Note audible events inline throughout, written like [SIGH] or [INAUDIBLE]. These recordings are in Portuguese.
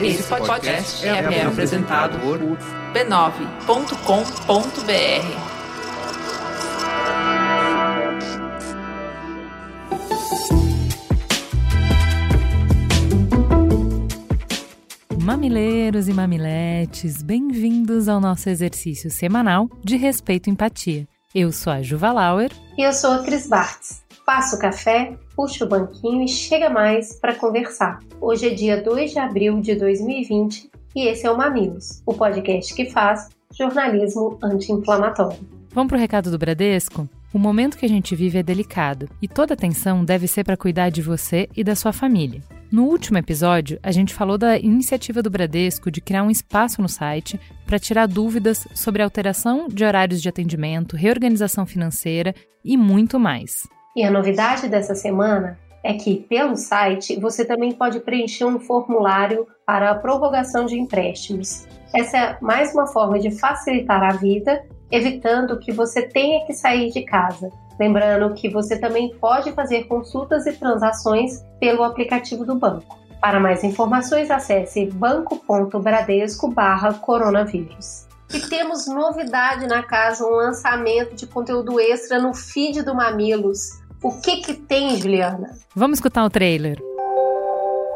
Esse podcast é, é apresentado por b9.com.br. Mamileiros e mamiletes, bem-vindos ao nosso exercício semanal de respeito e empatia. Eu sou a Juva Lauer. E eu sou a Cris Bartz. Passa o café, puxa o banquinho e chega mais para conversar. Hoje é dia 2 de abril de 2020 e esse é o Mamilos, o podcast que faz jornalismo anti-inflamatório. Vamos pro recado do Bradesco? O momento que a gente vive é delicado e toda atenção deve ser para cuidar de você e da sua família. No último episódio, a gente falou da iniciativa do Bradesco de criar um espaço no site para tirar dúvidas sobre alteração de horários de atendimento, reorganização financeira e muito mais. E a novidade dessa semana é que, pelo site, você também pode preencher um formulário para a prorrogação de empréstimos. Essa é mais uma forma de facilitar a vida, evitando que você tenha que sair de casa. Lembrando que você também pode fazer consultas e transações pelo aplicativo do banco. Para mais informações, acesse banco.bradesco/coronavírus. E temos novidade na casa, um lançamento de conteúdo extra no feed do Mamilos. O que que tem, Juliana? Vamos escutar o trailer.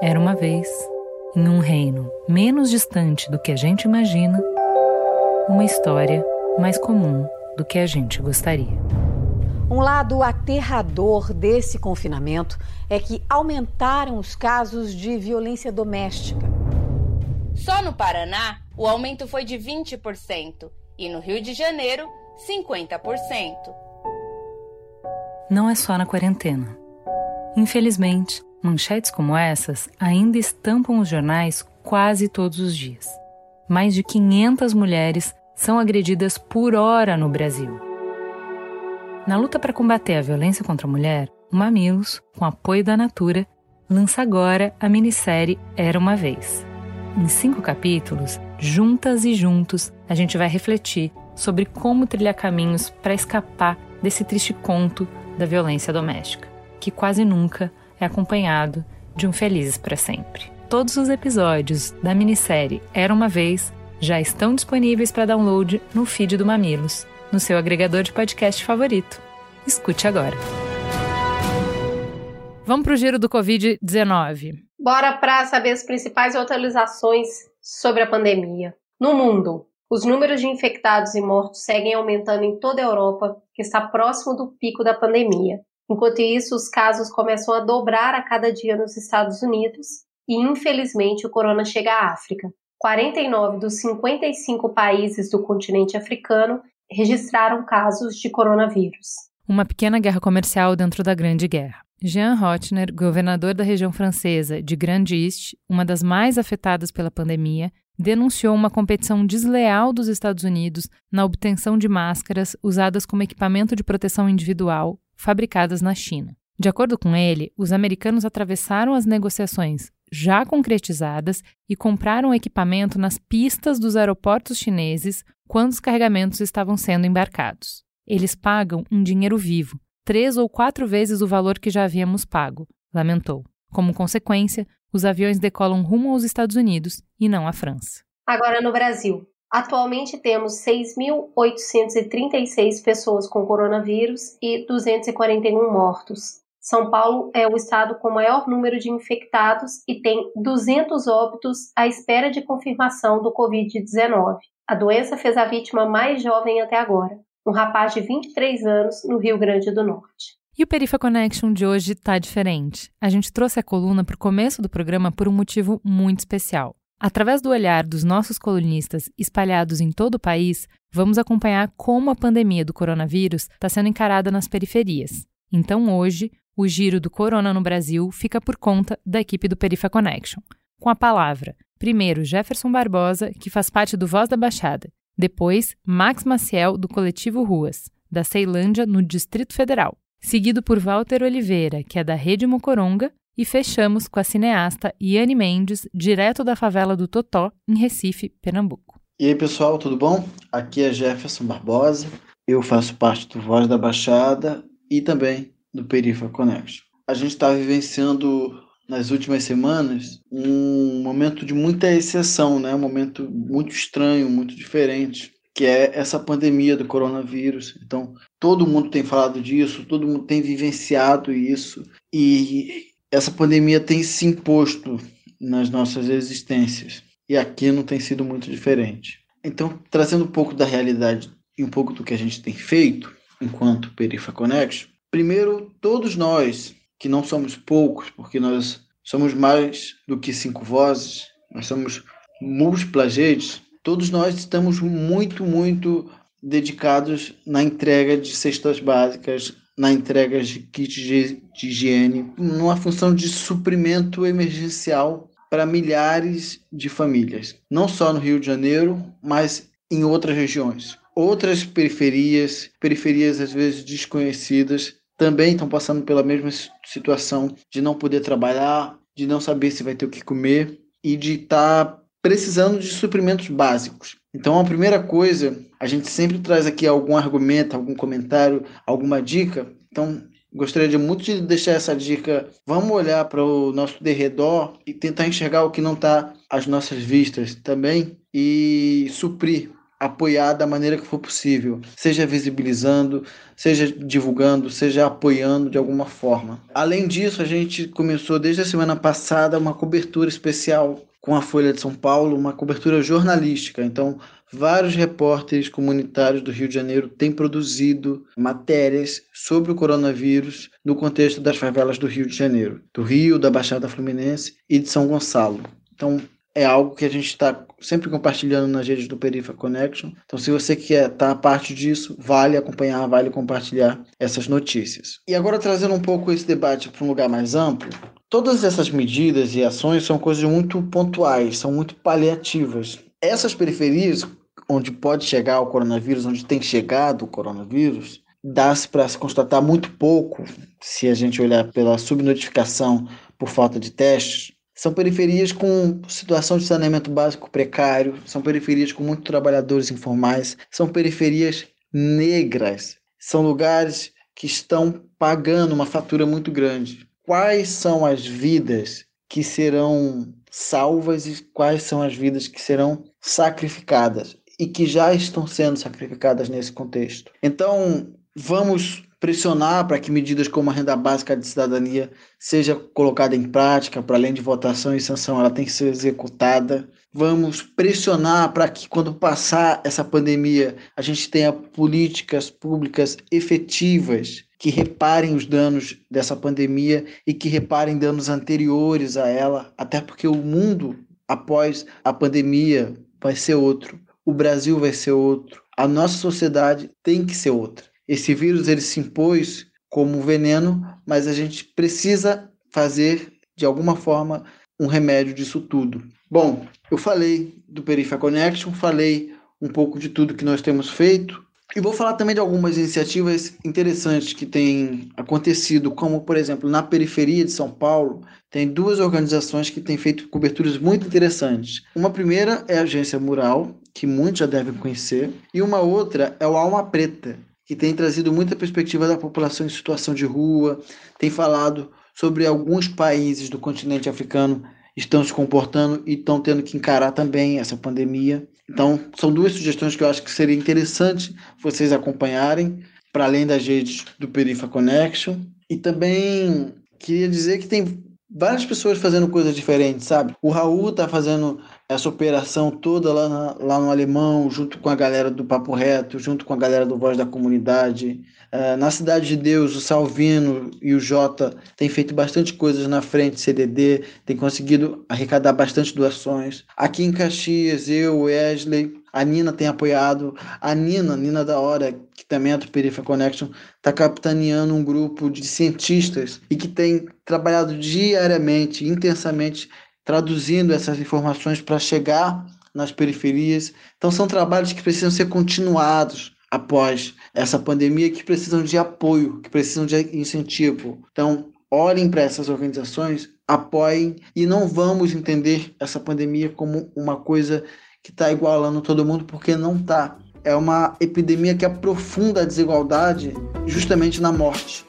Era uma vez, em um reino menos distante do que a gente imagina, uma história mais comum do que a gente gostaria. Um lado aterrador desse confinamento é que aumentaram os casos de violência doméstica. Só no Paraná, o aumento foi de 20% e no Rio de Janeiro, 50%. Não é só na quarentena. Infelizmente, manchetes como essas ainda estampam os jornais quase todos os dias. Mais de 500 mulheres são agredidas por hora no Brasil. Na luta para combater a violência contra a mulher, o Mamilos, com apoio da Natura, lança agora a minissérie Era uma Vez. Em cinco capítulos, juntas e juntos, a gente vai refletir sobre como trilhar caminhos para escapar desse triste conto da violência doméstica, que quase nunca é acompanhado de um felizes para sempre. Todos os episódios da minissérie Era uma Vez já estão disponíveis para download no feed do Mamilos no seu agregador de podcast favorito. Escute agora. Vamos para o giro do Covid-19. Bora para saber as principais atualizações sobre a pandemia. No mundo, os números de infectados e mortos seguem aumentando em toda a Europa, que está próximo do pico da pandemia. Enquanto isso, os casos começam a dobrar a cada dia nos Estados Unidos e, infelizmente, o corona chega à África. 49 dos 55 países do continente africano registraram casos de coronavírus. Uma pequena guerra comercial dentro da Grande Guerra. Jean Rotner, governador da região francesa de Grand East, uma das mais afetadas pela pandemia, denunciou uma competição desleal dos Estados Unidos na obtenção de máscaras usadas como equipamento de proteção individual fabricadas na China. De acordo com ele, os americanos atravessaram as negociações já concretizadas e compraram equipamento nas pistas dos aeroportos chineses quando os carregamentos estavam sendo embarcados. Eles pagam em dinheiro vivo, três ou quatro vezes o valor que já havíamos pago, lamentou. Como consequência, os aviões decolam rumo aos Estados Unidos e não à França. Agora no Brasil. Atualmente temos 6.836 pessoas com coronavírus e 241 mortos. São Paulo é o estado com maior número de infectados e tem 200 óbitos à espera de confirmação do Covid-19. A doença fez a vítima mais jovem até agora, um rapaz de 23 anos no Rio Grande do Norte. E o Perifa Connection de hoje está diferente. A gente trouxe a coluna para o começo do programa por um motivo muito especial. Através do olhar dos nossos colunistas espalhados em todo o país, vamos acompanhar como a pandemia do coronavírus está sendo encarada nas periferias. Então, hoje, o giro do corona no Brasil fica por conta da equipe do Perifa Connection. Com a palavra, primeiro Jefferson Barbosa, que faz parte do Voz da Baixada, depois Max Maciel, do coletivo Ruas, da Ceilândia, no Distrito Federal, seguido por Walter Oliveira, que é da Rede Mocoronga, e fechamos com a cineasta Yane Mendes, direto da favela do Totó, em Recife, Pernambuco. E aí, pessoal, tudo bom? Aqui é Jefferson Barbosa, eu faço parte do Voz da Baixada e também do Perifa Connection. A gente está vivenciando nas últimas semanas um momento de muita exceção, né? um momento muito estranho, muito diferente, que é essa pandemia do coronavírus. Então, todo mundo tem falado disso, todo mundo tem vivenciado isso, e essa pandemia tem se imposto nas nossas existências. E aqui não tem sido muito diferente. Então, trazendo um pouco da realidade e um pouco do que a gente tem feito enquanto Perifa Connection, primeiro, todos nós que não somos poucos, porque nós somos mais do que cinco vozes, nós somos múltiplas redes, todos nós estamos muito, muito dedicados na entrega de cestas básicas, na entrega de kits de, de higiene, numa função de suprimento emergencial para milhares de famílias, não só no Rio de Janeiro, mas em outras regiões. Outras periferias, periferias às vezes desconhecidas, também estão passando pela mesma situação de não poder trabalhar, de não saber se vai ter o que comer e de estar tá precisando de suprimentos básicos. Então, a primeira coisa, a gente sempre traz aqui algum argumento, algum comentário, alguma dica. Então, gostaria muito de deixar essa dica. Vamos olhar para o nosso derredor e tentar enxergar o que não está às nossas vistas também e suprir apoiar da maneira que for possível, seja visibilizando, seja divulgando, seja apoiando de alguma forma. Além disso, a gente começou desde a semana passada uma cobertura especial com a Folha de São Paulo, uma cobertura jornalística. Então, vários repórteres comunitários do Rio de Janeiro têm produzido matérias sobre o coronavírus no contexto das favelas do Rio de Janeiro, do Rio, da Baixada Fluminense e de São Gonçalo. Então, é algo que a gente está sempre compartilhando nas redes do Perifa Connection. Então, se você quer estar tá a parte disso, vale acompanhar, vale compartilhar essas notícias. E agora, trazendo um pouco esse debate para um lugar mais amplo, todas essas medidas e ações são coisas muito pontuais, são muito paliativas. Essas periferias, onde pode chegar o coronavírus, onde tem chegado o coronavírus, dá-se para se constatar muito pouco se a gente olhar pela subnotificação por falta de testes são periferias com situação de saneamento básico precário, são periferias com muitos trabalhadores informais, são periferias negras, são lugares que estão pagando uma fatura muito grande. Quais são as vidas que serão salvas e quais são as vidas que serão sacrificadas e que já estão sendo sacrificadas nesse contexto? Então, vamos pressionar para que medidas como a renda básica de cidadania seja colocada em prática, para além de votação e sanção, ela tem que ser executada. Vamos pressionar para que quando passar essa pandemia, a gente tenha políticas públicas efetivas que reparem os danos dessa pandemia e que reparem danos anteriores a ela, até porque o mundo após a pandemia vai ser outro, o Brasil vai ser outro, a nossa sociedade tem que ser outra. Esse vírus ele se impôs como veneno, mas a gente precisa fazer de alguma forma um remédio disso tudo. Bom, eu falei do Perifa Connection, falei um pouco de tudo que nós temos feito e vou falar também de algumas iniciativas interessantes que têm acontecido, como por exemplo na periferia de São Paulo, tem duas organizações que têm feito coberturas muito interessantes. Uma primeira é a Agência Mural, que muitos já devem conhecer, e uma outra é o Alma Preta, que tem trazido muita perspectiva da população em situação de rua, tem falado sobre alguns países do continente africano estão se comportando e estão tendo que encarar também essa pandemia. Então, são duas sugestões que eu acho que seria interessante vocês acompanharem, para além das redes do Perifa Connection. E também queria dizer que tem várias pessoas fazendo coisas diferentes, sabe? O Raul tá fazendo essa operação toda lá, na, lá no Alemão, junto com a galera do Papo Reto, junto com a galera do Voz da Comunidade. Uh, na Cidade de Deus, o Salvino e o Jota têm feito bastante coisas na frente CDD, têm conseguido arrecadar bastante doações. Aqui em Caxias, eu, Wesley, a Nina tem apoiado. A Nina, Nina da Hora, que também é do Perifa Connection, está capitaneando um grupo de cientistas e que tem trabalhado diariamente, intensamente, traduzindo essas informações para chegar nas periferias. Então, são trabalhos que precisam ser continuados após essa pandemia, que precisam de apoio, que precisam de incentivo. Então, olhem para essas organizações, apoiem e não vamos entender essa pandemia como uma coisa que está igualando todo mundo, porque não está. É uma epidemia que aprofunda a desigualdade justamente na morte.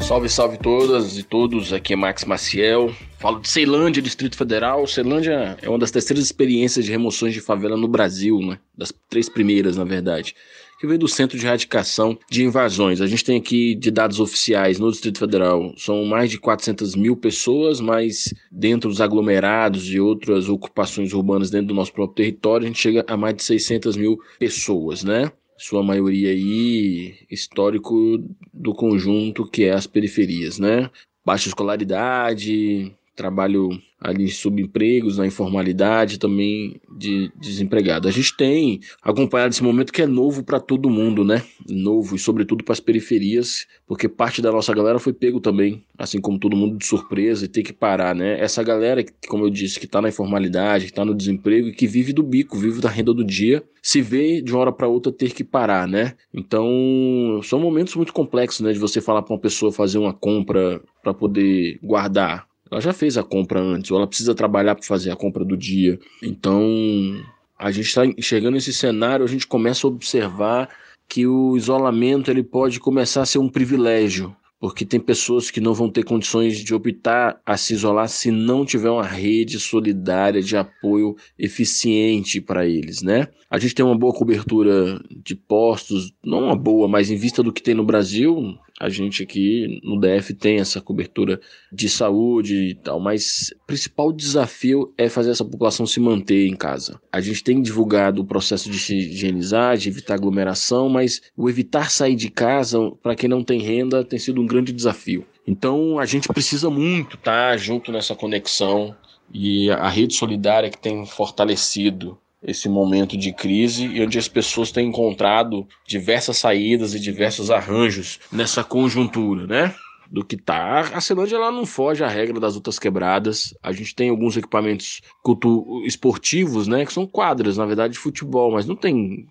Salve, salve todas e todos. Aqui é Max Maciel. Falo de Ceilândia, Distrito Federal. Ceilândia é uma das terceiras experiências de remoções de favela no Brasil, né? Das três primeiras, na verdade. Que veio do Centro de Erradicação de Invasões. A gente tem aqui de dados oficiais no Distrito Federal, são mais de 400 mil pessoas, mas dentro dos aglomerados e outras ocupações urbanas dentro do nosso próprio território, a gente chega a mais de 600 mil pessoas, né? sua maioria aí histórico do conjunto que é as periferias, né? Baixa escolaridade, trabalho ali subempregos, na informalidade também de desempregado. A gente tem acompanhado esse momento que é novo para todo mundo, né? Novo e sobretudo para as periferias, porque parte da nossa galera foi pego também, assim como todo mundo de surpresa e tem que parar, né? Essa galera, como eu disse, que está na informalidade, que está no desemprego e que vive do bico, vive da renda do dia, se vê de uma hora para outra ter que parar, né? Então, são momentos muito complexos, né, de você falar para uma pessoa fazer uma compra para poder guardar ela já fez a compra antes, ou ela precisa trabalhar para fazer a compra do dia. Então, a gente está chegando nesse cenário, a gente começa a observar que o isolamento ele pode começar a ser um privilégio, porque tem pessoas que não vão ter condições de optar a se isolar se não tiver uma rede solidária de apoio eficiente para eles, né? A gente tem uma boa cobertura de postos, não uma boa, mas em vista do que tem no Brasil, a gente aqui no DF tem essa cobertura de saúde e tal, mas o principal desafio é fazer essa população se manter em casa. A gente tem divulgado o processo de se higienizar, de evitar aglomeração, mas o evitar sair de casa, para quem não tem renda, tem sido um grande desafio. Então a gente precisa muito estar tá, junto nessa conexão e a rede solidária que tem fortalecido esse momento de crise e onde as pessoas têm encontrado diversas saídas e diversos arranjos nessa conjuntura, né? Do que tá. A Celândia ela não foge à regra das outras quebradas. A gente tem alguns equipamentos culto esportivos, né? Que são quadras, na verdade, de futebol, mas não tem.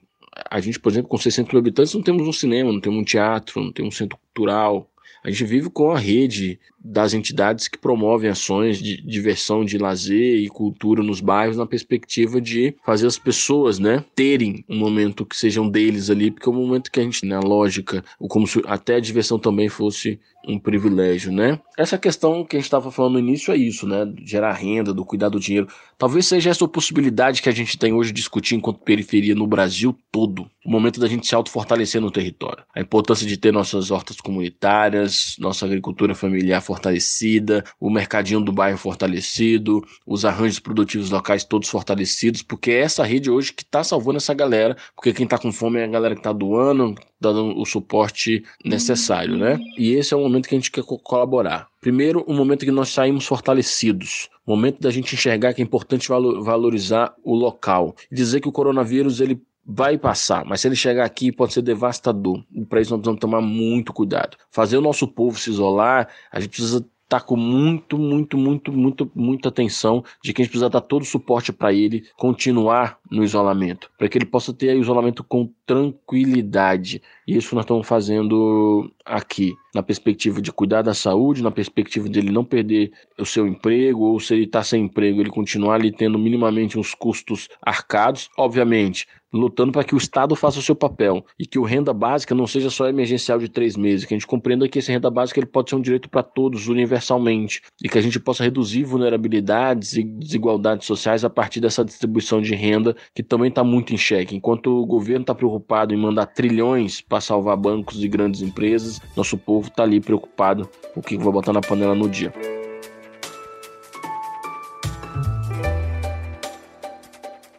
A gente, por exemplo, com 600 mil habitantes, não temos um cinema, não temos um teatro, não temos um centro cultural. A gente vive com a rede das entidades que promovem ações de diversão, de lazer e cultura nos bairros na perspectiva de fazer as pessoas, né, terem um momento que sejam deles ali, porque é um momento que a gente, na lógica, como se até a diversão também fosse um privilégio, né? Essa questão que a gente estava falando no início é isso, né? Gerar renda, do cuidar do dinheiro. Talvez seja essa possibilidade que a gente tem hoje de discutir enquanto periferia no Brasil todo. O momento da gente se auto-fortalecer no território. A importância de ter nossas hortas comunitárias, nossa agricultura familiar fortalecida, o mercadinho do bairro fortalecido, os arranjos produtivos locais todos fortalecidos, porque é essa rede hoje que está salvando essa galera, porque quem está com fome é a galera que está doando, dando o suporte necessário, né? E esse é o momento que a gente quer colaborar. Primeiro, o momento que nós saímos fortalecidos. Momento da gente enxergar que é importante valorizar o local. Dizer que o coronavírus ele vai passar, mas se ele chegar aqui pode ser devastador. Para isso nós precisamos tomar muito cuidado. Fazer o nosso povo se isolar, a gente precisa tá com muito, muito, muito, muito, muita atenção de que a gente precisa dar todo o suporte para ele continuar no isolamento, para que ele possa ter isolamento com tranquilidade. E isso nós estamos fazendo aqui, na perspectiva de cuidar da saúde, na perspectiva de ele não perder o seu emprego, ou se ele está sem emprego, ele continuar ali tendo minimamente uns custos arcados. Obviamente, lutando para que o Estado faça o seu papel e que o renda básica não seja só emergencial de três meses, que a gente compreenda que esse renda básica ele pode ser um direito para todos universalmente e que a gente possa reduzir vulnerabilidades e desigualdades sociais a partir dessa distribuição de renda que também está muito em xeque. Enquanto o governo está preocupado em mandar trilhões para salvar bancos e grandes empresas, nosso povo está ali preocupado com o que vai botar na panela no dia.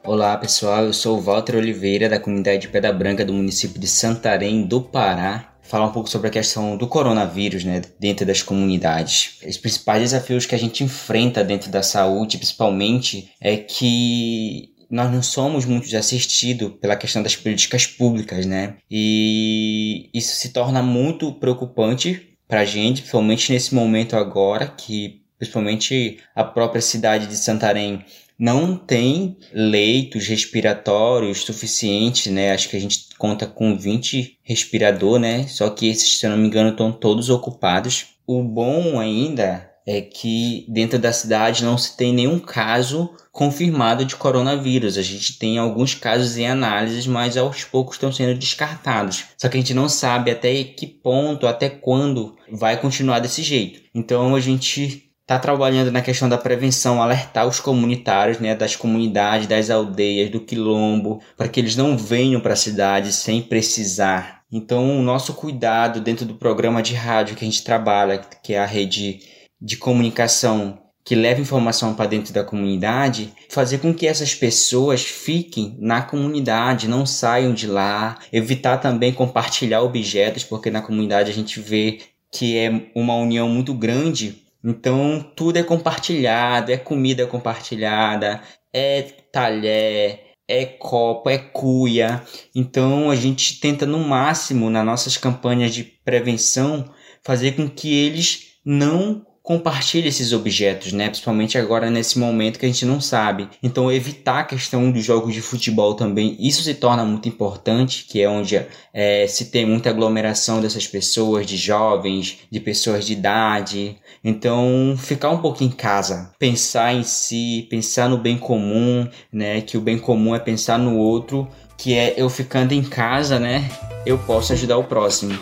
Olá pessoal, eu sou o Walter Oliveira da comunidade de Pedra Branca do município de Santarém do Pará. Falar um pouco sobre a questão do coronavírus, né, dentro das comunidades. Os principais desafios que a gente enfrenta dentro da saúde, principalmente, é que nós não somos muito assistidos pela questão das políticas públicas, né? E isso se torna muito preocupante para a gente, principalmente nesse momento agora que principalmente a própria cidade de Santarém não tem leitos respiratórios suficientes, né? Acho que a gente conta com 20 respirador, né? Só que esses, se eu não me engano, estão todos ocupados. O bom ainda é que dentro da cidade não se tem nenhum caso confirmado de coronavírus. A gente tem alguns casos em análise, mas aos poucos estão sendo descartados. Só que a gente não sabe até que ponto, até quando vai continuar desse jeito. Então a gente está trabalhando na questão da prevenção, alertar os comunitários, né, das comunidades, das aldeias, do quilombo, para que eles não venham para a cidade sem precisar. Então, o nosso cuidado dentro do programa de rádio que a gente trabalha, que é a rede de comunicação que leva informação para dentro da comunidade, fazer com que essas pessoas fiquem na comunidade, não saiam de lá, evitar também compartilhar objetos, porque na comunidade a gente vê que é uma união muito grande, então tudo é compartilhado, é comida compartilhada, é talher, é copo, é cuia. Então a gente tenta no máximo nas nossas campanhas de prevenção fazer com que eles não compartilhe esses objetos, né? Principalmente agora nesse momento que a gente não sabe. Então evitar a questão dos jogos de futebol também, isso se torna muito importante, que é onde é, se tem muita aglomeração dessas pessoas, de jovens, de pessoas de idade. Então ficar um pouco em casa, pensar em si, pensar no bem comum, né? Que o bem comum é pensar no outro, que é eu ficando em casa, né? Eu posso ajudar o próximo.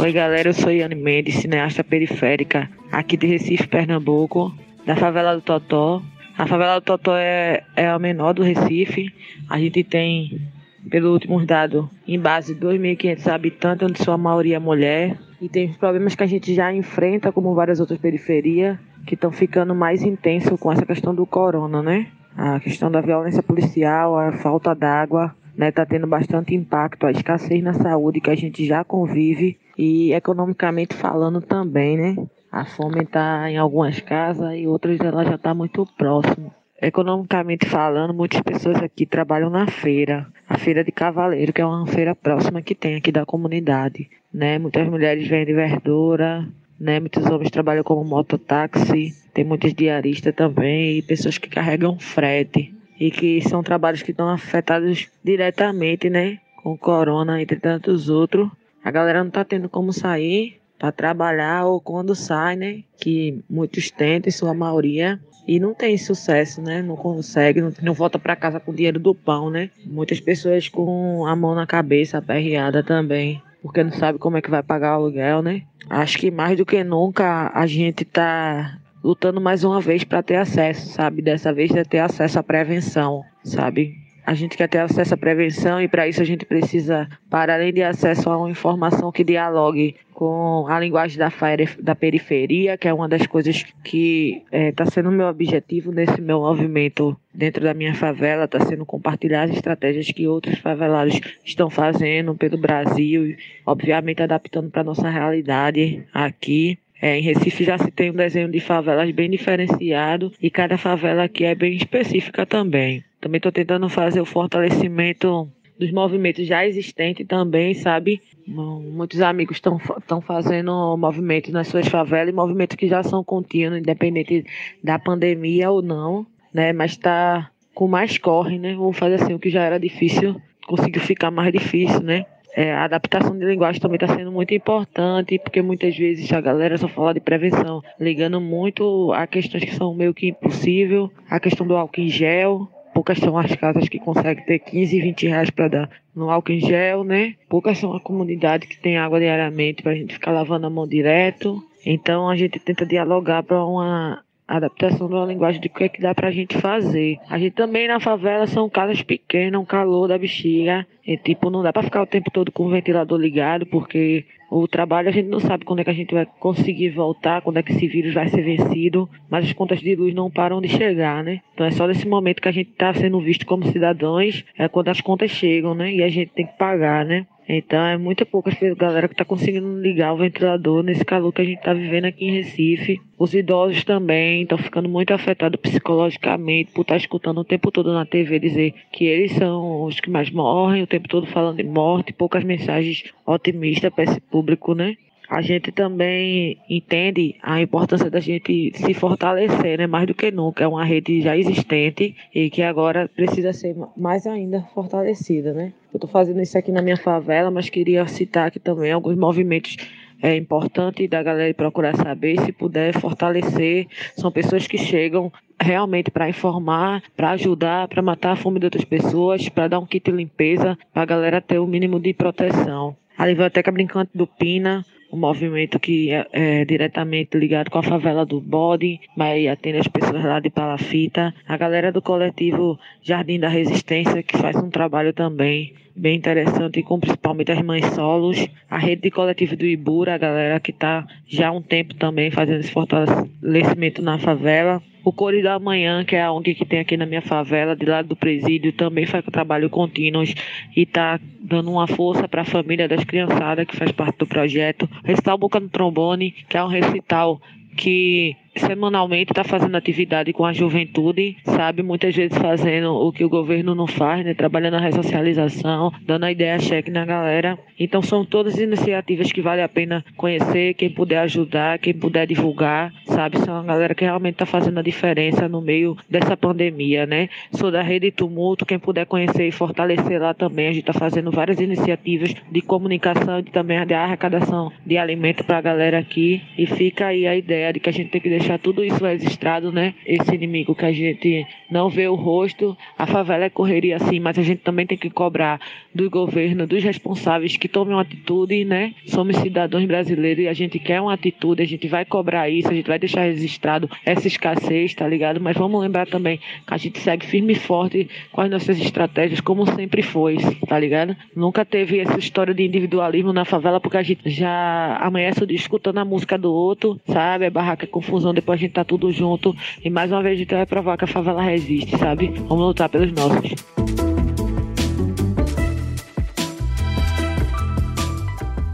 Oi galera, eu sou Yane Mendes, cineasta periférica aqui de Recife, Pernambuco, da favela do Totó. A favela do Totó é, é a menor do Recife. A gente tem, pelo último dado, em base 2.500 habitantes, onde sua maioria é mulher. E tem os problemas que a gente já enfrenta, como várias outras periferias, que estão ficando mais intensos com essa questão do corona, né? A questão da violência policial, a falta d'água, né? Tá tendo bastante impacto, a escassez na saúde que a gente já convive e economicamente falando também, né? A fome está em algumas casas e outras ela já está muito próximo. Economicamente falando, muitas pessoas aqui trabalham na feira, a feira de Cavaleiro, que é uma feira próxima que tem aqui da comunidade, né? Muitas mulheres vendem verdura, né? Muitos homens trabalham como mototáxi, tem muitos diaristas também e pessoas que carregam frete e que são trabalhos que estão afetados diretamente, né? Com corona, entre tantos outros, a galera não tá tendo como sair para trabalhar ou quando sai, né? Que muitos tentam, sua maioria, e não tem sucesso, né? Não consegue, não, não volta para casa com o dinheiro do pão, né? Muitas pessoas com a mão na cabeça, aperreada também, porque não sabe como é que vai pagar o aluguel, né? Acho que mais do que nunca a gente tá lutando mais uma vez para ter acesso, sabe? Dessa vez é ter acesso à prevenção, sabe? A gente quer ter acesso à prevenção e para isso a gente precisa, para além de acesso a uma informação que dialogue com a linguagem da, da periferia, que é uma das coisas que está é, sendo meu objetivo nesse meu movimento dentro da minha favela, está sendo compartilhar as estratégias que outros favelados estão fazendo pelo Brasil, obviamente adaptando para nossa realidade aqui. É, em Recife já se tem um desenho de favelas bem diferenciado e cada favela aqui é bem específica também. Também estou tentando fazer o fortalecimento dos movimentos já existentes também, sabe? Muitos amigos estão fazendo movimentos nas suas favelas, movimentos que já são contínuos, independente da pandemia ou não, né? Mas está com mais corre, né? Vamos fazer assim, o que já era difícil, conseguiu ficar mais difícil, né? É, a adaptação de linguagem também está sendo muito importante, porque muitas vezes a galera só fala de prevenção, ligando muito a questões que são meio que impossível, a questão do álcool em gel, poucas são as casas que conseguem ter 15, 20 reais para dar no álcool em gel, né? Poucas são a comunidade que tem água diariamente para a gente ficar lavando a mão direto. Então a gente tenta dialogar para uma adaptação da linguagem de o que é que dá pra gente fazer. A gente também na favela são casas pequenas, um calor da bexiga. E tipo, não dá pra ficar o tempo todo com o ventilador ligado, porque o trabalho a gente não sabe quando é que a gente vai conseguir voltar, quando é que esse vírus vai ser vencido, mas as contas de luz não param de chegar, né? Então é só nesse momento que a gente tá sendo visto como cidadãos, é quando as contas chegam, né? E a gente tem que pagar, né? Então é muita pouca galera que está conseguindo ligar o ventilador nesse calor que a gente está vivendo aqui em Recife. Os idosos também estão ficando muito afetados psicologicamente por estar tá escutando o tempo todo na TV dizer que eles são os que mais morrem, o tempo todo falando de morte, poucas mensagens otimistas para esse público, né? A gente também entende a importância da gente se fortalecer, né? Mais do que nunca. É uma rede já existente e que agora precisa ser mais ainda fortalecida, né? Eu estou fazendo isso aqui na minha favela, mas queria citar aqui também alguns movimentos é importante da galera procurar saber, se puder fortalecer. São pessoas que chegam realmente para informar, para ajudar, para matar a fome de outras pessoas, para dar um kit de limpeza, para a galera ter o mínimo de proteção. A Biblioteca Brincante do Pina, um movimento que é, é, diretamente ligado com a favela do Bode, mas atende as pessoas lá de Palafita. A galera do coletivo Jardim da Resistência, que faz um trabalho também bem interessante, com principalmente as mães solos. A rede de coletivo do Ibura, a galera que está já há um tempo também fazendo esse fortalecimento na favela. O Cores da Manhã, que é a ONG que tem aqui na minha favela, de lado do presídio, também faz trabalho contínuos e está dando uma força para a família das criançadas que faz parte do projeto. Recital Boca no Trombone, que é um recital que semanalmente está fazendo atividade com a juventude, sabe? Muitas vezes fazendo o que o governo não faz, né? Trabalhando a ressocialização, dando a ideia cheque na galera. Então são todas iniciativas que vale a pena conhecer, quem puder ajudar, quem puder divulgar, sabe? São a galera que realmente está fazendo a diferença no meio dessa pandemia, né? Sou da Rede Tumulto, quem puder conhecer e fortalecer lá também. A gente está fazendo várias iniciativas de comunicação e também de arrecadação de alimento para a galera aqui. E fica aí a ideia de que a gente tem que deixar tudo isso registrado, né? Esse inimigo que a gente não vê o rosto, a favela é correria assim, mas a gente também tem que cobrar do governo, dos responsáveis que tomem uma atitude, né? Somos cidadãos brasileiros e a gente quer uma atitude, a gente vai cobrar isso, a gente vai deixar registrado essa escassez, tá ligado? Mas vamos lembrar também que a gente segue firme e forte com as nossas estratégias, como sempre foi, tá ligado? Nunca teve essa história de individualismo na favela, porque a gente já amanhece escutando a música do outro, sabe? É barraca, é confusão, depois a gente tá tudo junto. E mais uma vez a gente vai provar que a favela resiste, sabe? Vamos lutar pelos nossos.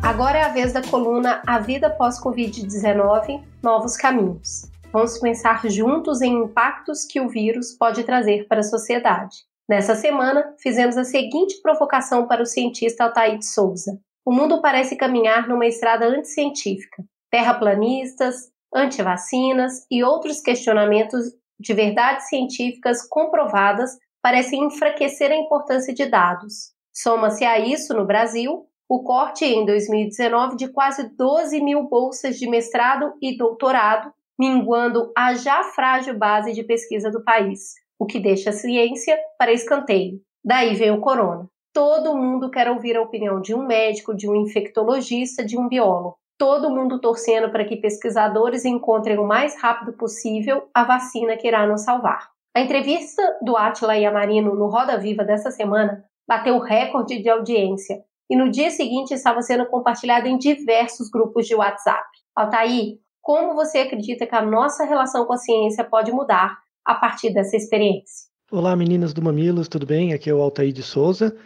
Agora é a vez da coluna A Vida Pós-Covid-19 Novos Caminhos. Vamos pensar juntos em impactos que o vírus pode trazer para a sociedade. Nessa semana, fizemos a seguinte provocação para o cientista Altair Souza. O mundo parece caminhar numa estrada anticientífica. Terraplanistas, antivacinas e outros questionamentos de verdades científicas comprovadas parecem enfraquecer a importância de dados. Soma-se a isso, no Brasil, o corte em 2019 de quase 12 mil bolsas de mestrado e doutorado, minguando a já frágil base de pesquisa do país, o que deixa a ciência para escanteio. Daí vem o corona. Todo mundo quer ouvir a opinião de um médico, de um infectologista, de um biólogo. Todo mundo torcendo para que pesquisadores encontrem o mais rápido possível a vacina que irá nos salvar. A entrevista do Atila Yamarino no Roda Viva dessa semana bateu recorde de audiência e no dia seguinte estava sendo compartilhada em diversos grupos de WhatsApp. Altair, como você acredita que a nossa relação com a ciência pode mudar a partir dessa experiência? Olá meninas do Mamilos, tudo bem? Aqui é o Altair de Souza.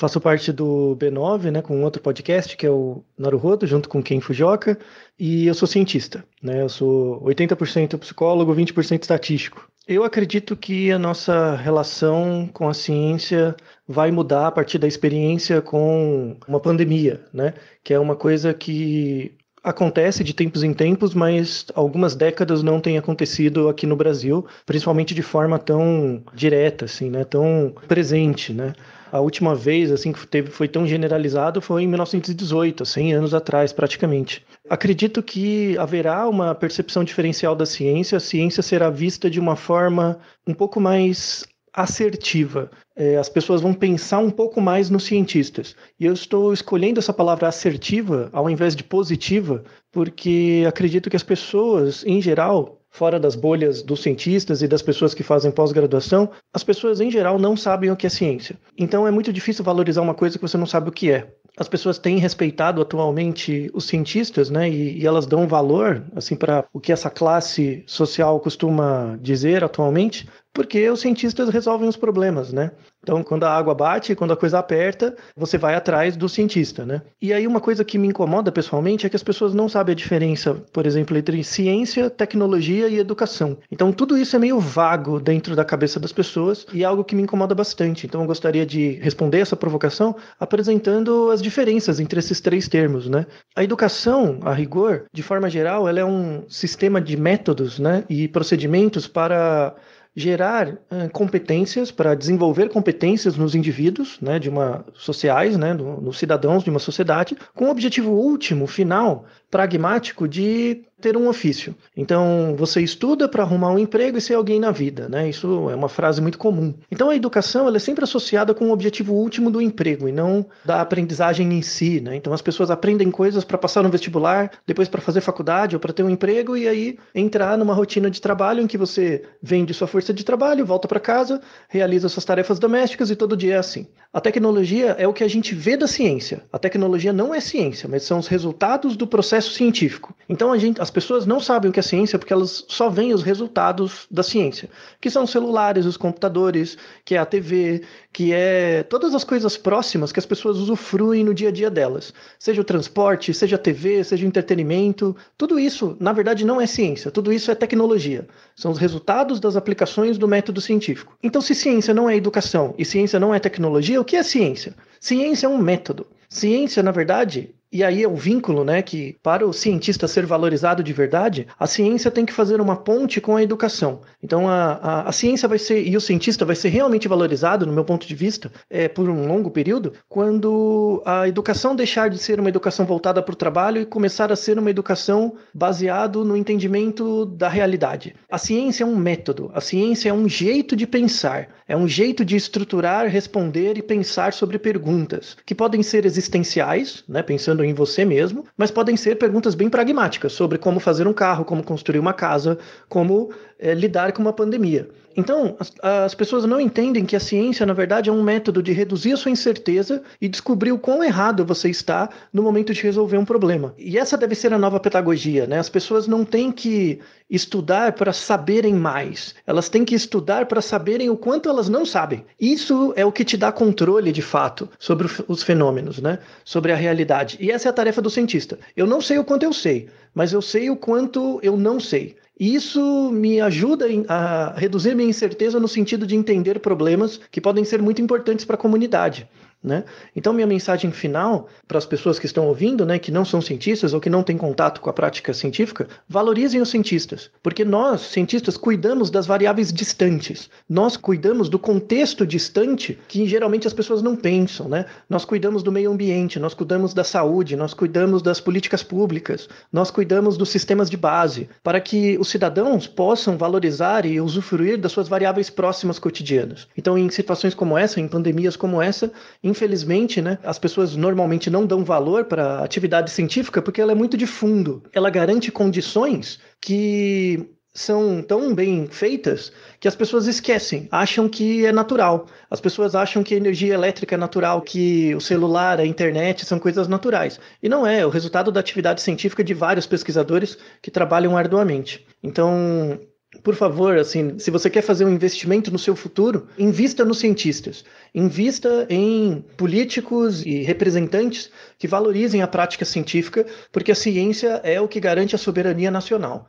Faço parte do B9, né, com outro podcast que é o Naruhodo, junto com Ken Fujioka, e eu sou cientista, né? Eu sou 80% psicólogo, 20% estatístico. Eu acredito que a nossa relação com a ciência vai mudar a partir da experiência com uma pandemia, né? Que é uma coisa que acontece de tempos em tempos, mas algumas décadas não tem acontecido aqui no Brasil, principalmente de forma tão direta, assim, né? Tão presente, né? A última vez assim que teve foi tão generalizado foi em 1918, 100 anos atrás praticamente. Acredito que haverá uma percepção diferencial da ciência, a ciência será vista de uma forma um pouco mais assertiva. É, as pessoas vão pensar um pouco mais nos cientistas. E eu estou escolhendo essa palavra assertiva ao invés de positiva, porque acredito que as pessoas, em geral, fora das bolhas dos cientistas e das pessoas que fazem pós-graduação, as pessoas em geral não sabem o que é ciência. Então é muito difícil valorizar uma coisa que você não sabe o que é. As pessoas têm respeitado atualmente os cientistas, né? E, e elas dão valor, assim, para o que essa classe social costuma dizer atualmente, porque os cientistas resolvem os problemas, né? Então, quando a água bate, quando a coisa aperta, você vai atrás do cientista, né? E aí uma coisa que me incomoda pessoalmente é que as pessoas não sabem a diferença, por exemplo, entre ciência, tecnologia e educação. Então, tudo isso é meio vago dentro da cabeça das pessoas e é algo que me incomoda bastante. Então, eu gostaria de responder essa provocação apresentando as diferenças entre esses três termos, né? A educação, a rigor, de forma geral, ela é um sistema de métodos, né, e procedimentos para gerar uh, competências para desenvolver competências nos indivíduos, né, de uma sociais, né, no, nos cidadãos de uma sociedade, com o objetivo último, final, pragmático de ter um ofício. Então, você estuda para arrumar um emprego e ser alguém na vida, né? Isso é uma frase muito comum. Então, a educação ela é sempre associada com o objetivo último do emprego e não da aprendizagem em si, né? Então, as pessoas aprendem coisas para passar no vestibular, depois para fazer faculdade ou para ter um emprego e aí entrar numa rotina de trabalho em que você vende sua força de trabalho, volta para casa, realiza suas tarefas domésticas e todo dia é assim. A tecnologia é o que a gente vê da ciência. A tecnologia não é ciência, mas são os resultados do processo científico. Então, gente, as pessoas não sabem o que é ciência porque elas só veem os resultados da ciência, que são os celulares, os computadores, que é a TV, que é todas as coisas próximas que as pessoas usufruem no dia a dia delas. Seja o transporte, seja a TV, seja o entretenimento, tudo isso, na verdade, não é ciência, tudo isso é tecnologia. São os resultados das aplicações do método científico. Então, se ciência não é educação e ciência não é tecnologia, o que é ciência? Ciência é um método. Ciência, na verdade, e aí é o vínculo, né, que para o cientista ser valorizado de verdade, a ciência tem que fazer uma ponte com a educação. Então a, a, a ciência vai ser, e o cientista vai ser realmente valorizado, no meu ponto de vista, é, por um longo período, quando a educação deixar de ser uma educação voltada para o trabalho e começar a ser uma educação baseado no entendimento da realidade. A ciência é um método, a ciência é um jeito de pensar, é um jeito de estruturar, responder e pensar sobre perguntas, que podem ser existenciais, né, pensando pensando em você mesmo, mas podem ser perguntas bem pragmáticas sobre como fazer um carro, como construir uma casa, como é, lidar com uma pandemia. Então, as, as, pessoas não entendem que a ciência, na verdade, é um método de reduzir a sua incerteza e descobrir o quão errado você está no momento de resolver um problema. E essa deve ser a nova pedagogia, né? As pessoas não têm que estudar para saberem mais, elas têm que estudar para saberem o quanto elas não sabem. Isso é o que te dá controle, de fato, sobre os fenômenos, né? Sobre a realidade. E essa é a tarefa do cientista. Eu não sei o quanto eu sei, mas eu sei o quanto eu não sei. E isso me ajuda a reduzir minha incerteza no sentido de entender problemas que podem ser muito importantes para a comunidade. Né? Então, minha mensagem final para as pessoas que estão ouvindo, né, que não são cientistas ou que não têm contato com a prática científica, valorizem os cientistas, porque nós, cientistas, cuidamos das variáveis distantes, nós cuidamos do contexto distante que geralmente as pessoas não pensam. Né? Nós cuidamos do meio ambiente, nós cuidamos da saúde, nós cuidamos das políticas públicas, nós cuidamos dos sistemas de base, para que os cidadãos possam valorizar e usufruir das suas variáveis próximas cotidianas. Então, em situações como essa, em pandemias como essa, Infelizmente, né, as pessoas normalmente não dão valor para a atividade científica porque ela é muito de fundo. Ela garante condições que são tão bem feitas que as pessoas esquecem, acham que é natural. As pessoas acham que a energia elétrica é natural, que o celular, a internet são coisas naturais. E não é, é o resultado da atividade científica de vários pesquisadores que trabalham arduamente. Então, por favor, assim, se você quer fazer um investimento no seu futuro, invista nos cientistas, invista em políticos e representantes que valorizem a prática científica, porque a ciência é o que garante a soberania nacional.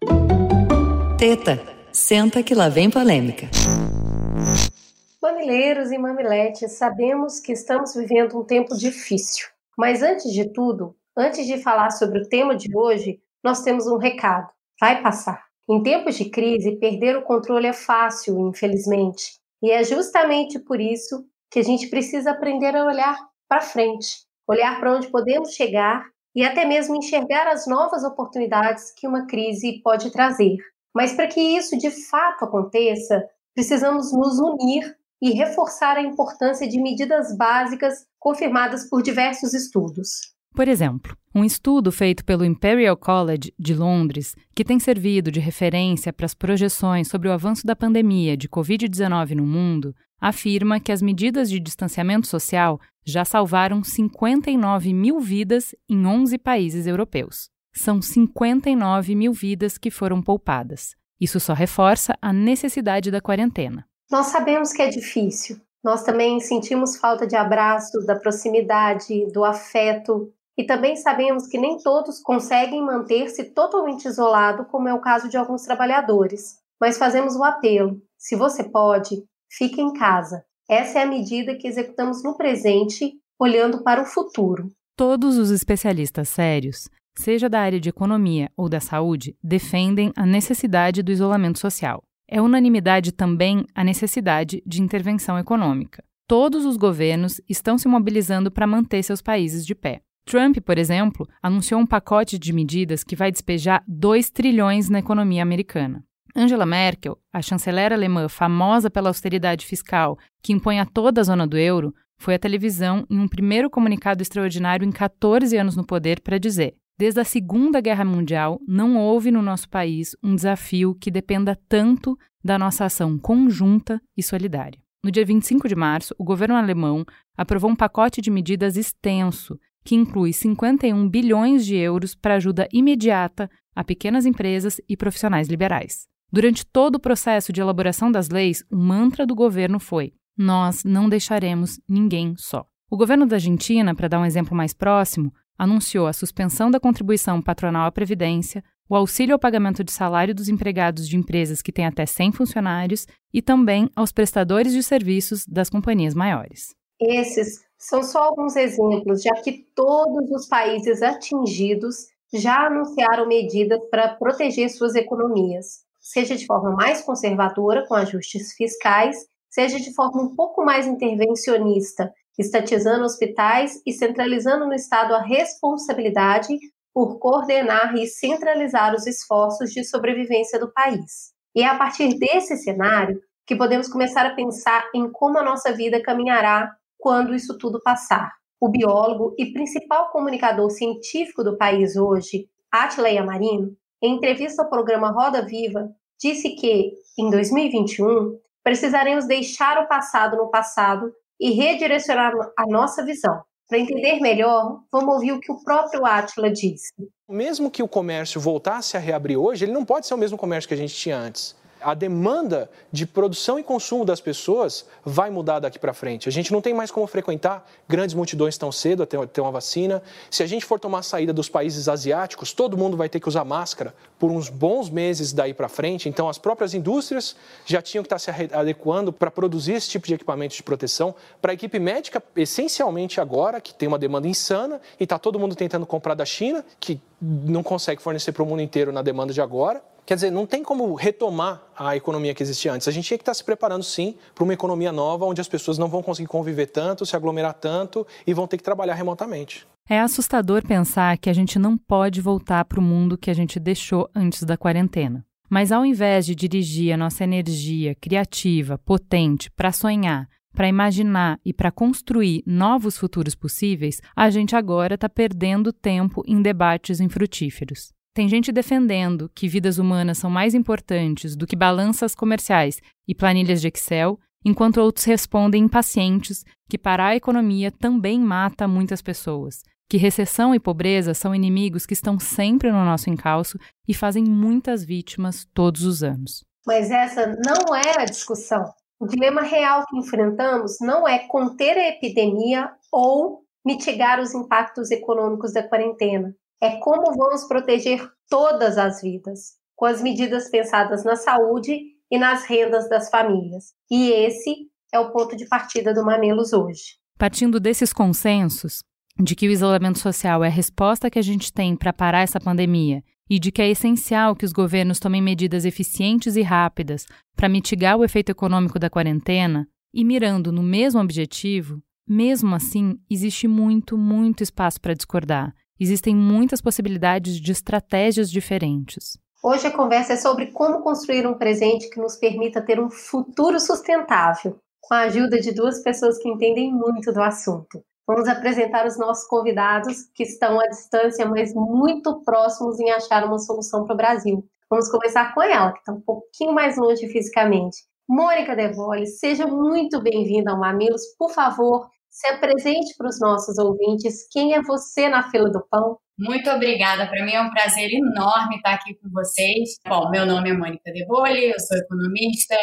Teta, senta que lá vem polêmica. Mamileiros e mamiletes, sabemos que estamos vivendo um tempo difícil. Mas antes de tudo, antes de falar sobre o tema de hoje, nós temos um recado. Vai passar. Em tempos de crise, perder o controle é fácil, infelizmente. E é justamente por isso que a gente precisa aprender a olhar para frente, olhar para onde podemos chegar e até mesmo enxergar as novas oportunidades que uma crise pode trazer. Mas para que isso de fato aconteça, precisamos nos unir e reforçar a importância de medidas básicas confirmadas por diversos estudos. Por exemplo, um estudo feito pelo Imperial College de Londres, que tem servido de referência para as projeções sobre o avanço da pandemia de Covid-19 no mundo, afirma que as medidas de distanciamento social já salvaram 59 mil vidas em 11 países europeus. São 59 mil vidas que foram poupadas. Isso só reforça a necessidade da quarentena. Nós sabemos que é difícil. Nós também sentimos falta de abraço, da proximidade, do afeto. E também sabemos que nem todos conseguem manter-se totalmente isolado, como é o caso de alguns trabalhadores. Mas fazemos o apelo: se você pode, fique em casa. Essa é a medida que executamos no presente, olhando para o futuro. Todos os especialistas sérios, seja da área de economia ou da saúde, defendem a necessidade do isolamento social. É unanimidade também a necessidade de intervenção econômica. Todos os governos estão se mobilizando para manter seus países de pé. Trump, por exemplo, anunciou um pacote de medidas que vai despejar 2 trilhões na economia americana. Angela Merkel, a chanceler alemã famosa pela austeridade fiscal que impõe a toda a zona do euro, foi à televisão em um primeiro comunicado extraordinário em 14 anos no poder para dizer: Desde a Segunda Guerra Mundial, não houve no nosso país um desafio que dependa tanto da nossa ação conjunta e solidária. No dia 25 de março, o governo alemão aprovou um pacote de medidas extenso que inclui 51 bilhões de euros para ajuda imediata a pequenas empresas e profissionais liberais. Durante todo o processo de elaboração das leis, o mantra do governo foi: nós não deixaremos ninguém só. O governo da Argentina, para dar um exemplo mais próximo, anunciou a suspensão da contribuição patronal à Previdência, o auxílio ao pagamento de salário dos empregados de empresas que têm até 100 funcionários e também aos prestadores de serviços das companhias maiores. Esses são só alguns exemplos, já que todos os países atingidos já anunciaram medidas para proteger suas economias, seja de forma mais conservadora, com ajustes fiscais, seja de forma um pouco mais intervencionista, estatizando hospitais e centralizando no Estado a responsabilidade por coordenar e centralizar os esforços de sobrevivência do país. E é a partir desse cenário que podemos começar a pensar em como a nossa vida caminhará quando isso tudo passar. O biólogo e principal comunicador científico do país hoje, Attila Yamarino, em entrevista ao programa Roda Viva, disse que, em 2021, precisaremos deixar o passado no passado e redirecionar a nossa visão. Para entender melhor, vamos ouvir o que o próprio Atila disse. Mesmo que o comércio voltasse a reabrir hoje, ele não pode ser o mesmo comércio que a gente tinha antes a demanda de produção e consumo das pessoas vai mudar daqui para frente. A gente não tem mais como frequentar grandes multidões tão cedo até ter uma vacina. Se a gente for tomar saída dos países asiáticos, todo mundo vai ter que usar máscara por uns bons meses daí para frente. Então, as próprias indústrias já tinham que estar se adequando para produzir esse tipo de equipamento de proteção. Para a equipe médica, essencialmente agora, que tem uma demanda insana e está todo mundo tentando comprar da China, que não consegue fornecer para o mundo inteiro na demanda de agora. Quer dizer, não tem como retomar a economia que existia antes. A gente tinha que estar se preparando, sim, para uma economia nova, onde as pessoas não vão conseguir conviver tanto, se aglomerar tanto e vão ter que trabalhar remotamente. É assustador pensar que a gente não pode voltar para o mundo que a gente deixou antes da quarentena. Mas ao invés de dirigir a nossa energia criativa, potente, para sonhar, para imaginar e para construir novos futuros possíveis, a gente agora está perdendo tempo em debates infrutíferos. Tem gente defendendo que vidas humanas são mais importantes do que balanças comerciais e planilhas de Excel, enquanto outros respondem impacientes que parar a economia também mata muitas pessoas, que recessão e pobreza são inimigos que estão sempre no nosso encalço e fazem muitas vítimas todos os anos. Mas essa não é a discussão. O dilema real que enfrentamos não é conter a epidemia ou mitigar os impactos econômicos da quarentena é como vamos proteger todas as vidas, com as medidas pensadas na saúde e nas rendas das famílias. E esse é o ponto de partida do Mamelos hoje. Partindo desses consensos, de que o isolamento social é a resposta que a gente tem para parar essa pandemia e de que é essencial que os governos tomem medidas eficientes e rápidas para mitigar o efeito econômico da quarentena, e mirando no mesmo objetivo, mesmo assim, existe muito, muito espaço para discordar Existem muitas possibilidades de estratégias diferentes. Hoje a conversa é sobre como construir um presente que nos permita ter um futuro sustentável, com a ajuda de duas pessoas que entendem muito do assunto. Vamos apresentar os nossos convidados que estão à distância, mas muito próximos em achar uma solução para o Brasil. Vamos começar com ela, que está um pouquinho mais longe fisicamente. Mônica Devoli, seja muito bem-vinda ao Mamilos. Por favor, se apresente para os nossos ouvintes. Quem é você na fila do pão? Muito obrigada. Para mim é um prazer enorme estar aqui com vocês. Bom, meu nome é Mônica Debole, eu sou economista,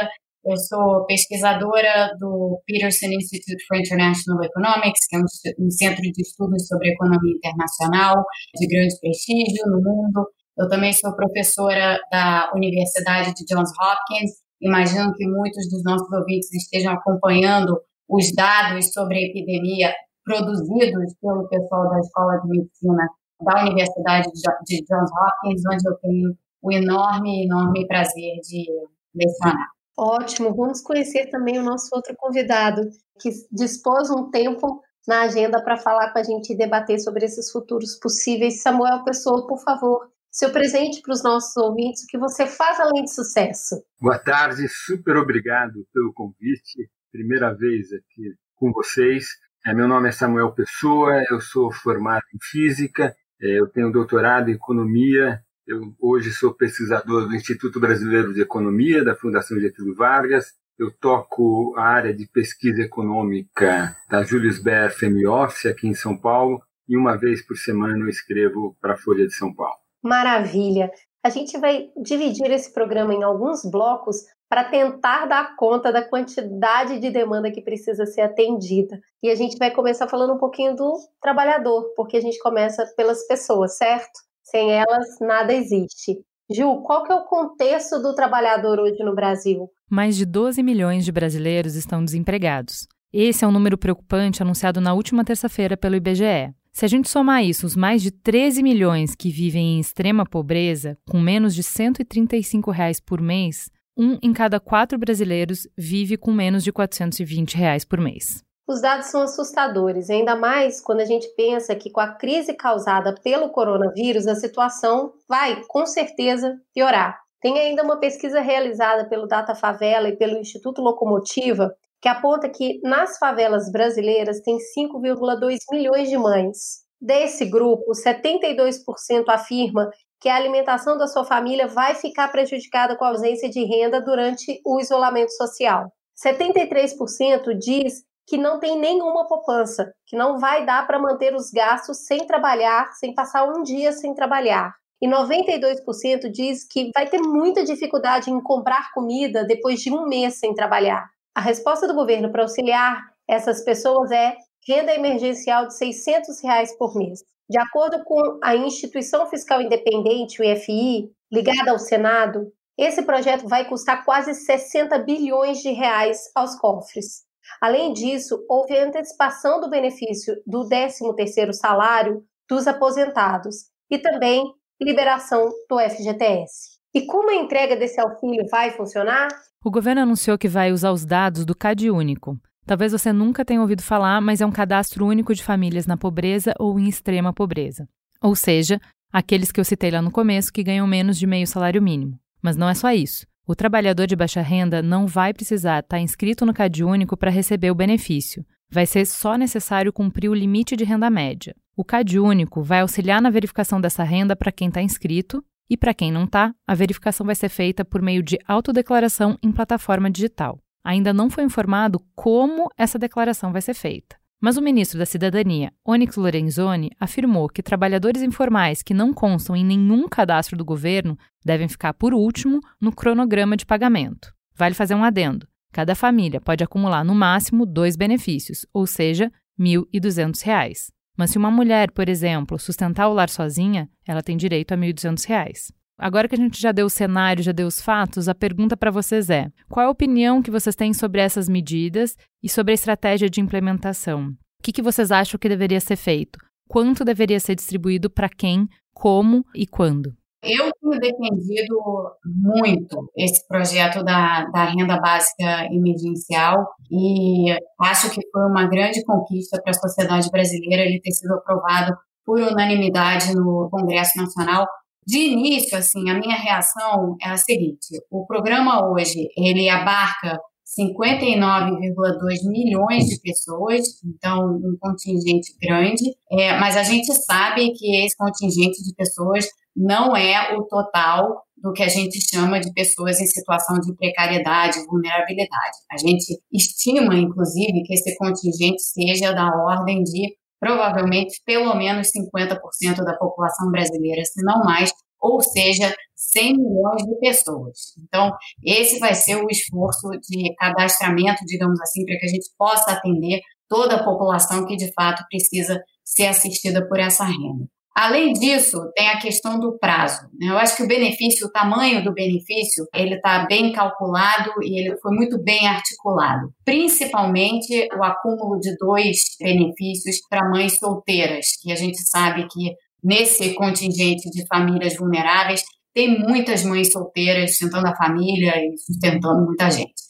Eu sou pesquisadora do Peterson Institute for International Economics, que é um centro de estudos sobre economia internacional de grande prestígio no mundo. Eu também sou professora da Universidade de Johns Hopkins. Imagino que muitos dos nossos ouvintes estejam acompanhando os dados sobre a epidemia produzidos pelo pessoal da Escola de Medicina da Universidade de Johns Hopkins, onde eu tenho o enorme, enorme prazer de lecionar. Ótimo, vamos conhecer também o nosso outro convidado, que dispôs um tempo na agenda para falar com a gente e debater sobre esses futuros possíveis. Samuel Pessoa, por favor, seu presente para os nossos ouvintes, o que você faz além de sucesso. Boa tarde, super obrigado pelo convite. Primeira vez aqui com vocês. É, meu nome é Samuel Pessoa, eu sou formado em Física, é, eu tenho doutorado em Economia, eu hoje sou pesquisador do Instituto Brasileiro de Economia, da Fundação Getúlio Vargas, eu toco a área de pesquisa econômica da Julius Baer Family Office aqui em São Paulo e uma vez por semana eu escrevo para a Folha de São Paulo. Maravilha! A gente vai dividir esse programa em alguns blocos para tentar dar conta da quantidade de demanda que precisa ser atendida. E a gente vai começar falando um pouquinho do trabalhador, porque a gente começa pelas pessoas, certo? Sem elas, nada existe. Ju, qual que é o contexto do trabalhador hoje no Brasil? Mais de 12 milhões de brasileiros estão desempregados. Esse é um número preocupante anunciado na última terça-feira pelo IBGE. Se a gente somar isso, os mais de 13 milhões que vivem em extrema pobreza, com menos de 135 reais por mês, um em cada quatro brasileiros vive com menos de 420 reais por mês. Os dados são assustadores, ainda mais quando a gente pensa que com a crise causada pelo coronavírus, a situação vai, com certeza, piorar. Tem ainda uma pesquisa realizada pelo Data Favela e pelo Instituto Locomotiva que aponta que nas favelas brasileiras tem 5,2 milhões de mães. Desse grupo, 72% afirma que a alimentação da sua família vai ficar prejudicada com a ausência de renda durante o isolamento social. 73% diz que não tem nenhuma poupança, que não vai dar para manter os gastos sem trabalhar, sem passar um dia sem trabalhar. E 92% diz que vai ter muita dificuldade em comprar comida depois de um mês sem trabalhar. A resposta do governo para auxiliar essas pessoas é renda emergencial de 600 reais por mês. De acordo com a Instituição Fiscal Independente, o IFI, ligada ao Senado, esse projeto vai custar quase 60 bilhões de reais aos cofres. Além disso, houve antecipação do benefício do 13º salário dos aposentados e também liberação do FGTS. E como a entrega desse auxílio vai funcionar? O governo anunciou que vai usar os dados do CadÚnico, Talvez você nunca tenha ouvido falar, mas é um cadastro único de famílias na pobreza ou em extrema pobreza. Ou seja, aqueles que eu citei lá no começo que ganham menos de meio salário mínimo. Mas não é só isso. O trabalhador de baixa renda não vai precisar estar inscrito no CadÚnico para receber o benefício. Vai ser só necessário cumprir o limite de renda média. O CadÚnico vai auxiliar na verificação dessa renda para quem está inscrito e para quem não está, a verificação vai ser feita por meio de autodeclaração em plataforma digital. Ainda não foi informado como essa declaração vai ser feita. Mas o ministro da Cidadania, Onyx Lorenzoni, afirmou que trabalhadores informais que não constam em nenhum cadastro do governo devem ficar por último no cronograma de pagamento. Vale fazer um adendo. Cada família pode acumular no máximo dois benefícios, ou seja, R$ 1.200. Mas se uma mulher, por exemplo, sustentar o lar sozinha, ela tem direito a R$ 1.200. Agora que a gente já deu o cenário, já deu os fatos, a pergunta para vocês é: qual é a opinião que vocês têm sobre essas medidas e sobre a estratégia de implementação? O que, que vocês acham que deveria ser feito? Quanto deveria ser distribuído para quem, como e quando? Eu tenho defendido muito esse projeto da, da renda básica emergencial e acho que foi uma grande conquista para a sociedade brasileira ele ter sido aprovado por unanimidade no Congresso Nacional, de início, assim, a minha reação é a seguinte: o programa hoje ele abarca 59,2 milhões de pessoas, então um contingente grande, é, mas a gente sabe que esse contingente de pessoas não é o total do que a gente chama de pessoas em situação de precariedade, vulnerabilidade. A gente estima, inclusive, que esse contingente seja da ordem de provavelmente pelo menos 50% da população brasileira, se não mais, ou seja, 100 milhões de pessoas. Então, esse vai ser o esforço de cadastramento, digamos assim, para que a gente possa atender toda a população que de fato precisa ser assistida por essa renda. Além disso, tem a questão do prazo. Né? Eu acho que o benefício, o tamanho do benefício, ele está bem calculado e ele foi muito bem articulado. Principalmente o acúmulo de dois benefícios para mães solteiras, que a gente sabe que nesse contingente de famílias vulneráveis tem muitas mães solteiras sustentando a família e sustentando muita gente.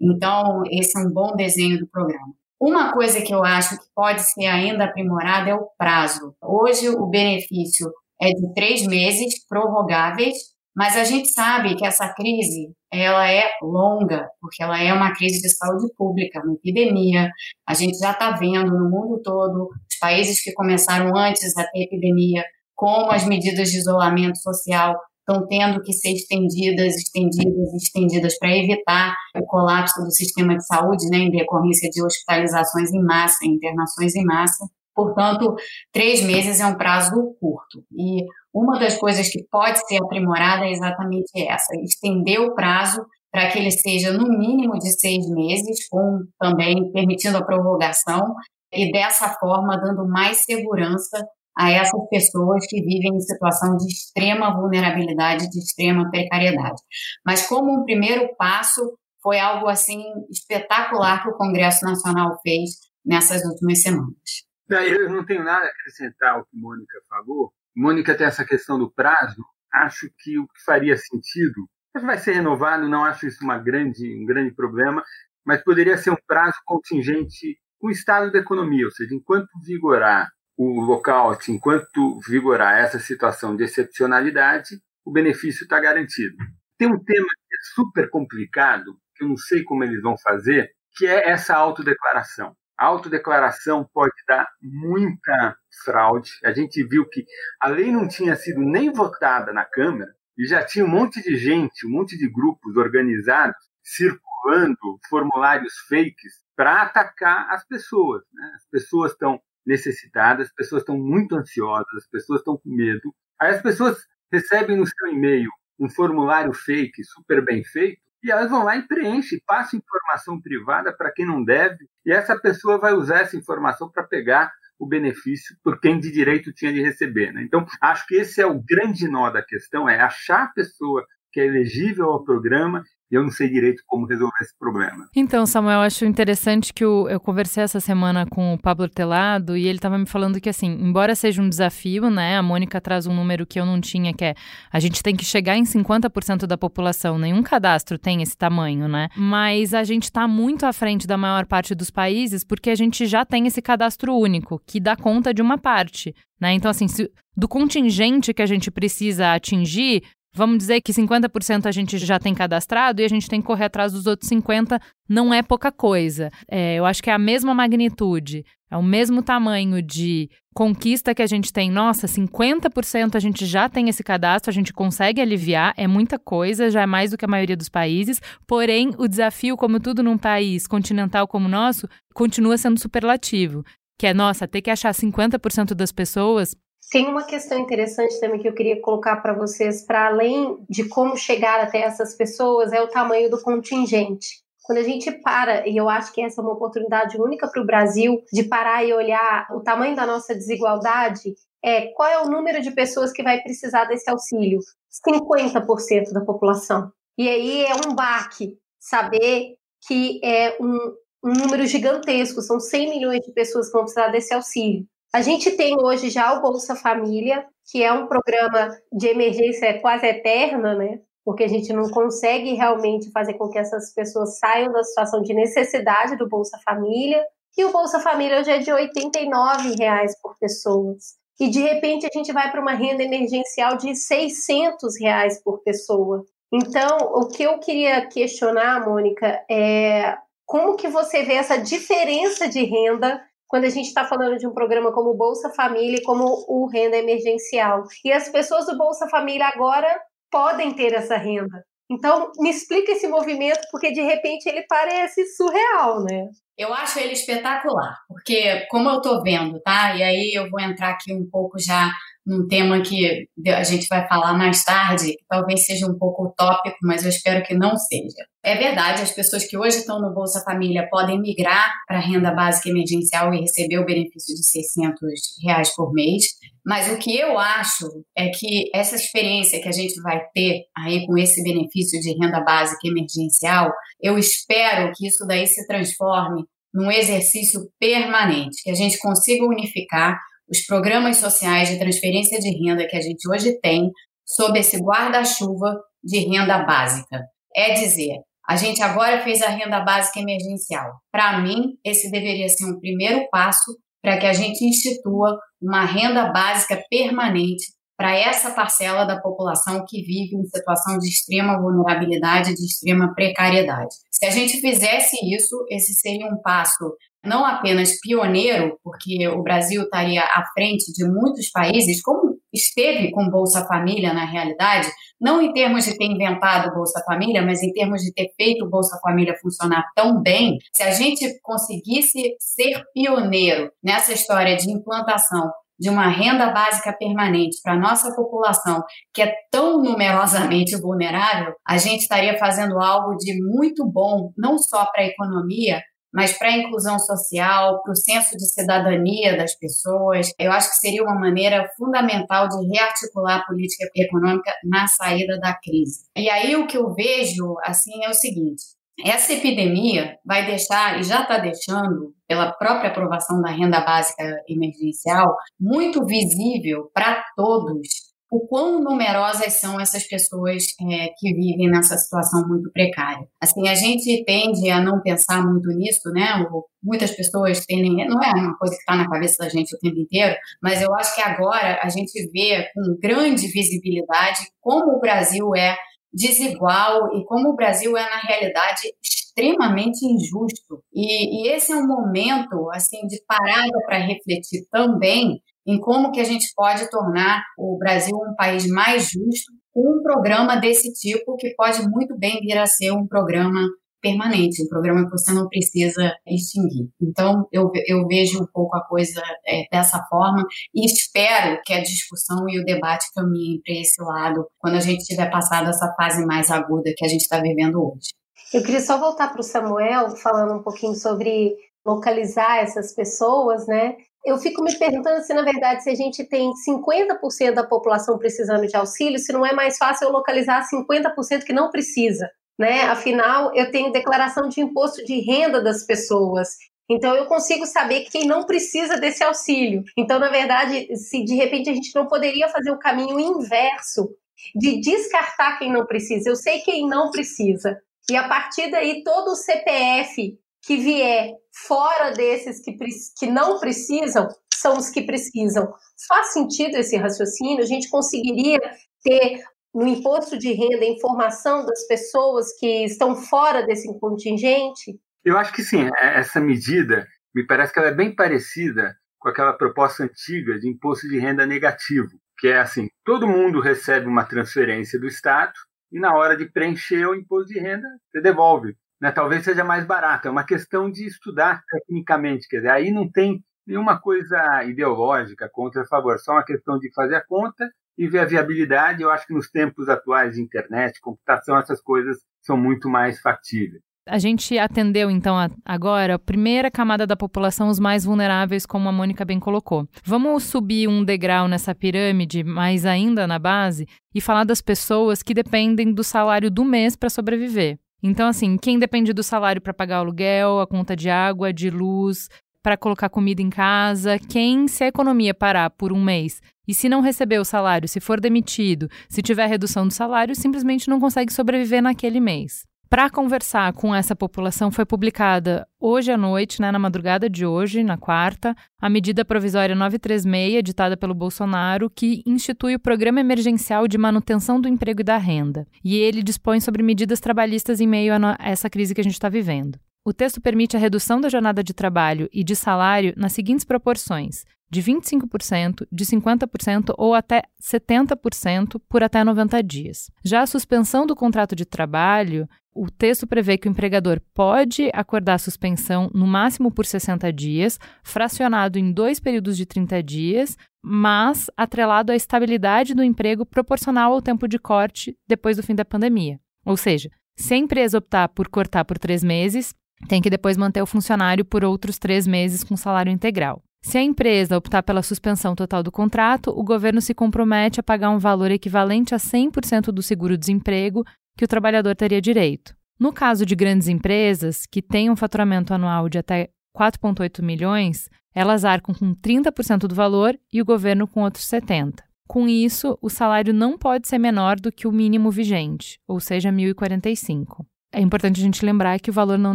Então, esse é um bom desenho do programa. Uma coisa que eu acho que pode ser ainda aprimorada é o prazo. Hoje, o benefício é de três meses prorrogáveis, mas a gente sabe que essa crise ela é longa, porque ela é uma crise de saúde pública, uma epidemia. A gente já está vendo no mundo todo os países que começaram antes da epidemia, como as medidas de isolamento social estão tendo que ser estendidas, estendidas, estendidas para evitar o colapso do sistema de saúde, né, em decorrência de hospitalizações em massa, internações em massa. Portanto, três meses é um prazo curto. E uma das coisas que pode ser aprimorada é exatamente essa: estender o prazo para que ele seja no mínimo de seis meses, com também permitindo a prorrogação, e dessa forma dando mais segurança a essas pessoas que vivem em situação de extrema vulnerabilidade, de extrema precariedade. Mas como um primeiro passo, foi algo assim espetacular que o Congresso Nacional fez nessas últimas semanas. Eu não tenho nada a acrescentar ao que Mônica falou. Mônica tem essa questão do prazo. Acho que o que faria sentido, mas vai ser renovado, não acho isso uma grande, um grande problema, mas poderia ser um prazo contingente com o estado da economia, ou seja, enquanto vigorar o lockout, enquanto vigorar essa situação de excepcionalidade, o benefício está garantido. Tem um tema que é super complicado, que eu não sei como eles vão fazer, que é essa autodeclaração. A autodeclaração pode dar muita fraude. A gente viu que a lei não tinha sido nem votada na Câmara e já tinha um monte de gente, um monte de grupos organizados circulando formulários fakes para atacar as pessoas. Né? As pessoas estão necessitadas, as pessoas estão muito ansiosas, as pessoas estão com medo. Aí as pessoas recebem no seu e-mail um formulário fake, super bem feito, e elas vão lá e preenchem, passam informação privada para quem não deve, e essa pessoa vai usar essa informação para pegar o benefício por quem de direito tinha de receber. Né? Então, acho que esse é o grande nó da questão, é achar a pessoa que é elegível ao programa eu não sei direito como resolver esse problema. Então, Samuel, acho interessante que eu, eu conversei essa semana com o Pablo Telado e ele estava me falando que, assim, embora seja um desafio, né, a Mônica traz um número que eu não tinha, que é a gente tem que chegar em 50% da população, nenhum cadastro tem esse tamanho, né, mas a gente está muito à frente da maior parte dos países porque a gente já tem esse cadastro único, que dá conta de uma parte. Né? Então, assim, se, do contingente que a gente precisa atingir, Vamos dizer que 50% a gente já tem cadastrado e a gente tem que correr atrás dos outros 50%, não é pouca coisa. É, eu acho que é a mesma magnitude, é o mesmo tamanho de conquista que a gente tem. Nossa, 50% a gente já tem esse cadastro, a gente consegue aliviar, é muita coisa, já é mais do que a maioria dos países. Porém, o desafio, como tudo num país continental como o nosso, continua sendo superlativo. Que é, nossa, ter que achar 50% das pessoas tem uma questão interessante também que eu queria colocar para vocês, para além de como chegar até essas pessoas, é o tamanho do contingente. Quando a gente para, e eu acho que essa é uma oportunidade única para o Brasil, de parar e olhar o tamanho da nossa desigualdade, é qual é o número de pessoas que vai precisar desse auxílio? 50% da população. E aí é um baque saber que é um, um número gigantesco, são 100 milhões de pessoas que vão precisar desse auxílio. A gente tem hoje já o Bolsa Família, que é um programa de emergência quase eterna, né? Porque a gente não consegue realmente fazer com que essas pessoas saiam da situação de necessidade do Bolsa Família. E o Bolsa Família hoje é de R$ 89,00 por pessoas. E de repente a gente vai para uma renda emergencial de 600 reais por pessoa. Então, o que eu queria questionar, Mônica, é como que você vê essa diferença de renda quando a gente está falando de um programa como o Bolsa Família e como o Renda Emergencial. E as pessoas do Bolsa Família agora podem ter essa renda. Então, me explica esse movimento, porque de repente ele parece surreal, né? Eu acho ele espetacular, porque como eu estou vendo, tá? E aí eu vou entrar aqui um pouco já num tema que a gente vai falar mais tarde, talvez seja um pouco utópico, mas eu espero que não seja. É verdade, as pessoas que hoje estão no Bolsa Família podem migrar para a renda básica emergencial e receber o benefício de 600 reais por mês, mas o que eu acho é que essa experiência que a gente vai ter aí com esse benefício de renda básica emergencial, eu espero que isso daí se transforme num exercício permanente, que a gente consiga unificar os programas sociais de transferência de renda que a gente hoje tem sob esse guarda-chuva de renda básica. É dizer, a gente agora fez a renda básica emergencial. Para mim, esse deveria ser um primeiro passo para que a gente institua uma renda básica permanente para essa parcela da população que vive em situação de extrema vulnerabilidade, de extrema precariedade. Se a gente fizesse isso, esse seria um passo não apenas pioneiro, porque o Brasil estaria à frente de muitos países, como esteve com Bolsa Família na realidade, não em termos de ter inventado Bolsa Família, mas em termos de ter feito Bolsa Família funcionar tão bem, se a gente conseguisse ser pioneiro nessa história de implantação de uma renda básica permanente para a nossa população, que é tão numerosamente vulnerável, a gente estaria fazendo algo de muito bom, não só para a economia, mas para a inclusão social, para o senso de cidadania das pessoas. Eu acho que seria uma maneira fundamental de rearticular a política econômica na saída da crise. E aí o que eu vejo assim é o seguinte: essa epidemia vai deixar, e já está deixando, pela própria aprovação da renda básica emergencial, muito visível para todos o quão numerosas são essas pessoas é, que vivem nessa situação muito precária. Assim, a gente tende a não pensar muito nisso, né? Muitas pessoas tendem, não é uma coisa que está na cabeça da gente o tempo inteiro, mas eu acho que agora a gente vê com grande visibilidade como o Brasil é desigual e como o Brasil é, na realidade, extremamente injusto. E, e esse é um momento, assim, de parada para refletir também em como que a gente pode tornar o Brasil um país mais justo com um programa desse tipo que pode muito bem vir a ser um programa permanente, um programa que você não precisa extinguir. Então, eu, eu vejo um pouco a coisa é, dessa forma e espero que a discussão e o debate caminhem para esse lado quando a gente tiver passado essa fase mais aguda que a gente está vivendo hoje. Eu queria só voltar para o Samuel, falando um pouquinho sobre localizar essas pessoas, né? Eu fico me perguntando se, na verdade, se a gente tem 50% da população precisando de auxílio, se não é mais fácil eu localizar 50% que não precisa. Né? Afinal, eu tenho declaração de imposto de renda das pessoas. Então, eu consigo saber quem não precisa desse auxílio. Então, na verdade, se de repente a gente não poderia fazer o caminho inverso de descartar quem não precisa. Eu sei quem não precisa. E a partir daí, todo o CPF que vier fora desses que, que não precisam, são os que precisam. Faz sentido esse raciocínio? A gente conseguiria ter no imposto de renda informação das pessoas que estão fora desse contingente? Eu acho que sim. É, essa medida me parece que ela é bem parecida com aquela proposta antiga de imposto de renda negativo, que é assim: todo mundo recebe uma transferência do Estado e na hora de preencher o imposto de renda, você devolve né, talvez seja mais barato. É uma questão de estudar tecnicamente. Quer dizer, aí não tem nenhuma coisa ideológica contra a favor, só uma questão de fazer a conta e ver a viabilidade. Eu acho que nos tempos atuais de internet, computação, essas coisas são muito mais factíveis. A gente atendeu, então, agora a primeira camada da população, os mais vulneráveis, como a Mônica bem colocou. Vamos subir um degrau nessa pirâmide, mais ainda na base, e falar das pessoas que dependem do salário do mês para sobreviver. Então, assim, quem depende do salário para pagar o aluguel, a conta de água, de luz, para colocar comida em casa, quem, se a economia parar por um mês e se não receber o salário, se for demitido, se tiver redução do salário, simplesmente não consegue sobreviver naquele mês. Para conversar com essa população, foi publicada hoje à noite, né, na madrugada de hoje, na quarta, a medida provisória 936, editada pelo Bolsonaro, que institui o Programa Emergencial de Manutenção do Emprego e da Renda. E ele dispõe sobre medidas trabalhistas em meio a essa crise que a gente está vivendo. O texto permite a redução da jornada de trabalho e de salário nas seguintes proporções: de 25%, de 50% ou até 70% por até 90 dias. Já a suspensão do contrato de trabalho o texto prevê que o empregador pode acordar suspensão no máximo por 60 dias, fracionado em dois períodos de 30 dias, mas atrelado à estabilidade do emprego proporcional ao tempo de corte depois do fim da pandemia. Ou seja, se a empresa optar por cortar por três meses, tem que depois manter o funcionário por outros três meses com salário integral. Se a empresa optar pela suspensão total do contrato, o governo se compromete a pagar um valor equivalente a 100% do seguro-desemprego que o trabalhador teria direito. No caso de grandes empresas, que têm um faturamento anual de até 4,8 milhões, elas arcam com 30% do valor e o governo com outros 70%. Com isso, o salário não pode ser menor do que o mínimo vigente, ou seja, 1.045. É importante a gente lembrar que o valor não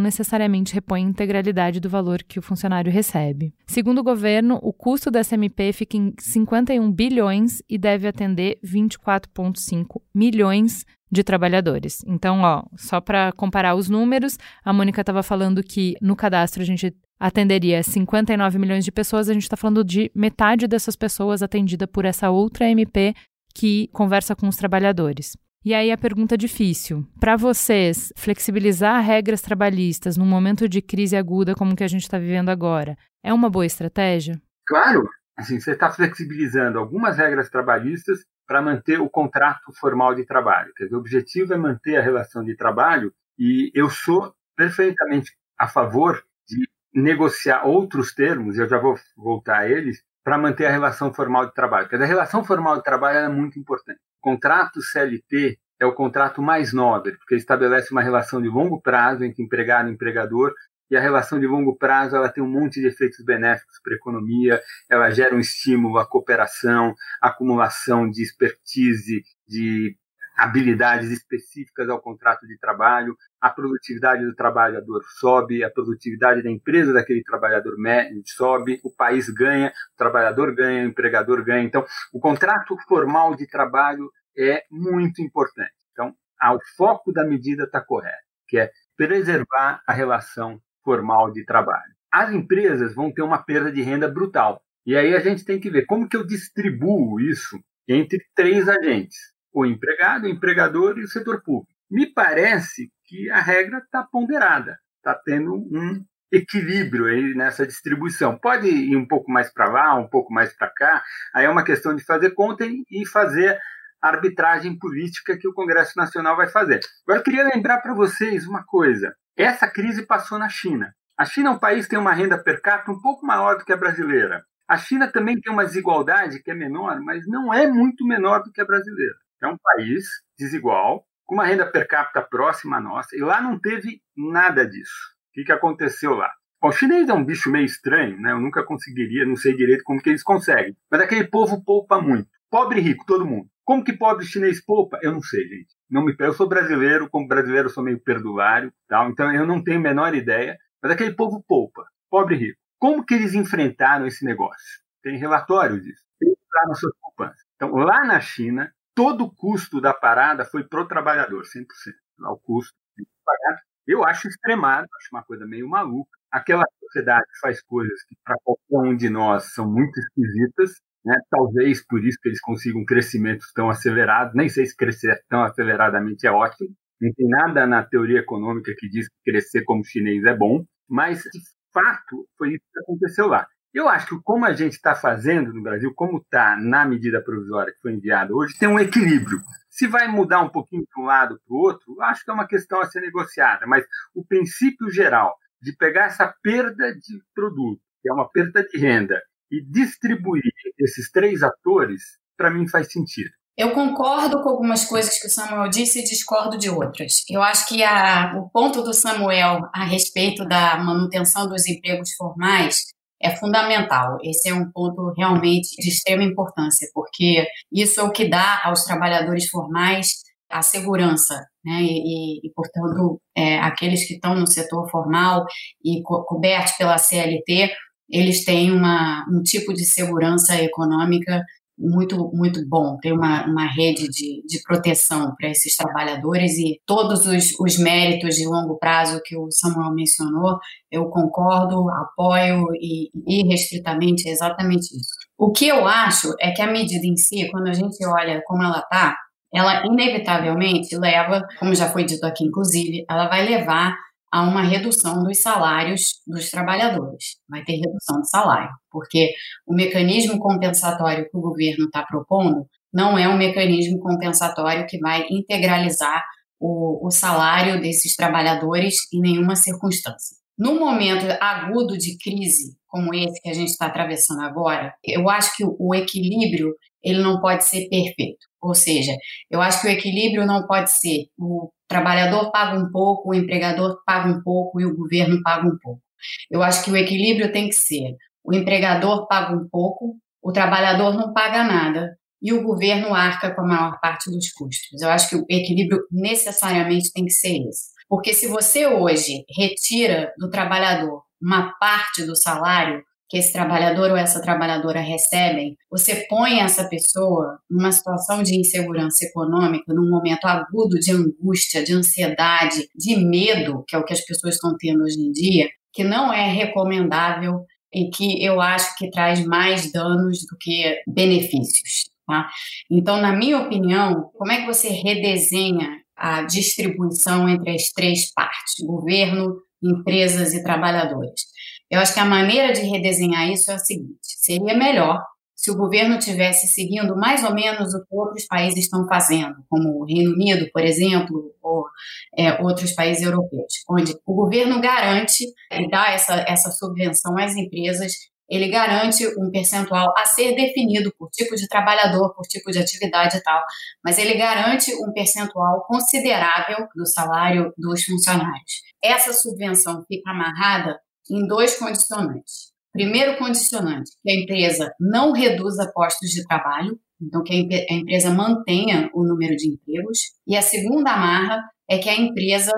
necessariamente repõe a integralidade do valor que o funcionário recebe. Segundo o governo, o custo da SMP fica em 51 bilhões e deve atender 24,5 milhões de trabalhadores. Então, ó, só para comparar os números, a Mônica estava falando que no cadastro a gente atenderia 59 milhões de pessoas, a gente está falando de metade dessas pessoas atendida por essa outra MP que conversa com os trabalhadores. E aí a pergunta difícil. Para vocês, flexibilizar regras trabalhistas num momento de crise aguda como que a gente está vivendo agora, é uma boa estratégia? Claro. Assim, você está flexibilizando algumas regras trabalhistas para manter o contrato formal de trabalho. Quer dizer, o objetivo é manter a relação de trabalho e eu sou perfeitamente a favor de negociar outros termos, eu já vou voltar a eles, para manter a relação formal de trabalho. Porque a relação formal de trabalho é muito importante. O contrato CLT é o contrato mais nobre, porque ele estabelece uma relação de longo prazo entre empregado e empregador, e a relação de longo prazo ela tem um monte de efeitos benéficos para a economia, ela gera um estímulo à cooperação, acumulação de expertise, de habilidades específicas ao contrato de trabalho, a produtividade do trabalhador sobe, a produtividade da empresa daquele trabalhador sobe, o país ganha, o trabalhador ganha, o empregador ganha. Então, o contrato formal de trabalho é muito importante. Então, o foco da medida está correto, que é preservar a relação formal de trabalho. As empresas vão ter uma perda de renda brutal. E aí a gente tem que ver como que eu distribuo isso entre três agentes o empregado, o empregador e o setor público. Me parece que a regra está ponderada, está tendo um equilíbrio aí nessa distribuição. Pode ir um pouco mais para lá, um pouco mais para cá, aí é uma questão de fazer conta e fazer a arbitragem política que o Congresso Nacional vai fazer. Agora, eu queria lembrar para vocês uma coisa. Essa crise passou na China. A China é um país que tem uma renda per capita um pouco maior do que a brasileira. A China também tem uma desigualdade que é menor, mas não é muito menor do que a brasileira. É um país desigual, com uma renda per capita próxima à nossa, e lá não teve nada disso. O que, que aconteceu lá? Bom, o chinês é um bicho meio estranho, né? Eu nunca conseguiria, não sei direito como que eles conseguem. Mas aquele povo poupa muito. Pobre e rico, todo mundo. Como que pobre chinês poupa? Eu não sei, gente. Não me, eu sou brasileiro, como brasileiro sou meio perdulário, tal, então eu não tenho a menor ideia. Mas aquele povo poupa, pobre e rico. Como que eles enfrentaram esse negócio? Tem relatório disso. Eles usaram suas poupanças. Então, lá na China, todo o custo da parada foi para o trabalhador, 100%. Lá o custo pagar. Eu acho extremado, acho uma coisa meio maluca. Aquela sociedade faz coisas que para qualquer um de nós são muito esquisitas, né? Talvez por isso que eles consigam um crescimento tão acelerado. Nem sei se crescer tão aceleradamente é ótimo. Não tem nada na teoria econômica que diz que crescer como chinês é bom, mas de fato foi isso que aconteceu lá. Eu acho que como a gente está fazendo no Brasil, como está na medida provisória que foi enviada hoje, tem um equilíbrio. Se vai mudar um pouquinho para um lado para o outro, acho que é uma questão a ser negociada, mas o princípio geral de pegar essa perda de produto, que é uma perda de renda, e distribuir esses três atores, para mim faz sentido. Eu concordo com algumas coisas que o Samuel disse e discordo de outras. Eu acho que a, o ponto do Samuel a respeito da manutenção dos empregos formais é fundamental. Esse é um ponto realmente de extrema importância, porque isso é o que dá aos trabalhadores formais a segurança, né? E, e, e portanto, é, aqueles que estão no setor formal e co cobertos pela CLT, eles têm uma, um tipo de segurança econômica muito, muito bom, tem uma, uma rede de, de proteção para esses trabalhadores e todos os, os méritos de longo prazo que o Samuel mencionou, eu concordo, apoio e irrestritamente é exatamente isso. O que eu acho é que a medida em si, quando a gente olha como ela está, ela inevitavelmente leva, como já foi dito aqui inclusive, ela vai levar a uma redução dos salários dos trabalhadores. Vai ter redução de salário, porque o mecanismo compensatório que o governo está propondo não é um mecanismo compensatório que vai integralizar o, o salário desses trabalhadores em nenhuma circunstância. No momento agudo de crise como esse que a gente está atravessando agora, eu acho que o equilíbrio ele não pode ser perfeito. Ou seja, eu acho que o equilíbrio não pode ser o trabalhador paga um pouco, o empregador paga um pouco e o governo paga um pouco. Eu acho que o equilíbrio tem que ser o empregador paga um pouco, o trabalhador não paga nada e o governo arca com a maior parte dos custos. Eu acho que o equilíbrio necessariamente tem que ser esse. Porque se você hoje retira do trabalhador uma parte do salário que esse trabalhador ou essa trabalhadora recebem, você põe essa pessoa numa situação de insegurança econômica, num momento agudo de angústia, de ansiedade, de medo, que é o que as pessoas estão tendo hoje em dia, que não é recomendável e que eu acho que traz mais danos do que benefícios. Tá? Então, na minha opinião, como é que você redesenha a distribuição entre as três partes, governo, empresas e trabalhadores? Eu acho que a maneira de redesenhar isso é a seguinte: seria melhor se o governo tivesse seguindo mais ou menos o que outros países estão fazendo, como o Reino Unido, por exemplo, ou é, outros países europeus, onde o governo garante e dá essa, essa subvenção às empresas ele garante um percentual a ser definido por tipo de trabalhador, por tipo de atividade e tal, mas ele garante um percentual considerável do salário dos funcionários. Essa subvenção fica amarrada em dois condicionantes. Primeiro condicionante, que a empresa não reduza postos de trabalho, então que a empresa mantenha o número de empregos. E a segunda amarra é que a empresa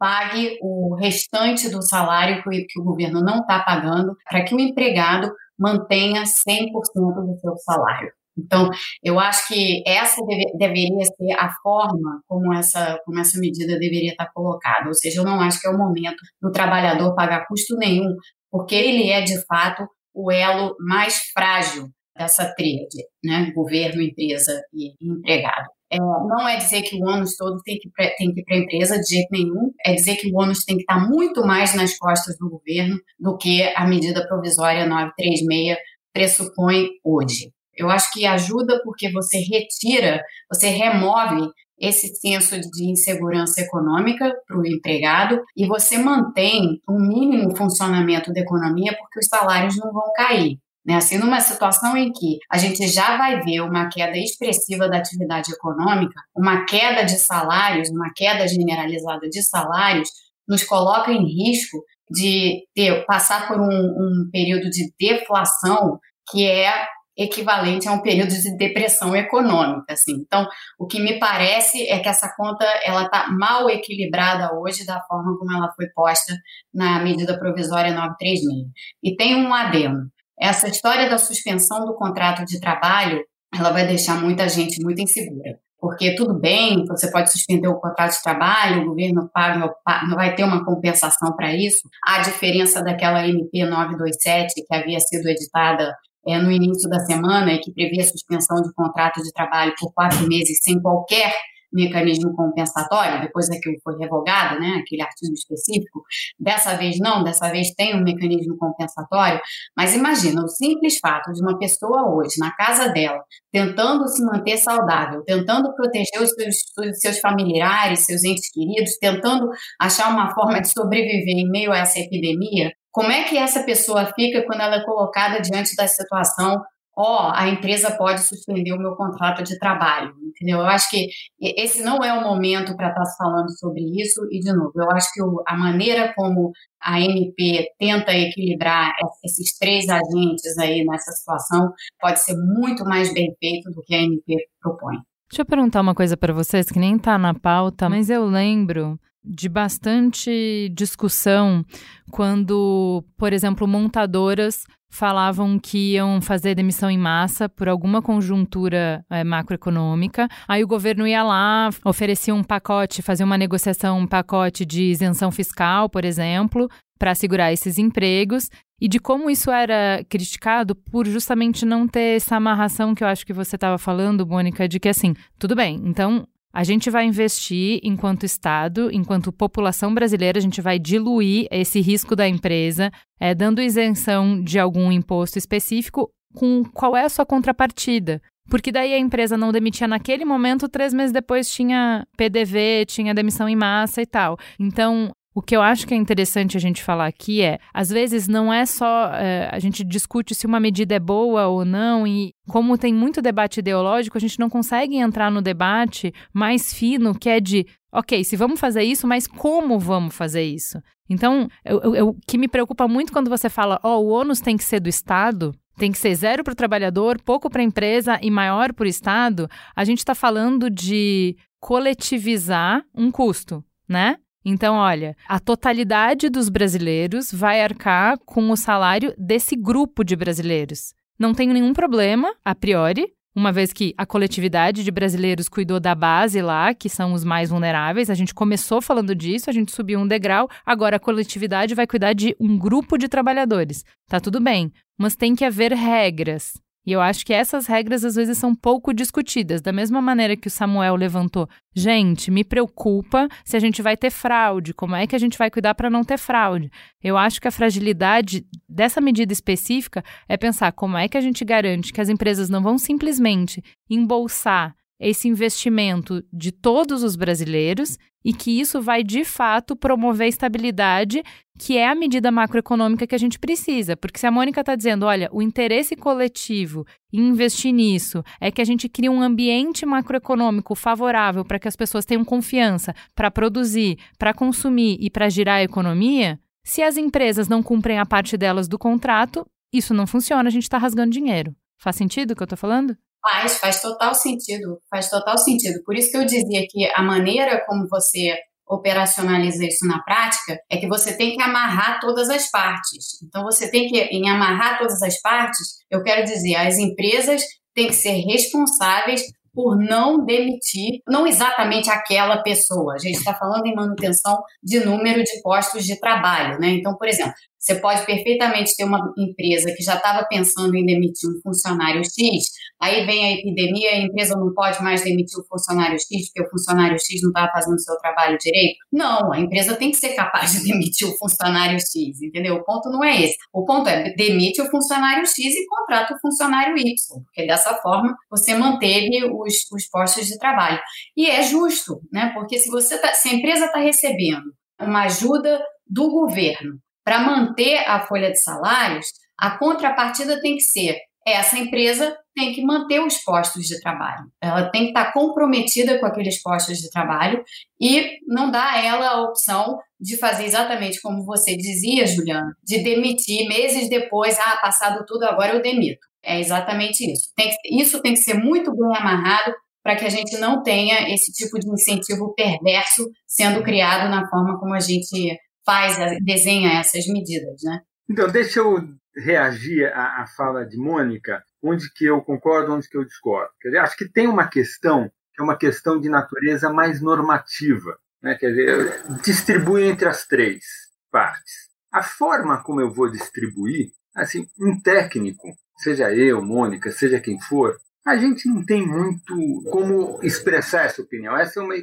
pague o restante do salário que, o governo não está pagando, para que o empregado mantenha 100% do seu salário. Então, eu acho que essa deve, deveria ser a forma como essa, como essa medida deveria estar colocada. Ou seja, eu não acho que é o momento do trabalhador pagar custo nenhum, porque ele é, de fato, o elo mais frágil dessa tríade, né? governo, empresa e empregado. É, não é dizer que o ônus todo tem que, ir para a empresa, de jeito nenhum. É dizer que o ônus tem que estar muito mais nas costas do governo do que a medida provisória 936 pressupõe hoje. Eu acho que ajuda porque você retira, você remove esse senso de insegurança econômica para o empregado e você mantém um mínimo funcionamento da economia porque os salários não vão cair. Né? Assim, numa situação em que a gente já vai ver uma queda expressiva da atividade econômica, uma queda de salários, uma queda generalizada de salários, nos coloca em risco de ter, passar por um, um período de deflação que é equivalente a um período de depressão econômica, assim. Então, o que me parece é que essa conta ela está mal equilibrada hoje da forma como ela foi posta na medida provisória 936. E tem um adendo. Essa história da suspensão do contrato de trabalho, ela vai deixar muita gente muito insegura. Porque tudo bem, você pode suspender o contrato de trabalho, o governo paga, não vai ter uma compensação para isso. A diferença daquela MP 927 que havia sido editada é, no início da semana e que previa suspensão de contrato de trabalho por quatro meses sem qualquer mecanismo compensatório, depois daquilo foi revogado, né, aquele artigo específico, dessa vez não, dessa vez tem um mecanismo compensatório, mas imagina, o simples fato de uma pessoa hoje, na casa dela, tentando se manter saudável, tentando proteger os seus, os seus familiares, seus entes queridos, tentando achar uma forma de sobreviver em meio a essa epidemia, como é que essa pessoa fica quando ela é colocada diante da situação ó, oh, a empresa pode suspender o meu contrato de trabalho, entendeu? Eu acho que esse não é o momento para estar tá falando sobre isso, e de novo, eu acho que a maneira como a MP tenta equilibrar esses três agentes aí nessa situação pode ser muito mais bem feito do que a MP propõe. Deixa eu perguntar uma coisa para vocês que nem está na pauta, mas eu lembro de bastante discussão quando, por exemplo, montadoras falavam que iam fazer demissão em massa por alguma conjuntura é, macroeconômica. Aí o governo ia lá, oferecia um pacote, fazia uma negociação, um pacote de isenção fiscal, por exemplo, para assegurar esses empregos. E de como isso era criticado por justamente não ter essa amarração que eu acho que você estava falando, Mônica, de que assim, tudo bem, então a gente vai investir enquanto Estado, enquanto população brasileira, a gente vai diluir esse risco da empresa, é, dando isenção de algum imposto específico, com qual é a sua contrapartida. Porque daí a empresa não demitia naquele momento, três meses depois tinha PDV, tinha demissão em massa e tal. Então, o que eu acho que é interessante a gente falar aqui é, às vezes não é só é, a gente discute se uma medida é boa ou não, e como tem muito debate ideológico, a gente não consegue entrar no debate mais fino, que é de, ok, se vamos fazer isso, mas como vamos fazer isso? Então, o que me preocupa muito quando você fala, ó, oh, o ônus tem que ser do Estado, tem que ser zero para o trabalhador, pouco para a empresa e maior para o Estado, a gente está falando de coletivizar um custo, né? Então, olha, a totalidade dos brasileiros vai arcar com o salário desse grupo de brasileiros. Não tem nenhum problema, a priori, uma vez que a coletividade de brasileiros cuidou da base lá, que são os mais vulneráveis, a gente começou falando disso, a gente subiu um degrau, agora a coletividade vai cuidar de um grupo de trabalhadores. Tá tudo bem, mas tem que haver regras. E eu acho que essas regras às vezes são pouco discutidas, da mesma maneira que o Samuel levantou. Gente, me preocupa se a gente vai ter fraude, como é que a gente vai cuidar para não ter fraude? Eu acho que a fragilidade dessa medida específica é pensar como é que a gente garante que as empresas não vão simplesmente embolsar esse investimento de todos os brasileiros e que isso vai de fato promover estabilidade, que é a medida macroeconômica que a gente precisa. Porque se a Mônica está dizendo, olha, o interesse coletivo em investir nisso é que a gente crie um ambiente macroeconômico favorável para que as pessoas tenham confiança para produzir, para consumir e para girar a economia, se as empresas não cumprem a parte delas do contrato, isso não funciona, a gente está rasgando dinheiro. Faz sentido o que eu estou falando? Faz, faz total sentido, faz total sentido. Por isso que eu dizia que a maneira como você operacionaliza isso na prática é que você tem que amarrar todas as partes. Então você tem que em amarrar todas as partes, eu quero dizer, as empresas têm que ser responsáveis por não demitir, não exatamente aquela pessoa. A gente está falando em manutenção de número de postos de trabalho, né? Então, por exemplo, você pode perfeitamente ter uma empresa que já estava pensando em demitir um funcionário X, aí vem a epidemia, a empresa não pode mais demitir o funcionário X porque o funcionário X não estava fazendo o seu trabalho direito. Não, a empresa tem que ser capaz de [LAUGHS] demitir o funcionário X, entendeu? O ponto não é esse. O ponto é demite o funcionário X e contrata o funcionário Y, porque dessa forma você manteve os, os postos de trabalho. E é justo, né? Porque se você tá, se a empresa está recebendo uma ajuda do governo para manter a folha de salários, a contrapartida tem que ser essa empresa tem que manter os postos de trabalho. Ela tem que estar comprometida com aqueles postos de trabalho e não dá a ela a opção de fazer exatamente como você dizia, Juliana, de demitir meses depois, ah, passado tudo, agora eu demito. É exatamente isso. Tem que, isso tem que ser muito bem amarrado para que a gente não tenha esse tipo de incentivo perverso sendo criado na forma como a gente faz, desenha essas medidas, né? Então, deixa eu reagir à, à fala de Mônica, onde que eu concordo, onde que eu discordo. Dizer, acho que tem uma questão que é uma questão de natureza mais normativa, né? Quer dizer, distribui entre as três partes. A forma como eu vou distribuir, assim, um técnico, seja eu, Mônica, seja quem for, a gente não tem muito como expressar essa opinião. Essa é uma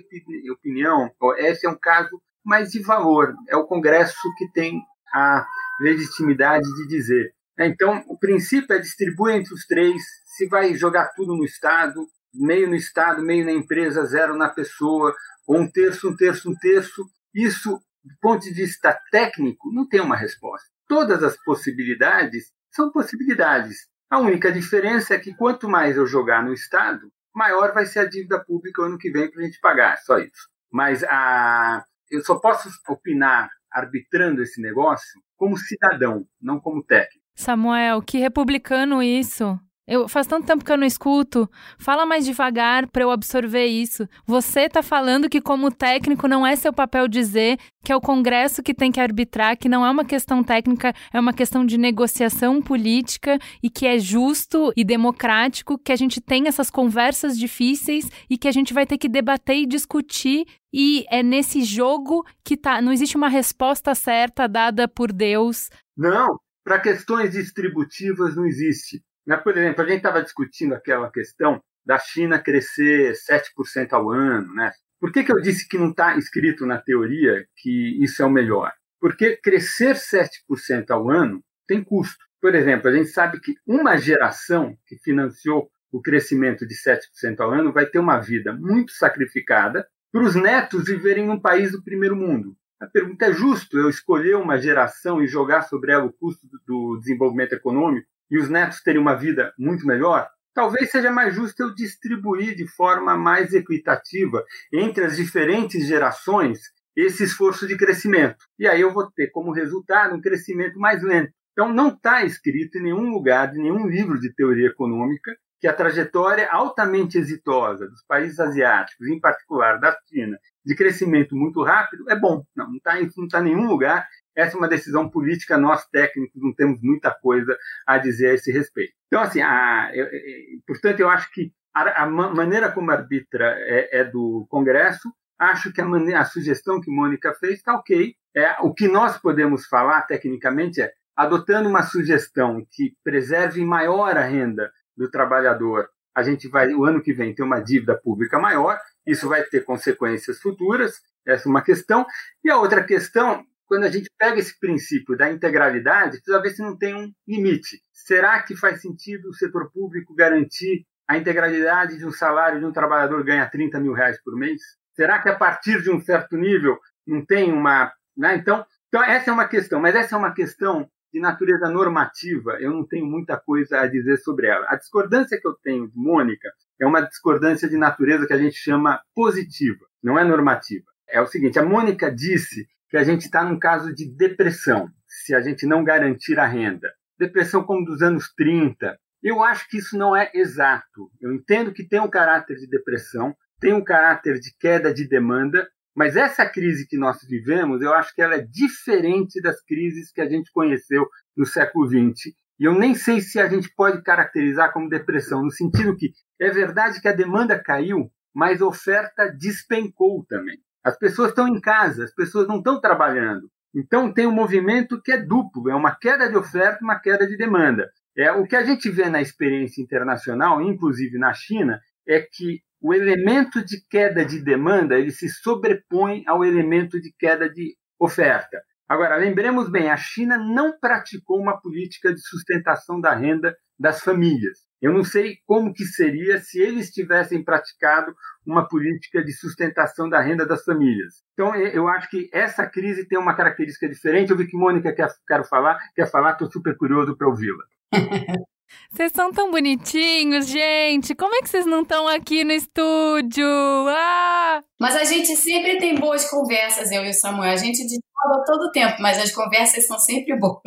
opinião, esse é um caso mas de valor. É o Congresso que tem a legitimidade de dizer. Então, o princípio é distribuir entre os três. Se vai jogar tudo no Estado, meio no Estado, meio na empresa, zero na pessoa, ou um terço, um terço, um terço, isso, do ponto de vista técnico, não tem uma resposta. Todas as possibilidades são possibilidades. A única diferença é que quanto mais eu jogar no Estado, maior vai ser a dívida pública ano que vem para a gente pagar, só isso. Mas a, eu só posso opinar arbitrando esse negócio como cidadão, não como técnico. Samuel, que republicano isso. Eu faz tanto tempo que eu não escuto. Fala mais devagar para eu absorver isso. Você está falando que como técnico não é seu papel dizer que é o Congresso que tem que arbitrar, que não é uma questão técnica, é uma questão de negociação política e que é justo e democrático que a gente tem essas conversas difíceis e que a gente vai ter que debater e discutir e é nesse jogo que tá, não existe uma resposta certa dada por Deus. Não, para questões distributivas não existe. Né? Por exemplo, a gente estava discutindo aquela questão da China crescer 7% ao ano, né? Por que, que eu disse que não está escrito na teoria que isso é o melhor? Porque crescer 7% ao ano tem custo. Por exemplo, a gente sabe que uma geração que financiou o crescimento de 7% ao ano vai ter uma vida muito sacrificada para os netos viverem num país do primeiro mundo. A pergunta é justo eu escolher uma geração e jogar sobre ela o custo do desenvolvimento econômico e os netos terem uma vida muito melhor? Talvez seja mais justo eu distribuir de forma mais equitativa entre as diferentes gerações esse esforço de crescimento. E aí eu vou ter como resultado um crescimento mais lento. Então, não está escrito em nenhum lugar, de nenhum livro de teoria econômica, que a trajetória altamente exitosa dos países asiáticos, em particular da China, de crescimento muito rápido, é bom. Não está tá em nenhum lugar. Essa é uma decisão política, nós técnicos não temos muita coisa a dizer a esse respeito. Então, assim, a, eu, eu, portanto, eu acho que a, a maneira como arbitra é, é, do Congresso, acho que a, maneira, a sugestão que Mônica fez está ok. É, o que nós podemos falar tecnicamente é adotando uma sugestão que preserve maior a renda do trabalhador, a gente vai, o ano que vem, ter uma dívida pública maior, isso vai ter consequências futuras, essa é uma questão. E a outra questão, quando a gente pega esse princípio da integralidade, precisa ver se não tem um limite. Será que faz sentido o setor público garantir a integralidade de um salário de um trabalhador ganha 30 mil reais por mês? Será que a partir de um certo nível não tem uma. Né? Então, então, essa é uma questão, mas essa é uma questão de natureza normativa, eu não tenho muita coisa a dizer sobre ela. A discordância que eu tenho de Mônica é uma discordância de natureza que a gente chama positiva, não é normativa. É o seguinte: a Mônica disse que a gente está num caso de depressão se a gente não garantir a renda. Depressão como dos anos 30. Eu acho que isso não é exato. Eu entendo que tem um caráter de depressão, tem um caráter de queda de demanda, mas essa crise que nós vivemos, eu acho que ela é diferente das crises que a gente conheceu no século XX. E eu nem sei se a gente pode caracterizar como depressão, no sentido que é verdade que a demanda caiu, mas a oferta despencou também. As pessoas estão em casa, as pessoas não estão trabalhando. Então tem um movimento que é duplo, é uma queda de oferta uma queda de demanda. É o que a gente vê na experiência internacional, inclusive na China, é que o elemento de queda de demanda ele se sobrepõe ao elemento de queda de oferta. Agora, lembremos bem, a China não praticou uma política de sustentação da renda das famílias. Eu não sei como que seria se eles tivessem praticado uma política de sustentação da renda das famílias. Então, eu acho que essa crise tem uma característica diferente. Eu vi que Mônica quer, quer falar, quer falar, estou super curioso para ouvi-la. [LAUGHS] Vocês são tão bonitinhos, gente. Como é que vocês não estão aqui no estúdio? Ah! Mas a gente sempre tem boas conversas, eu e o Samuel. A gente discorda todo o tempo, mas as conversas são sempre boas.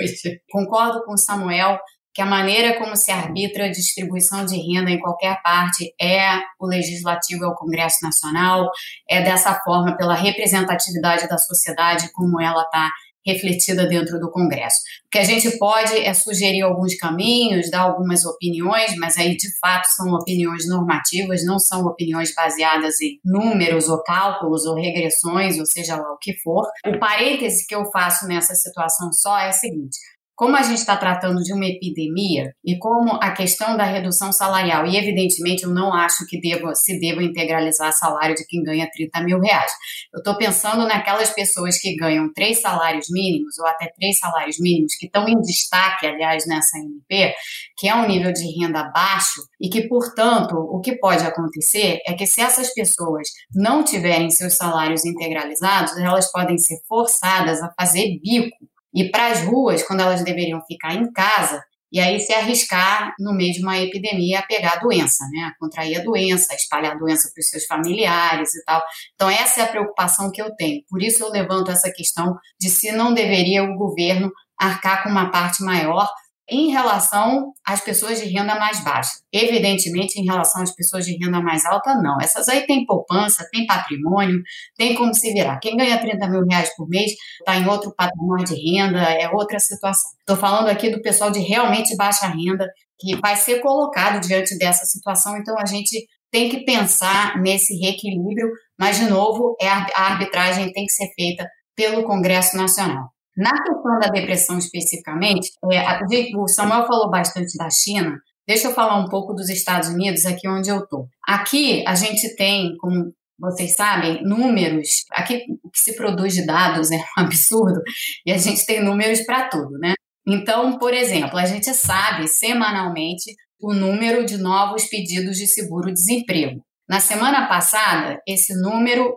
Concordo com o Samuel que a maneira como se arbitra a distribuição de renda em qualquer parte é o legislativo, é o Congresso Nacional, é dessa forma, pela representatividade da sociedade, como ela está refletida dentro do Congresso. O que a gente pode é sugerir alguns caminhos, dar algumas opiniões, mas aí de fato são opiniões normativas, não são opiniões baseadas em números ou cálculos ou regressões, ou seja lá o que for. O parêntese que eu faço nessa situação só é o seguinte: como a gente está tratando de uma epidemia e como a questão da redução salarial, e evidentemente eu não acho que se deva integralizar salário de quem ganha 30 mil reais. Eu estou pensando naquelas pessoas que ganham três salários mínimos ou até três salários mínimos, que estão em destaque, aliás, nessa MP, que é um nível de renda baixo e que, portanto, o que pode acontecer é que se essas pessoas não tiverem seus salários integralizados, elas podem ser forçadas a fazer bico ir para as ruas quando elas deveriam ficar em casa e aí se arriscar no meio de uma epidemia a pegar a doença, né? A contrair a doença, a espalhar a doença para os seus familiares e tal. Então essa é a preocupação que eu tenho. Por isso eu levanto essa questão de se não deveria o governo arcar com uma parte maior em relação às pessoas de renda mais baixa. Evidentemente, em relação às pessoas de renda mais alta, não. Essas aí têm poupança, têm patrimônio, tem como se virar. Quem ganha 30 mil reais por mês está em outro patamar de renda, é outra situação. Estou falando aqui do pessoal de realmente baixa renda, que vai ser colocado diante dessa situação, então a gente tem que pensar nesse reequilíbrio, mas, de novo, é a arbitragem tem que ser feita pelo Congresso Nacional. Na questão da depressão especificamente, é, o Samuel falou bastante da China, Deixa eu falar um pouco dos Estados Unidos, aqui onde eu estou. Aqui a gente tem, como vocês sabem, números. Aqui o que se produz de dados é um [LAUGHS] absurdo e a gente tem números para tudo, né? Então, por exemplo, a gente sabe semanalmente o número de novos pedidos de seguro-desemprego. Na semana passada, esse número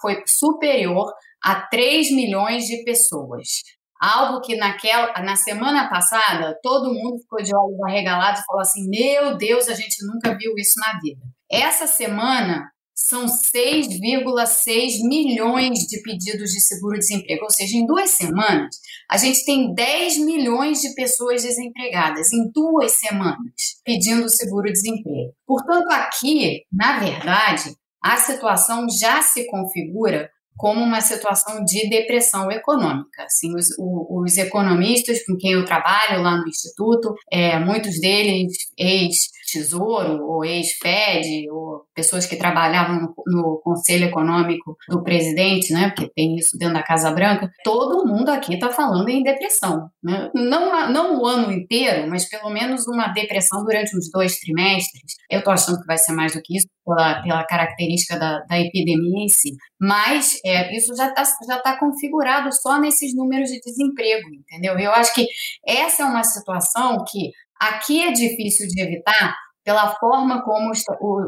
foi superior a 3 milhões de pessoas. Algo que naquela, na semana passada todo mundo ficou de olhos arregalados e falou assim: Meu Deus, a gente nunca viu isso na vida. Essa semana são 6,6 milhões de pedidos de seguro-desemprego, ou seja, em duas semanas, a gente tem 10 milhões de pessoas desempregadas, em duas semanas, pedindo seguro-desemprego. Portanto, aqui, na verdade, a situação já se configura como uma situação de depressão econômica. Assim, os, os economistas com quem eu trabalho lá no Instituto, é, muitos deles ex-tesouro ou ex-FED, ou pessoas que trabalhavam no, no, Conselho Econômico do presidente, né, porque tem isso dentro da Casa Branca, todo mundo aqui está falando em depressão. Né? Não, não o ano inteiro, mas pelo menos uma depressão durante uns dois trimestres. Eu estou achando que vai ser mais do que isso, pela, pela característica da, da epidemia em si. Mas é, isso já está já tá configurado só nesses números de desemprego, entendeu? Eu acho que essa é uma situação que aqui é difícil de evitar, pela forma como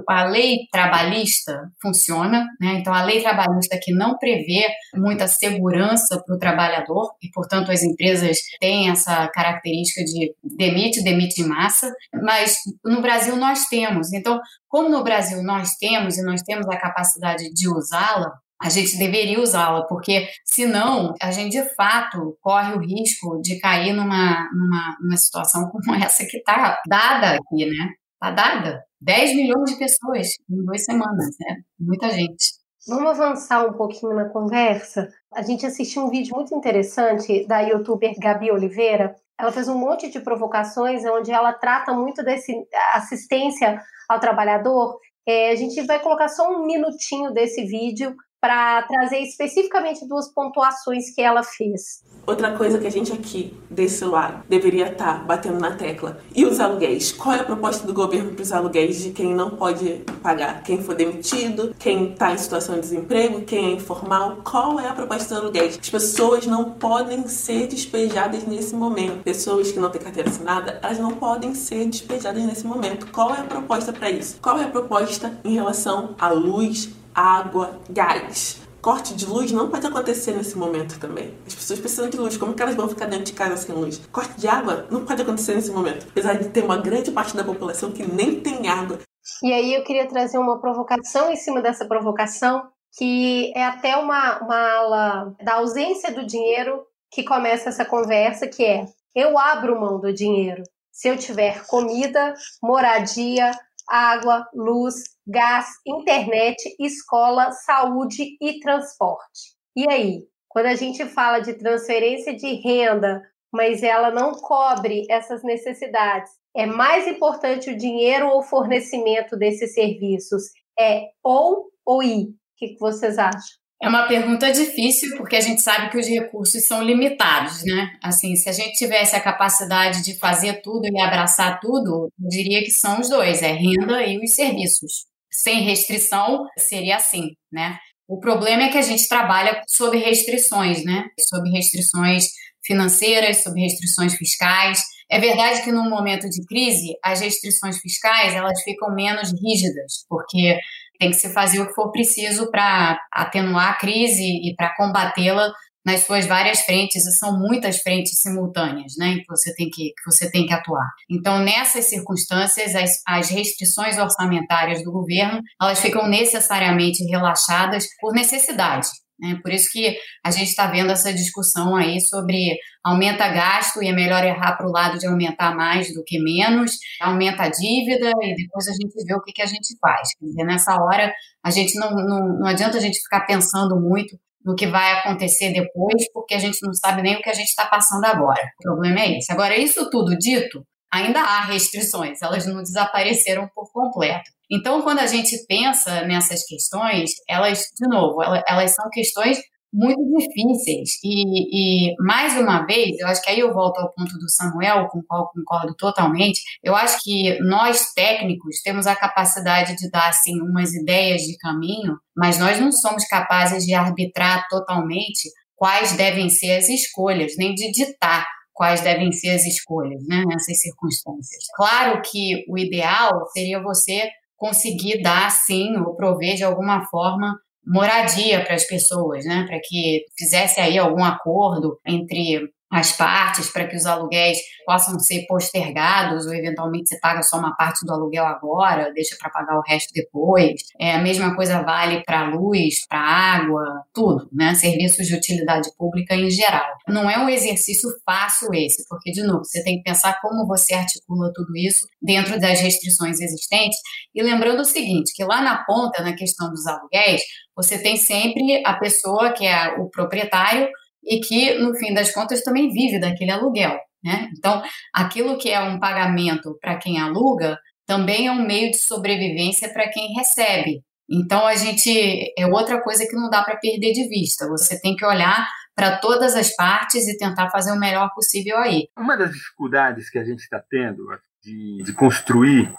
a lei trabalhista funciona. Né? Então, a lei trabalhista que não prevê muita segurança para o trabalhador, e, portanto, as empresas têm essa característica de demite, demite em massa, mas no Brasil nós temos. Então, como no Brasil nós temos, e nós temos a capacidade de usá-la, a gente deveria usá-la, porque senão a gente de fato corre o risco de cair numa, numa, numa situação [LAUGHS] como essa que está dada aqui, né? Está dada. 10 milhões de pessoas em duas semanas, né? Muita gente. Vamos avançar um pouquinho na conversa. A gente assistiu um vídeo muito interessante da youtuber Gabi Oliveira. Ela fez um monte de provocações onde ela trata muito desse assistência ao trabalhador. É, a gente vai colocar só um minutinho desse vídeo para trazer especificamente duas pontuações que ela fez. Outra coisa que a gente aqui desse lado deveria estar tá batendo na tecla. E os aluguéis? Qual é a proposta do governo para os aluguéis de quem não pode pagar? Quem for demitido, quem está em situação de desemprego, quem é informal? Qual é a proposta dos aluguéis? As pessoas não podem ser despejadas nesse momento. Pessoas que não têm carteira assinada, elas não podem ser despejadas nesse momento. Qual é a proposta para isso? Qual é a proposta em relação à luz, água, gás. Corte de luz não pode acontecer nesse momento também. As pessoas precisam de luz. Como que elas vão ficar dentro de casa sem luz? Corte de água não pode acontecer nesse momento. Apesar de ter uma grande parte da população que nem tem água. E aí eu queria trazer uma provocação em cima dessa provocação, que é até uma, uma ala da ausência do dinheiro que começa essa conversa, que é eu abro mão do dinheiro se eu tiver comida, moradia, água, luz, gás, internet, escola, saúde e transporte. E aí, quando a gente fala de transferência de renda, mas ela não cobre essas necessidades, é mais importante o dinheiro ou o fornecimento desses serviços? É ou ou i? O que vocês acham? É uma pergunta difícil, porque a gente sabe que os recursos são limitados, né? Assim, se a gente tivesse a capacidade de fazer tudo e abraçar tudo, eu diria que são os dois, é renda e os serviços. Sem restrição, seria assim, né? O problema é que a gente trabalha sob restrições, né? Sob restrições financeiras, sob restrições fiscais. É verdade que num momento de crise, as restrições fiscais, elas ficam menos rígidas, porque tem que se fazer o que for preciso para atenuar a crise e para combatê-la nas suas várias frentes, e são muitas frentes simultâneas, né, que você tem que, que você tem que atuar. Então, nessas circunstâncias, as, as restrições orçamentárias do governo, elas ficam necessariamente relaxadas por necessidade. Né? Por isso que a gente está vendo essa discussão aí sobre aumenta gasto e é melhor errar para o lado de aumentar mais do que menos, aumenta a dívida e depois a gente vê o que, que a gente faz. Quer dizer, nessa hora, a gente não, não, não adianta a gente ficar pensando muito no que vai acontecer depois, porque a gente não sabe nem o que a gente está passando agora. O problema é esse. Agora, isso tudo dito, ainda há restrições, elas não desapareceram por completo. Então, quando a gente pensa nessas questões, elas, de novo, elas, são questões muito difíceis. E, e, mais uma vez, eu acho que aí eu volto ao ponto do Samuel, com o qual concordo totalmente. Eu acho que nós técnicos temos a capacidade de dar assim umas ideias de caminho, mas nós não somos capazes de arbitrar totalmente quais devem ser as escolhas, nem de ditar quais devem ser as escolhas né, nessas circunstâncias. Claro que o ideal seria você conseguir dar, sim, ou prover de alguma forma moradia para as pessoas, né, para que fizesse aí algum acordo entre as partes para que os aluguéis possam ser postergados ou eventualmente você paga só uma parte do aluguel agora, deixa para pagar o resto depois. É, a mesma coisa vale para luz, para água, tudo, né? Serviços de utilidade pública em geral. Não é um exercício fácil esse, porque de novo, você tem que pensar como você articula tudo isso dentro das restrições existentes e lembrando o seguinte, que lá na ponta, na questão dos aluguéis, você tem sempre a pessoa que é o proprietário e que, no fim das contas, também vive daquele aluguel. Né? Então, aquilo que é um pagamento para quem aluga também é um meio de sobrevivência para quem recebe. Então, a gente é outra coisa que não dá para perder de vista. Você tem que olhar para todas as partes e tentar fazer o melhor possível aí. Uma das dificuldades que a gente está tendo de, de construir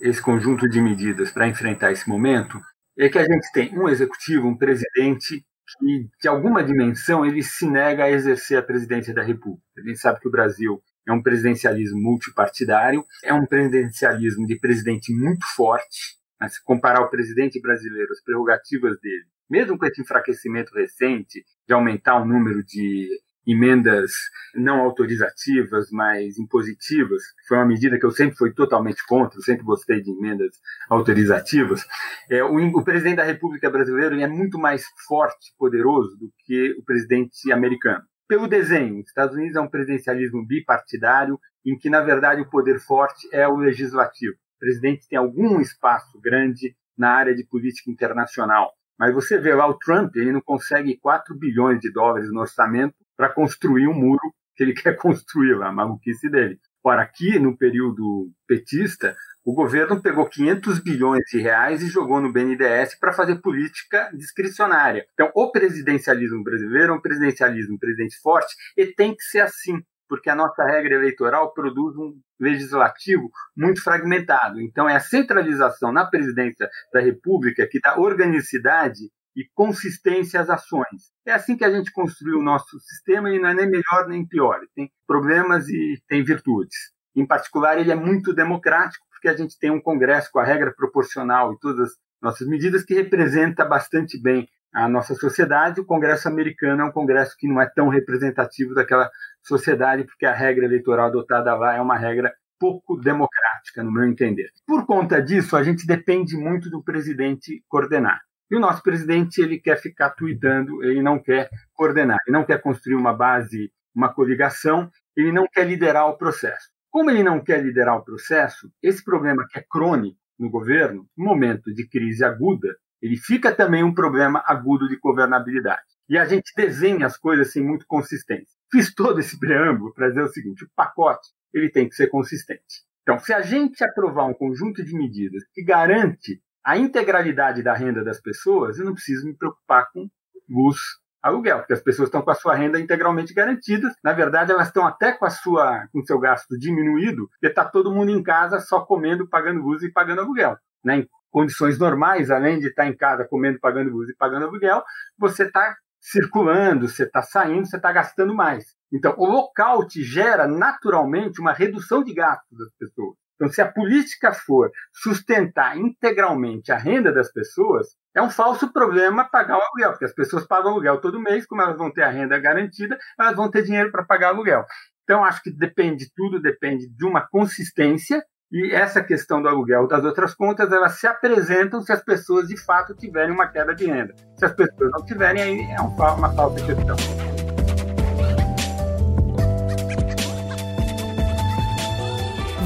esse conjunto de medidas para enfrentar esse momento é que a gente tem um executivo, um presidente que, de alguma dimensão, ele se nega a exercer a presidência da República. A gente sabe que o Brasil é um presidencialismo multipartidário, é um presidencialismo de presidente muito forte. Né? Se comparar o presidente brasileiro, as prerrogativas dele, mesmo com esse enfraquecimento recente de aumentar o número de emendas não autorizativas, mas impositivas, foi uma medida que eu sempre fui totalmente contra, sempre gostei de emendas autorizativas. É, o, o, presidente da República Brasileira é muito mais forte, poderoso do que o presidente americano. Pelo desenho, os Estados Unidos é um presidencialismo bipartidário, em que, na verdade, o poder forte é o legislativo. O presidente tem algum espaço grande na área de política internacional. Mas você vê lá o Trump, ele não consegue 4 bilhões de dólares no orçamento para construir um muro que ele [LAUGHS] quer construir lá, a maluquice dele. Ora, aqui no período petista, o governo pegou 500 bilhões de reais e jogou no BNDES para fazer política discricionária. Então, o presidencialismo brasileiro é um presidencialismo presidente forte e tem que ser assim, porque a nossa regra eleitoral produz um legislativo muito fragmentado. Então, é a centralização na presidência da República que dá organicidade e consistência às ações. É assim que a gente construiu o nosso sistema e não é nem melhor nem pior. Tem problemas e tem virtudes. Em particular, ele é muito democrático porque a gente tem um Congresso com a regra proporcional e todas as nossas medidas que representa bastante bem a nossa sociedade. O Congresso americano é um Congresso que não é tão representativo daquela sociedade porque a regra eleitoral adotada lá é uma regra pouco democrática, no meu entender. Por conta disso, a gente depende muito do presidente coordenar. E o nosso presidente ele quer ficar tuitando, ele não quer coordenar, ele não quer construir uma base, uma coligação, ele não quer liderar o processo. Como ele não quer liderar o processo, esse problema que é crônico no governo, no momento de crise aguda, ele fica também um problema agudo de governabilidade. E a gente desenha as coisas sem muito consistência. Fiz todo esse preâmbulo para dizer o seguinte: o pacote ele tem que ser consistente. Então, se a gente aprovar um conjunto de medidas que garante a integralidade da renda das pessoas, eu não preciso me preocupar com luz, aluguel, porque as pessoas estão com a sua renda integralmente garantida. Na verdade, elas estão até com a sua, com o seu gasto diminuído, porque está todo mundo em casa só comendo, pagando luz e pagando aluguel. Né? Em condições normais, além de estar em casa comendo, pagando luz e pagando aluguel, você está circulando, você está saindo, você está gastando mais. Então, o local te gera naturalmente uma redução de gastos das pessoas. Então, se a política for sustentar integralmente a renda das pessoas, é um falso problema pagar o aluguel, porque as pessoas pagam aluguel todo mês, como elas vão ter a renda garantida, elas vão ter dinheiro para pagar aluguel. Então, acho que depende, tudo depende de uma consistência, e essa questão do aluguel das outras contas, elas se apresentam se as pessoas de fato tiverem uma queda de renda. Se as pessoas não tiverem, aí é uma falsa questão.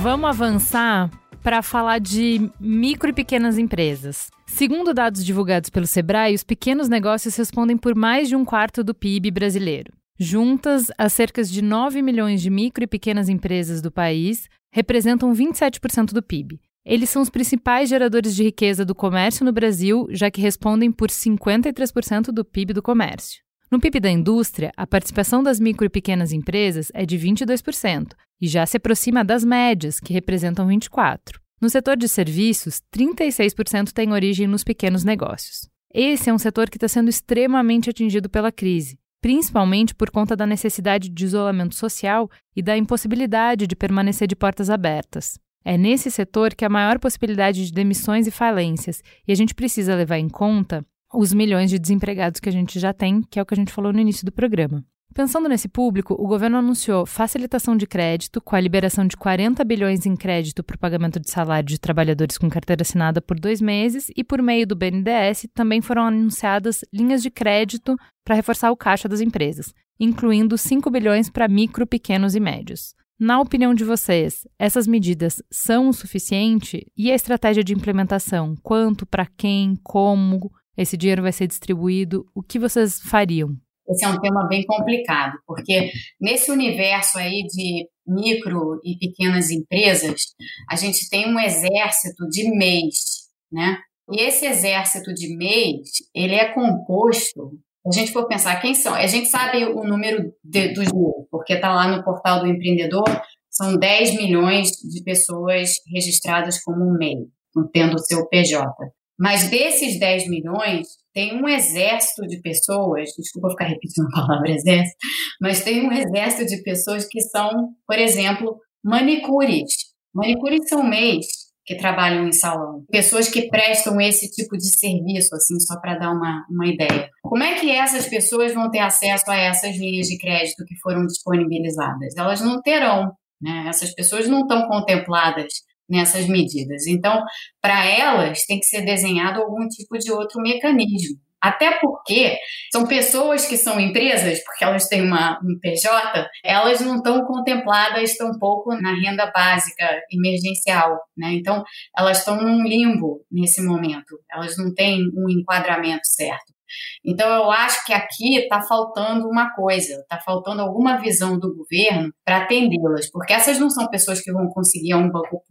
Vamos avançar para falar de micro e pequenas empresas. Segundo dados divulgados pelo Sebrae, os pequenos negócios respondem por mais de um quarto do PIB brasileiro. Juntas, as cerca de 9 milhões de micro e pequenas empresas do país representam 27% do PIB. Eles são os principais geradores de riqueza do comércio no Brasil, já que respondem por 53% do PIB do comércio. No PIB da indústria, a participação das micro e pequenas empresas é de 22% e já se aproxima das médias, que representam 24%. No setor de serviços, 36% tem origem nos pequenos negócios. Esse é um setor que está sendo extremamente atingido pela crise, principalmente por conta da necessidade de isolamento social e da impossibilidade de permanecer de portas abertas. É nesse setor que há maior possibilidade de demissões e falências, e a gente precisa levar em conta os milhões de desempregados que a gente já tem, que é o que a gente falou no início do programa. Pensando nesse público, o governo anunciou facilitação de crédito, com a liberação de 40 bilhões em crédito para o pagamento de salário de trabalhadores com carteira assinada por dois meses, e por meio do BNDES também foram anunciadas linhas de crédito para reforçar o caixa das empresas, incluindo 5 bilhões para micro, pequenos e médios. Na opinião de vocês, essas medidas são o suficiente? E a estratégia de implementação? Quanto, para quem, como? Esse dinheiro vai ser distribuído, o que vocês fariam? Esse é um tema bem complicado, porque nesse universo aí de micro e pequenas empresas, a gente tem um exército de MEIs, né? E esse exército de MEIs, ele é composto, a gente for pensar quem são, a gente sabe o número de, dos MEIs, porque está lá no portal do empreendedor, são 10 milhões de pessoas registradas como MEI, tendo o seu PJ. Mas desses 10 milhões, tem um exército de pessoas, desculpa ficar repetindo a palavra [LAUGHS] exército, mas tem um exército de pessoas que são, por exemplo, manicures. Manicures são MEIs que trabalham em salão, pessoas que prestam esse tipo de serviço, assim, só para dar uma, uma ideia. Como é que essas pessoas vão ter acesso a essas linhas de crédito que foram disponibilizadas? Elas não terão, né? Essas pessoas não estão contempladas nessas medidas. Então, para elas, tem que ser desenhado algum tipo de outro mecanismo. Até porque são pessoas que são empresas, porque elas têm uma, um PJ, elas não estão contempladas tampouco na renda básica emergencial. Né? Então, elas estão num limbo nesse momento, elas não têm um enquadramento certo. Então, eu acho que aqui está faltando uma coisa, está faltando alguma visão do governo para atendê-las, porque essas não são pessoas que vão conseguir a um banco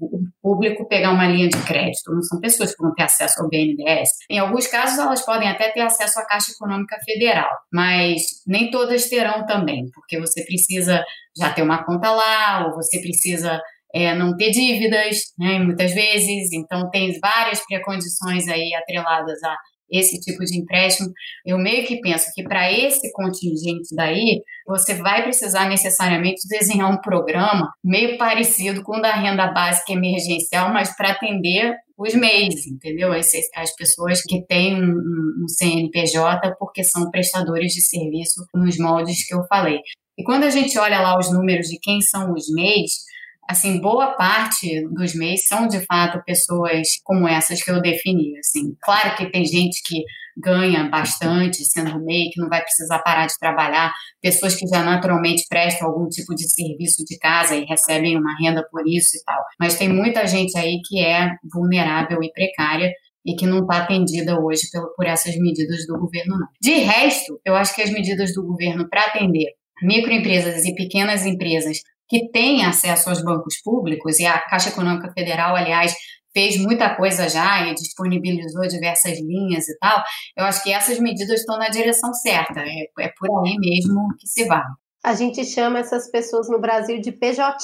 público pegar uma linha de crédito, não são pessoas que vão ter acesso ao BNDES. Em alguns casos, elas podem até ter acesso à Caixa Econômica Federal, mas nem todas terão também, porque você precisa já ter uma conta lá, ou você precisa é, não ter dívidas, né, muitas vezes, então tem várias precondições aí atreladas a esse tipo de empréstimo, eu meio que penso que para esse contingente daí, você vai precisar necessariamente desenhar um programa meio parecido com o da renda básica emergencial, mas para atender os MEIs, entendeu? As, as pessoas que têm um, um CNPJ porque são prestadores de serviço nos moldes que eu falei. E quando a gente olha lá os números de quem são os MEIs, assim, boa parte dos MEIs são de fato pessoas como essas que eu defini, assim. Claro que tem gente que ganha bastante sendo MEI, que não vai precisar parar de trabalhar, pessoas que já naturalmente prestam algum tipo de serviço de casa e recebem uma renda por isso e tal. Mas tem muita gente aí que é vulnerável e precária e que não está atendida hoje por, essas medidas do governo, não. De resto, eu acho que as medidas do governo para atender microempresas e pequenas empresas que têm acesso aos bancos públicos, e a Caixa Econômica Federal, aliás, fez muita coisa já e disponibilizou diversas linhas e tal, eu acho que essas medidas estão na direção certa, é, é por aí mesmo que se vai. A gente chama essas pessoas no Brasil de PJ.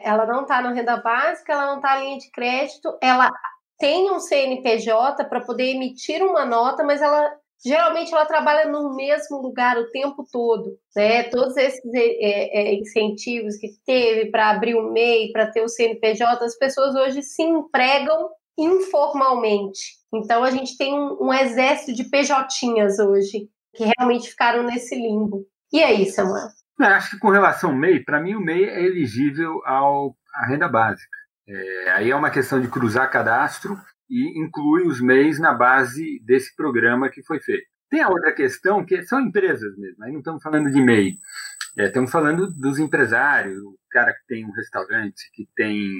Ela não está na renda básica, ela não está na linha de crédito, ela tem um CNPJ para poder emitir uma nota, mas ela geralmente ela trabalha no mesmo lugar o tempo todo, né? Todos esses é, é, incentivos que teve para abrir o MEI, para ter o CNPJ, as pessoas hoje se empregam informalmente. Então a gente tem um, um exército de PJinhas hoje que realmente ficaram nesse limbo. E aí, Samuel? Eu acho que com relação ao MEI, para mim o MEI é elegível ao, à renda básica. É, aí é uma questão de cruzar cadastro e inclui os MEIs na base desse programa que foi feito. Tem a outra questão que são empresas mesmo, aí não estamos falando de MEI, é, estamos falando dos empresários, o cara que tem um restaurante, que tem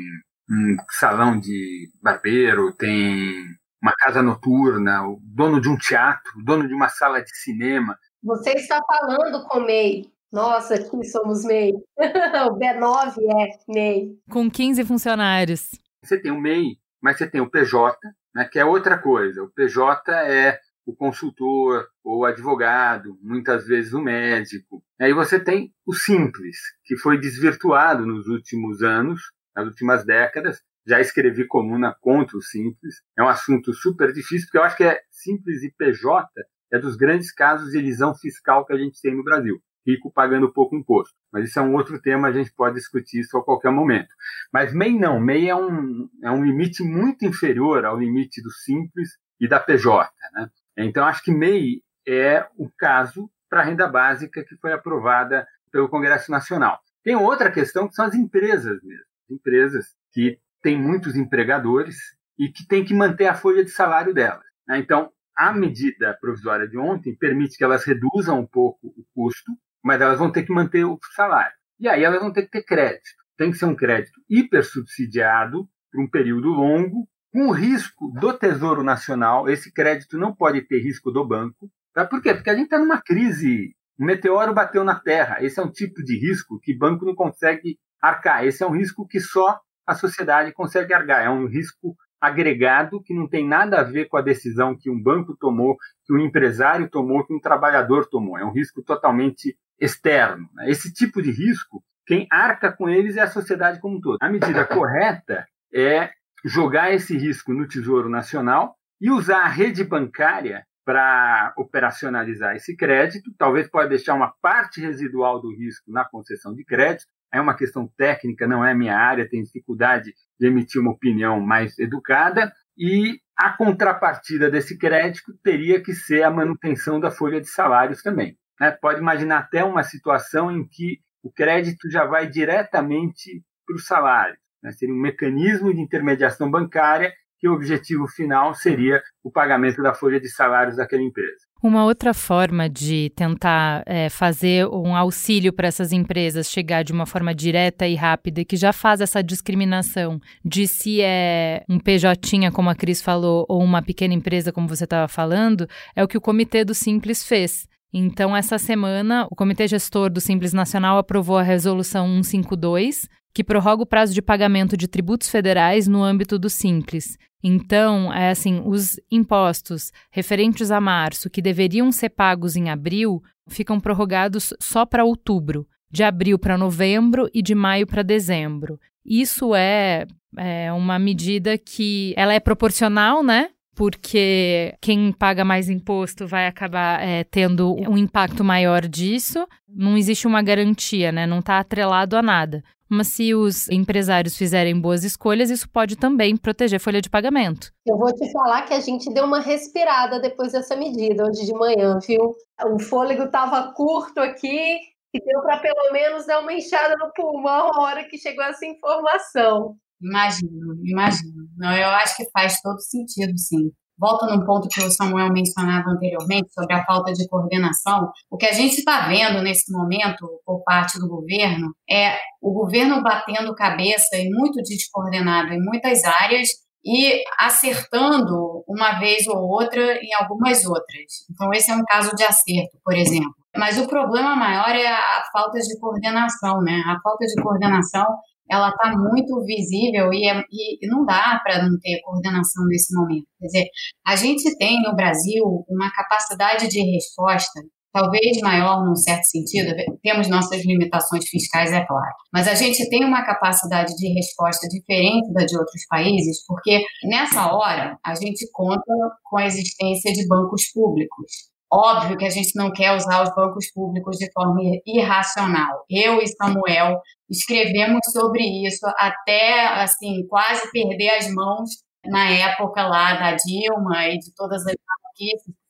um salão de barbeiro, tem uma casa noturna, o dono de um teatro, o dono de uma sala de cinema. Você está falando com MEI. Nossa, aqui somos MEI. [LAUGHS] o B9 é MEI. Com 15 funcionários. Você tem o MEI, mas você tem o PJ, né, que é outra coisa. O PJ é o consultor ou o advogado, muitas vezes o médico. Aí você tem o simples, que foi desvirtuado nos últimos anos, nas últimas décadas. Já escrevi coluna contra o simples. É um assunto super difícil, porque eu acho que é simples e PJ é dos grandes casos de elisão fiscal que a gente tem no Brasil. Rico pagando pouco imposto. Mas isso é um outro tema, a gente pode discutir isso a qualquer momento. Mas MEI não. MEI é um, é um limite muito inferior ao limite do simples e da PJ. Né? Então, acho que MEI é o caso para a renda básica que foi aprovada pelo Congresso Nacional. Tem outra questão que são as empresas mesmo. Empresas que têm muitos empregadores e que têm que manter a folha de salário delas. Né? Então, a medida provisória de ontem permite que elas reduzam um pouco o custo, mas elas vão ter que manter o salário. E aí elas vão ter que ter crédito. Tem que ser um crédito hipersubsidiado por um período longo, com risco do Tesouro Nacional. Esse crédito não pode ter risco do banco. Tá? Por quê? Porque a gente está numa crise. Um meteoro bateu na Terra. Esse é um tipo de risco que banco não consegue arcar. Esse é um risco que só a sociedade consegue arcar. É um risco agregado que não tem nada a ver com a decisão que um banco tomou, que um empresário tomou, que um trabalhador tomou. É um risco totalmente externo. Né? Esse tipo de risco, quem arca com eles é a sociedade como um todo. A medida [COUGHS] correta é jogar esse risco no Tesouro Nacional e usar a rede bancária para operacionalizar esse crédito. Talvez pode deixar uma parte residual do risco na concessão de crédito. É uma questão técnica, não é minha área, tem dificuldade de emitir uma opinião mais educada. E a contrapartida desse crédito teria que ser a manutenção da folha de salários também. Né? Pode imaginar até uma situação em que o crédito já vai diretamente para o salário. Né? Seria um mecanismo de intermediação bancária que o objetivo final seria o pagamento da folha de salários daquela empresa. Uma outra forma de tentar é, fazer um auxílio para essas empresas chegar de uma forma direta e rápida, que já faz essa discriminação de se é um PJ, como a Cris falou, ou uma pequena empresa, como você estava falando, é o que o Comitê do Simples fez. Então, essa semana, o Comitê Gestor do Simples Nacional aprovou a Resolução 152, que prorroga o prazo de pagamento de tributos federais no âmbito do Simples. Então, é assim, os impostos referentes a março, que deveriam ser pagos em abril, ficam prorrogados só para outubro, de abril para novembro e de maio para dezembro. Isso é, é uma medida que ela é proporcional, né? Porque quem paga mais imposto vai acabar é, tendo um impacto maior disso. Não existe uma garantia, né? Não está atrelado a nada. Mas se os empresários fizerem boas escolhas, isso pode também proteger a folha de pagamento. Eu vou te falar que a gente deu uma respirada depois dessa medida hoje de manhã, viu? O fôlego estava curto aqui e deu para pelo menos dar uma enxada no pulmão a hora que chegou essa informação. Imagino, imagino. Não, eu acho que faz todo sentido, sim. Volto num ponto que o Samuel mencionava anteriormente sobre a falta de coordenação. O que a gente está vendo nesse momento por parte do governo é o governo batendo cabeça e muito descoordenado em muitas áreas e acertando uma vez ou outra em algumas outras. Então, esse é um caso de acerto, por exemplo. Mas o problema maior é a falta de coordenação, né? A falta de coordenação ela está muito visível e, é, e não dá para não ter coordenação nesse momento. Quer dizer, a gente tem no Brasil uma capacidade de resposta talvez maior num certo sentido, temos nossas limitações fiscais, é claro, mas a gente tem uma capacidade de resposta diferente da de outros países, porque nessa hora a gente conta com a existência de bancos públicos. Óbvio que a gente não quer usar os bancos públicos de forma irracional. Eu e Samuel escrevemos sobre isso até assim quase perder as mãos na época lá da Dilma e de todas as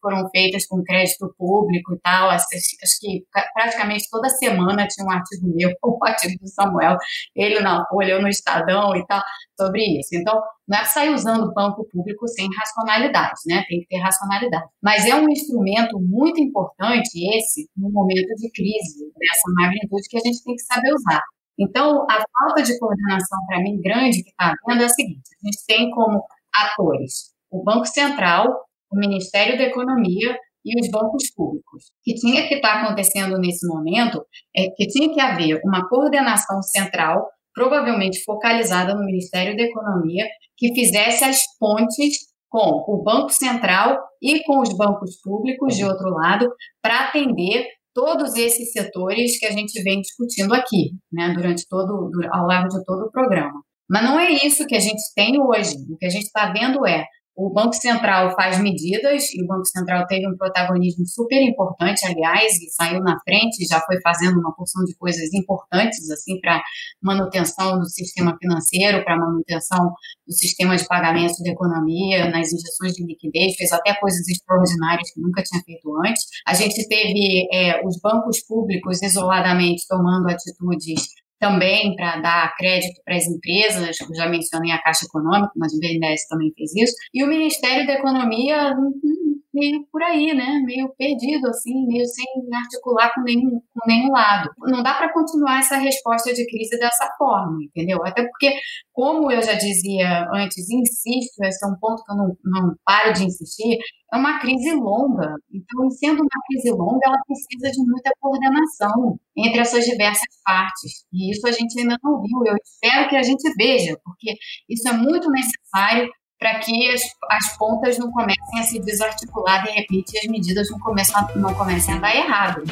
foram feitas com crédito público e tal. Acho, acho, que praticamente toda semana tinha um artigo meu, [LAUGHS] um artigo do Samuel, ele na Folha, eu no Estadão e tal, sobre isso. Então, não é sair usando o banco público sem racionalidade, né? Tem que ter racionalidade. Mas é um instrumento muito importante esse no momento de crise dessa magnitude que a gente tem que saber usar. Então, a falta de coordenação, para mim, grande que está havendo é a seguinte: a gente tem como atores o Banco Central, o Ministério da Economia e os bancos públicos. O que tinha que estar tá acontecendo nesse momento é que tinha que haver uma coordenação central, provavelmente focalizada no Ministério da Economia, que fizesse as pontes com o Banco Central e com os bancos públicos, de outro lado, para atender todos esses setores que a gente vem discutindo aqui, né, durante todo, ao longo de todo o programa. Mas não é isso que a gente tem hoje. O que a gente está vendo é o Banco Central faz medidas, e o Banco Central teve um protagonismo super importante, aliás, e saiu na frente, já foi fazendo uma porção de coisas importantes, assim, para manutenção do sistema financeiro, para manutenção do sistema de pagamentos da economia, nas injeções de liquidez, fez até coisas extraordinárias que nunca tinha feito antes. A gente teve é, os bancos públicos isoladamente tomando atitudes também para dar crédito para as empresas, eu já mencionei a Caixa Econômica, mas o BNDES também fez isso, e o Ministério da Economia hum, hum, meio por aí, né? Meio perdido, assim, meio sem articular com nenhum, com nenhum lado. Não dá para continuar essa resposta de crise dessa forma, entendeu? Até porque, como eu já dizia antes, insisto, esse é um ponto que eu não, não paro de insistir, é uma crise longa. Então, sendo uma crise longa, ela precisa de muita coordenação entre essas diversas partes. E isso a gente ainda não viu. Eu espero que a gente veja, porque isso é muito necessário para que as, as, pontas não comecem a se desarticular de repente e as medidas não, começam, não comecem a dar errado.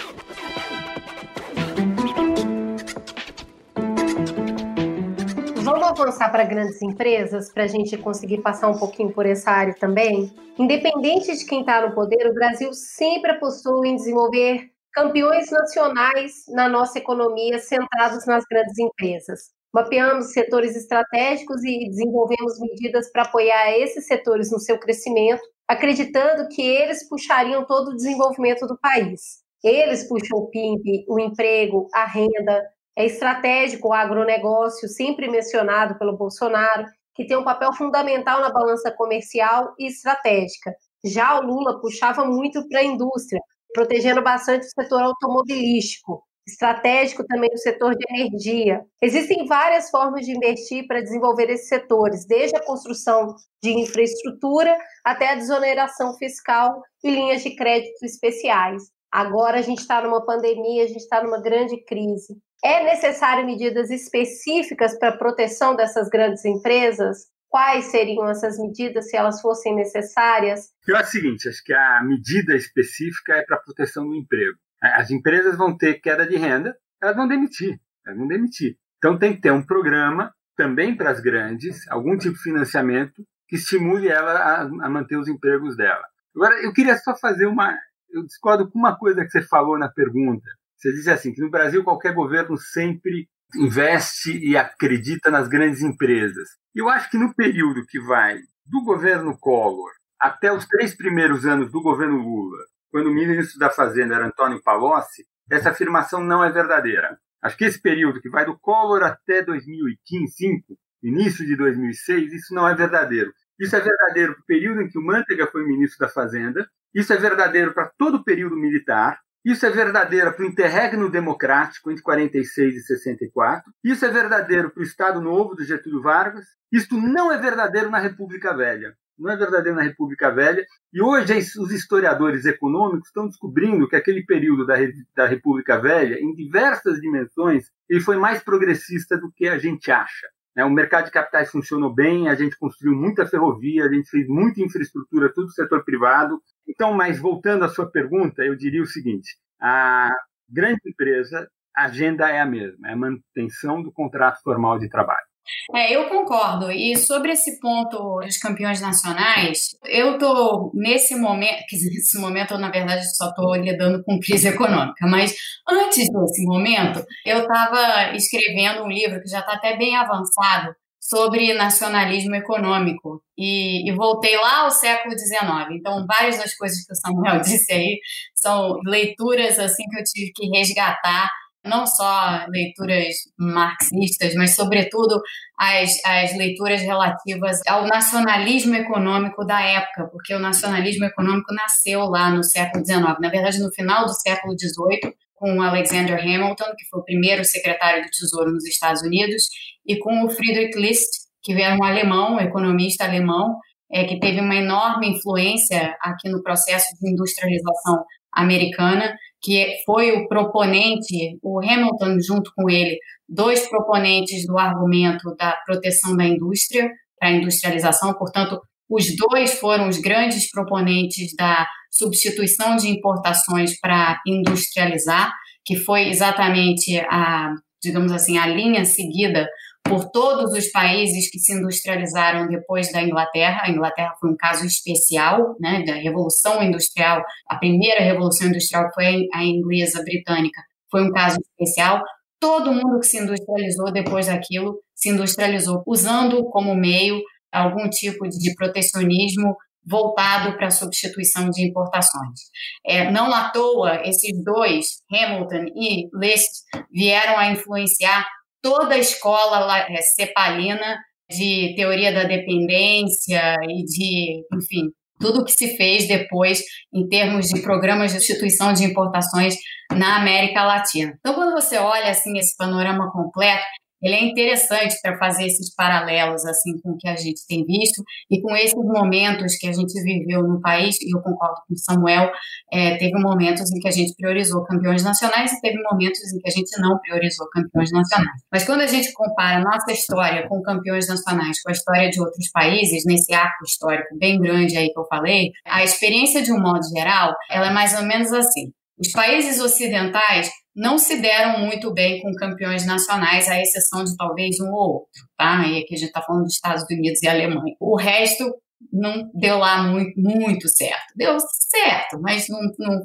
Vamos avançar para grandes empresas para a gente conseguir passar um pouquinho por essa área também? Independente de quem está no poder, o Brasil sempre apostou em desenvolver campeões nacionais na nossa economia centrados nas grandes empresas. Mapeamos setores estratégicos e desenvolvemos medidas para apoiar esses setores no seu crescimento, acreditando que eles puxariam todo o desenvolvimento do país. Eles puxam o PIB, o emprego, a renda. É estratégico o agronegócio, sempre mencionado pelo Bolsonaro, que tem um papel fundamental na balança comercial e estratégica. Já o Lula puxava muito para a indústria, protegendo bastante o setor automobilístico, estratégico também no setor de energia. Existem várias formas de investir para desenvolver esses setores, desde a construção de infraestrutura até a desoneração fiscal e linhas de crédito especiais. Agora a gente está numa pandemia, a gente está numa grande crise. É necessário medidas específicas para a proteção dessas grandes empresas? Quais seriam essas medidas se elas fossem necessárias? Eu acho o seguinte, acho que a medida específica é para a proteção do emprego. As empresas vão ter queda de renda, elas vão demitir, elas vão demitir. Então tem que ter um programa também para as grandes, algum tipo de financiamento que estimule ela a, a manter os empregos dela. Agora, eu queria só fazer uma. Eu discordo com uma coisa que você falou na pergunta. Você disse assim: que no Brasil qualquer governo sempre investe e acredita nas grandes empresas. Eu acho que no período que vai do governo Collor até os três primeiros anos do governo Lula, quando o ministro da Fazenda era Antônio Palocci, essa afirmação não é verdadeira. Acho que esse período que vai do Collor até 2005, início de 2006, isso não é verdadeiro. Isso é verdadeiro para o período em que o Manteiga foi ministro da Fazenda, isso é verdadeiro para todo o período militar, isso é verdadeiro para o interregno democrático entre 46 e 64, isso é verdadeiro para o Estado Novo do Getúlio Vargas, isto não é verdadeiro na República Velha não é verdadeiro na República Velha. E hoje os historiadores econômicos estão descobrindo que aquele período da, da República Velha, em diversas dimensões, ele foi mais progressista do que a gente acha. Né? O mercado de capitais funcionou bem, a gente construiu muita ferrovia, a gente fez muita infraestrutura, tudo setor privado. Então, mas voltando à sua pergunta, eu diria o seguinte: a grande empresa, a agenda é a mesma, é a manutenção do contrato formal de trabalho. É, eu concordo. E sobre esse ponto dos campeões nacionais, eu estou nesse momento, nesse momento eu, na verdade, só estou lidando com crise econômica, mas antes desse momento, eu estava escrevendo um livro que já está até bem avançado sobre nacionalismo econômico e, e, voltei lá ao século XIX. Então, várias das coisas que o Samuel [LAUGHS] disse aí são leituras assim que eu tive que resgatar não só leituras marxistas, mas, sobretudo, as, as leituras relativas ao nacionalismo econômico da época, porque o nacionalismo econômico nasceu lá no século XIX. Na verdade, no final do século XVIII, com Alexander Hamilton, que foi o primeiro secretário do Tesouro nos Estados Unidos, e com o Friedrich List, que era um alemão, um economista alemão, é, que teve uma enorme influência aqui no processo de industrialização americana que foi o proponente, o Hamilton junto com ele, dois proponentes do argumento da proteção da indústria para a industrialização, portanto, Os dois foram os grandes proponentes da substituição de importações para industrializar, que foi exatamente a, digamos assim, a linha seguida por todos os países que se industrializaram depois da Inglaterra. A Inglaterra foi um caso especial, né, da revolução industrial, a primeira revolução industrial foi a inglesa britânica, foi um caso especial. Todo mundo que se industrializou depois daquilo se industrializou usando como meio algum tipo de protecionismo voltado para a substituição de importações. É, não à toa, esses dois, Hamilton e List, vieram a influenciar toda a escola é, cepalina de teoria da dependência e de, enfim, tudo que se fez depois em termos de programas de substituição de importações na América Latina. Então, quando você olha assim esse panorama completo, ele é interessante para fazer esses paralelos assim com o que a gente tem visto e com esses momentos que a gente viveu no país, e eu concordo com o Samuel, é, teve momentos em que a gente priorizou campeões nacionais e teve momentos em que a gente não priorizou campeões nacionais. Mas quando a gente compara nossa história com campeões nacionais com a história de outros países, nesse arco histórico bem grande aí que eu falei, a experiência de um modo geral, ela é mais ou menos assim. Os países ocidentais não se deram muito bem com campeões nacionais, à exceção de talvez um ou outro, tá? E aqui a gente está falando dos Estados Unidos e Alemanha. O resto não deu lá muito, muito certo. Deu certo, mas não, não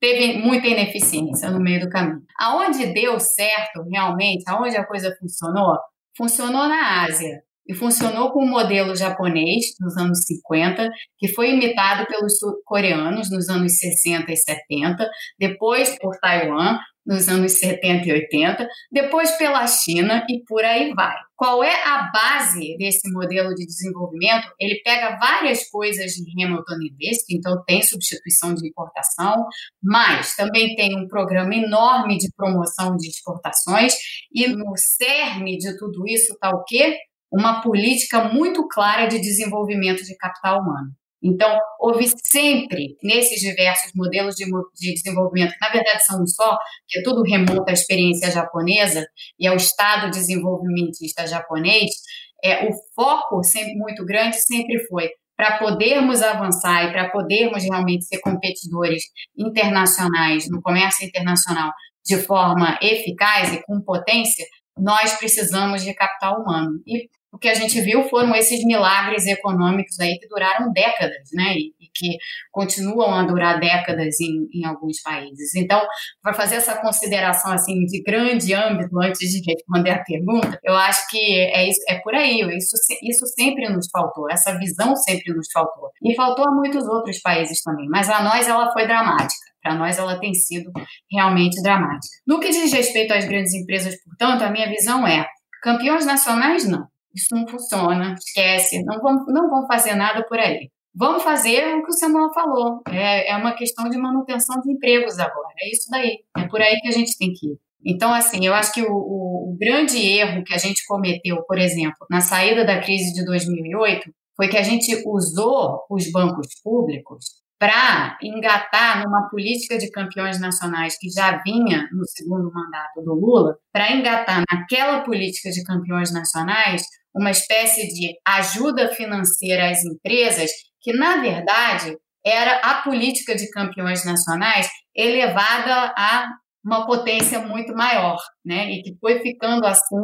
teve muita ineficiência no meio do caminho. Aonde deu certo, realmente, aonde a coisa funcionou, funcionou na Ásia. E funcionou com o modelo japonês nos anos 50, que foi imitado pelos coreanos nos anos 60 e 70, depois por Taiwan, nos anos 70 e 80, depois pela China e por aí vai. Qual é a base desse modelo de desenvolvimento? Ele pega várias coisas de Hamilton e então tem substituição de importação, mas também tem um programa enorme de promoção de exportações e no cerne de tudo isso está o quê? Uma política muito clara de desenvolvimento de capital humano. Então, houve sempre, nesses diversos modelos de, de, desenvolvimento, que na verdade são um só, que tudo remonta à experiência japonesa e ao Estado desenvolvimentista japonês, é, o foco sempre muito grande sempre foi para podermos avançar e para podermos realmente ser competidores internacionais, no comércio internacional, de forma eficaz e com potência, nós precisamos de capital humano. E o que a gente viu foram esses milagres econômicos aí que duraram décadas, né? E, e que continuam a durar décadas em, em alguns países. Então, para fazer essa consideração assim de grande âmbito antes de responder a pergunta, eu acho que é isso, é por aí. Isso, isso sempre nos faltou, essa visão sempre nos faltou. E faltou a muitos outros países também, mas a nós ela foi dramática. Para nós, ela tem sido realmente dramática. No que diz respeito às grandes empresas, portanto, a minha visão é: campeões nacionais, não. Isso não funciona, esquece, não vão, não vão fazer nada por aí. Vamos fazer o que o Samuel falou. É, é uma questão de manutenção de empregos agora. É isso daí. É por aí que a gente tem que ir. Então, assim, eu acho que o, o, o grande erro que a gente cometeu, por exemplo, na saída da crise de 2008, foi que a gente usou os bancos públicos para engatar numa política de campeões nacionais que já vinha no segundo mandato do Lula, para engatar naquela política de campeões nacionais uma espécie de ajuda financeira às empresas, que na verdade era a política de campeões nacionais elevada a uma potência muito maior, né? E que foi ficando assim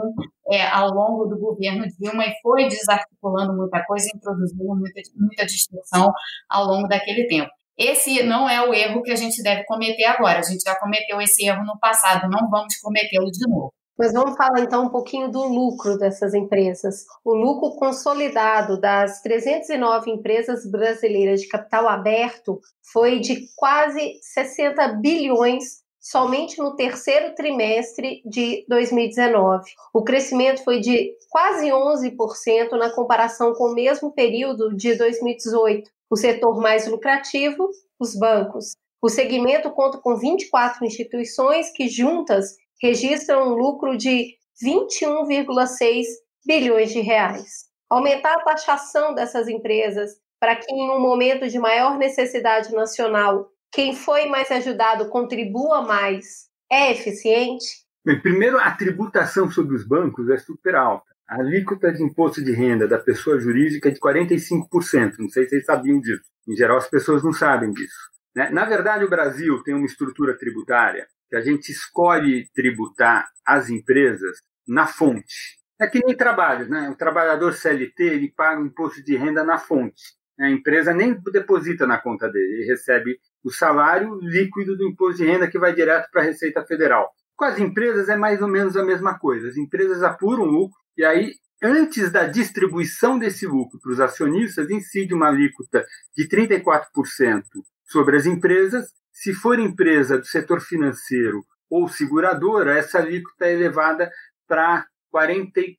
é, ao longo do governo Dilma e foi desarticulando muita coisa, introduzindo muita, muita distorção ao longo daquele tempo. Esse não é o erro que a gente deve cometer agora. A gente já cometeu esse erro no passado, não vamos cometê-lo de novo. Mas vamos falar então um pouquinho do lucro dessas empresas. O lucro consolidado das 309 empresas brasileiras de capital aberto foi de quase 60 bilhões somente no terceiro trimestre de 2019. O crescimento foi de quase 11% na comparação com o mesmo período de 2018. O setor mais lucrativo, os bancos. O segmento conta com 24 instituições que juntas registram um lucro de 21,6 bilhões de reais. Aumentar a taxação dessas empresas para que em um momento de maior necessidade nacional, quem foi mais ajudado contribua mais, é eficiente? Bem, primeiro, a tributação sobre os bancos é super alta. A alíquota de imposto de renda da pessoa jurídica é de 45%. Não sei se vocês sabiam disso. Em geral, as pessoas não sabem disso. Né? Na verdade, o Brasil tem uma estrutura tributária que a gente escolhe tributar as empresas na fonte. É que nem trabalho, né? O trabalhador CLT ele paga o imposto de renda na fonte. A empresa nem deposita na conta dele, ele recebe o salário líquido do imposto de renda que vai direto para a Receita Federal. Com as empresas é mais ou menos a mesma coisa. As empresas apuram lucro e aí, antes da distribuição desse lucro para os acionistas, incide uma alíquota de 34% sobre as empresas. Se for empresa do setor financeiro ou seguradora, essa alíquota é elevada para 44%,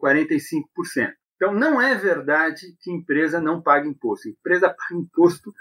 45%. Então, não é verdade que empresa não paga imposto. Empresa paga imposto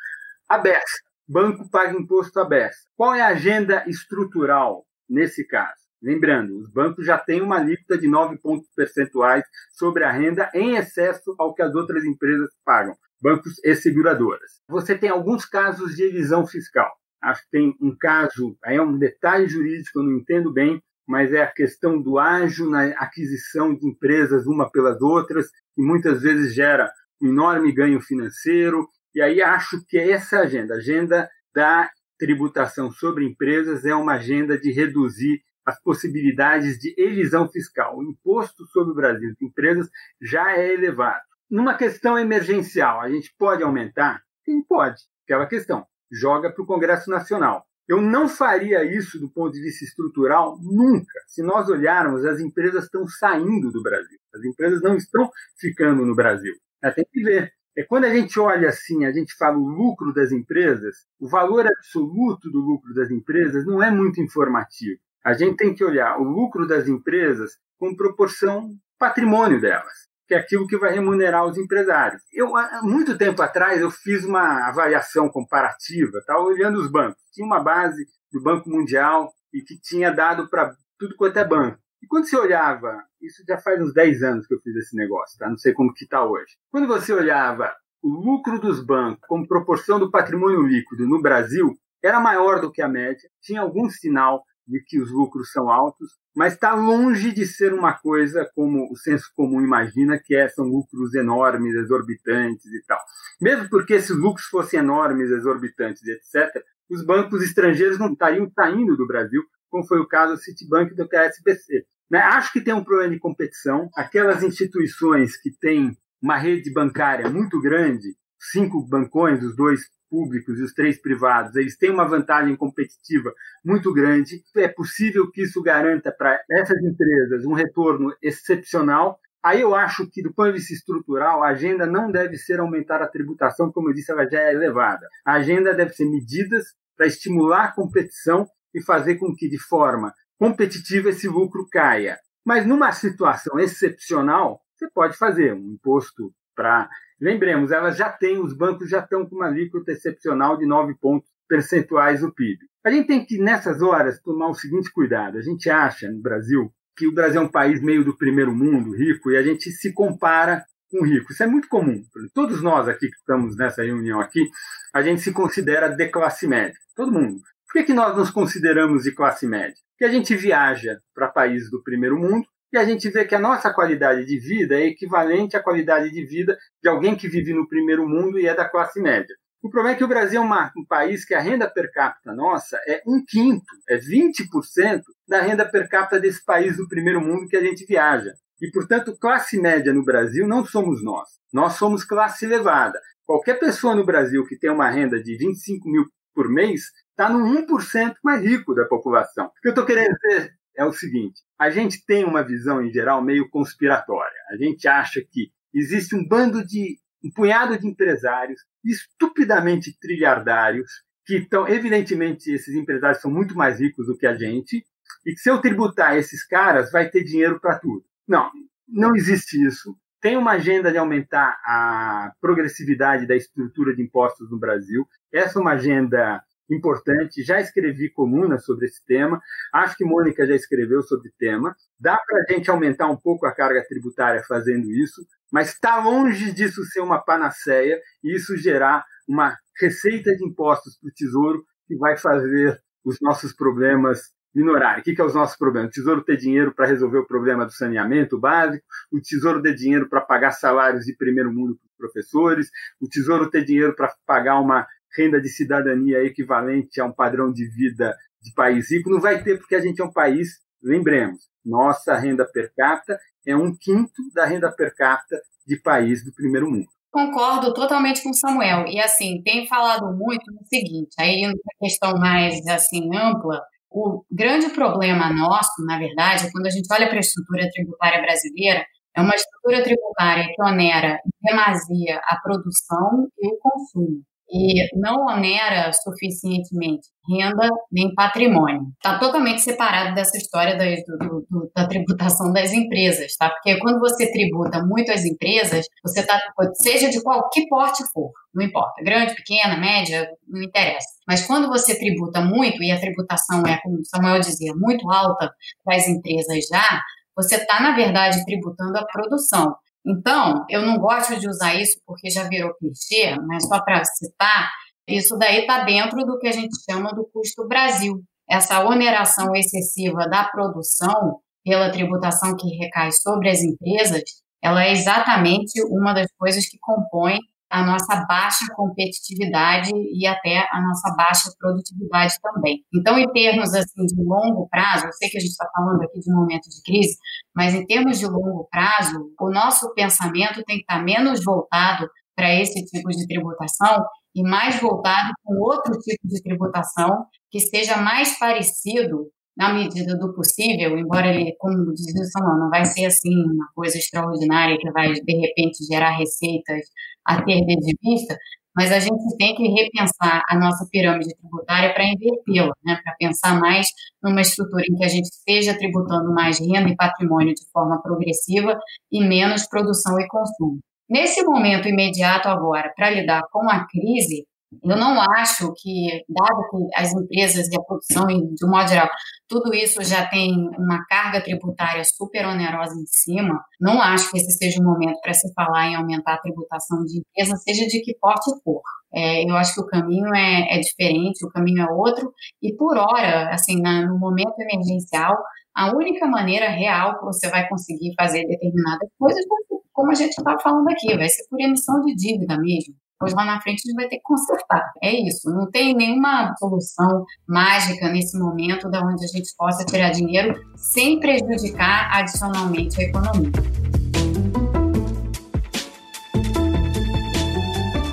aberto. Banco paga imposto aberto. Qual é a agenda estrutural nesse caso? Lembrando, os bancos já têm uma alíquota de 9 pontos percentuais sobre a renda em excesso ao que as outras empresas pagam, bancos e seguradoras. Você tem alguns casos de elisão fiscal. Acho que tem um caso, aí é um detalhe jurídico, eu não entendo bem, mas é a questão do ágio na aquisição de empresas uma pelas outras, que muitas vezes gera um enorme ganho financeiro. E aí acho que essa agenda, a agenda da tributação sobre empresas, é uma agenda de reduzir as possibilidades de elisão fiscal. O imposto sobre o Brasil de empresas já é elevado. Numa questão emergencial, a gente pode aumentar? Sim, pode. Aquela questão. Joga para o Congresso Nacional. Eu não faria isso do ponto de vista estrutural nunca. Se nós olharmos, as empresas estão saindo do Brasil. As empresas não estão ficando no Brasil. Tem que ver. É quando a gente olha assim, a gente fala o lucro das empresas, o valor absoluto do lucro das empresas não é muito informativo. A gente tem que olhar o lucro das empresas com proporção patrimônio delas, que é aquilo que vai remunerar os empresários. Eu, há muito tempo atrás, eu fiz uma avaliação comparativa, estava olhando os bancos. Tinha uma base do Banco Mundial e que tinha dado para tudo quanto é banco. E quando você olhava, isso já faz uns 10 anos que eu fiz esse negócio, tá? não sei como que está hoje. Quando você olhava o lucro dos bancos como proporção do patrimônio líquido no Brasil, era maior do que a média, tinha algum sinal de que os lucros são altos, mas está longe de ser uma coisa como o senso comum imagina, que é, são lucros enormes, exorbitantes e tal. Mesmo porque esses lucros fossem enormes, exorbitantes, etc., os bancos estrangeiros não estariam saindo do Brasil, como foi o caso do Citibank e do PSBC. Né? Acho que tem um problema de competição. Aquelas instituições que têm uma rede bancária muito grande, cinco bancões, os dois públicos e os três privados, eles têm uma vantagem competitiva muito grande. É possível que isso garanta para essas empresas um retorno excepcional. Aí eu acho que, do ponto de vista estrutural, a agenda não deve ser aumentar a tributação, como eu disse, ela já é elevada. A agenda deve ser medidas para estimular a competição e fazer com que, de forma competitiva, esse lucro caia. Mas numa situação excepcional, você pode fazer um imposto para. Lembremos, elas já têm, os bancos já estão com uma alíquota excepcional de 9 pontos percentuais do PIB. A gente tem que, nessas horas, tomar o seguinte cuidado. A gente acha, no Brasil, que o Brasil é um país meio do primeiro mundo, rico, e a gente se compara com rico. Isso é muito comum. Todos nós aqui que estamos nessa reunião aqui, a gente se considera de classe média. Todo mundo. Por que, que nós nos consideramos de classe média? Porque a gente viaja para países do primeiro mundo e a gente vê que a nossa qualidade de vida é equivalente à qualidade de vida de alguém que vive no primeiro mundo e é da classe média. O problema é que o Brasil é uma, um país que a renda per capita nossa é um quinto, é 20% da renda per capita desse país do primeiro mundo que a gente viaja. E, portanto, classe média no Brasil não somos nós. Nós somos classe elevada. Qualquer pessoa no Brasil que tem uma renda de 25 mil por mês está no 1% mais rico da população. O que eu estou querendo dizer é o seguinte: a gente tem uma visão, em geral, meio conspiratória. A gente acha que existe um bando de. um punhado de empresários estupidamente trilhardários, que estão, evidentemente, esses empresários são muito mais ricos do que a gente, e que se eu tributar esses caras, vai ter dinheiro para tudo. Não, não existe isso. Tem uma agenda de aumentar a progressividade da estrutura de impostos no Brasil. Essa é uma agenda importante. Já escrevi coluna sobre esse tema. Acho que Mônica já escreveu sobre o tema. Dá para a gente aumentar um pouco a carga tributária fazendo isso, mas está longe disso ser uma panaceia e isso gerar uma receita de impostos para o Tesouro que vai fazer os nossos problemas minorar. O que, que é os nossos problemas? O Tesouro ter dinheiro para resolver o problema do saneamento básico, o Tesouro ter dinheiro para pagar salários de primeiro mundo para os professores, o Tesouro ter dinheiro para pagar uma renda de cidadania equivalente a um padrão de vida de país rico. Não vai ter, porque a gente é um país, lembremos, nossa renda per capita é um quinto da renda per capita de país do primeiro mundo. Concordo totalmente com o Samuel. E assim, tem falado muito no seguinte, aí indo para a questão mais assim ampla, o grande problema nosso, na verdade, é quando a gente olha para a estrutura tributária brasileira, é uma estrutura tributária que onera em demasia a produção e o consumo e não onera suficientemente renda nem patrimônio. Está totalmente separado dessa história da, do, do, da tributação das empresas, tá? Porque quando você tributa muito as empresas, você está, seja de qualquer porte for, não importa, grande, pequena, média, não interessa. Mas quando você tributa muito, e a tributação é, como o Samuel dizia, muito alta para as empresas já, você está, na verdade, tributando a produção. Então, eu não gosto de usar isso porque já virou clichê, mas só para citar, isso daí está dentro do que a gente chama do custo Brasil. Essa oneração excessiva da produção pela tributação que recai sobre as empresas, ela é exatamente uma das coisas que compõe a nossa baixa competitividade e até a nossa baixa produtividade também. Então, em termos assim de longo prazo, eu sei que a gente está falando aqui de momento de crise, mas em termos de longo prazo, o nosso pensamento tem que estar menos voltado para esse tipo de tributação e mais voltado com outro tipo de tributação que seja mais parecido na medida do possível, embora ele, como diz o Samuel, não vai ser assim uma coisa extraordinária que vai, de repente, gerar receitas a perder de vista, mas a gente tem que repensar a nossa pirâmide tributária para invertê-la, né? para pensar mais numa estrutura em que a gente esteja tributando mais renda e patrimônio de forma progressiva e menos produção e consumo. Nesse momento imediato agora, para lidar com a crise, eu não acho que, dado que as empresas e a produção, de um modo geral, tudo isso já tem uma carga tributária super onerosa em cima, não acho que esse seja o momento para se falar em aumentar a tributação de empresa, seja de que porte for. É, eu acho que o caminho é, é, diferente, o caminho é outro, e por hora, assim, na, no momento emergencial, a única maneira real que você vai conseguir fazer determinadas coisas, como a gente está falando aqui, vai ser por emissão de dívida mesmo pois lá na frente a gente vai ter que consertar. É isso, não tem nenhuma solução mágica nesse momento da onde a gente possa tirar dinheiro sem prejudicar adicionalmente a economia.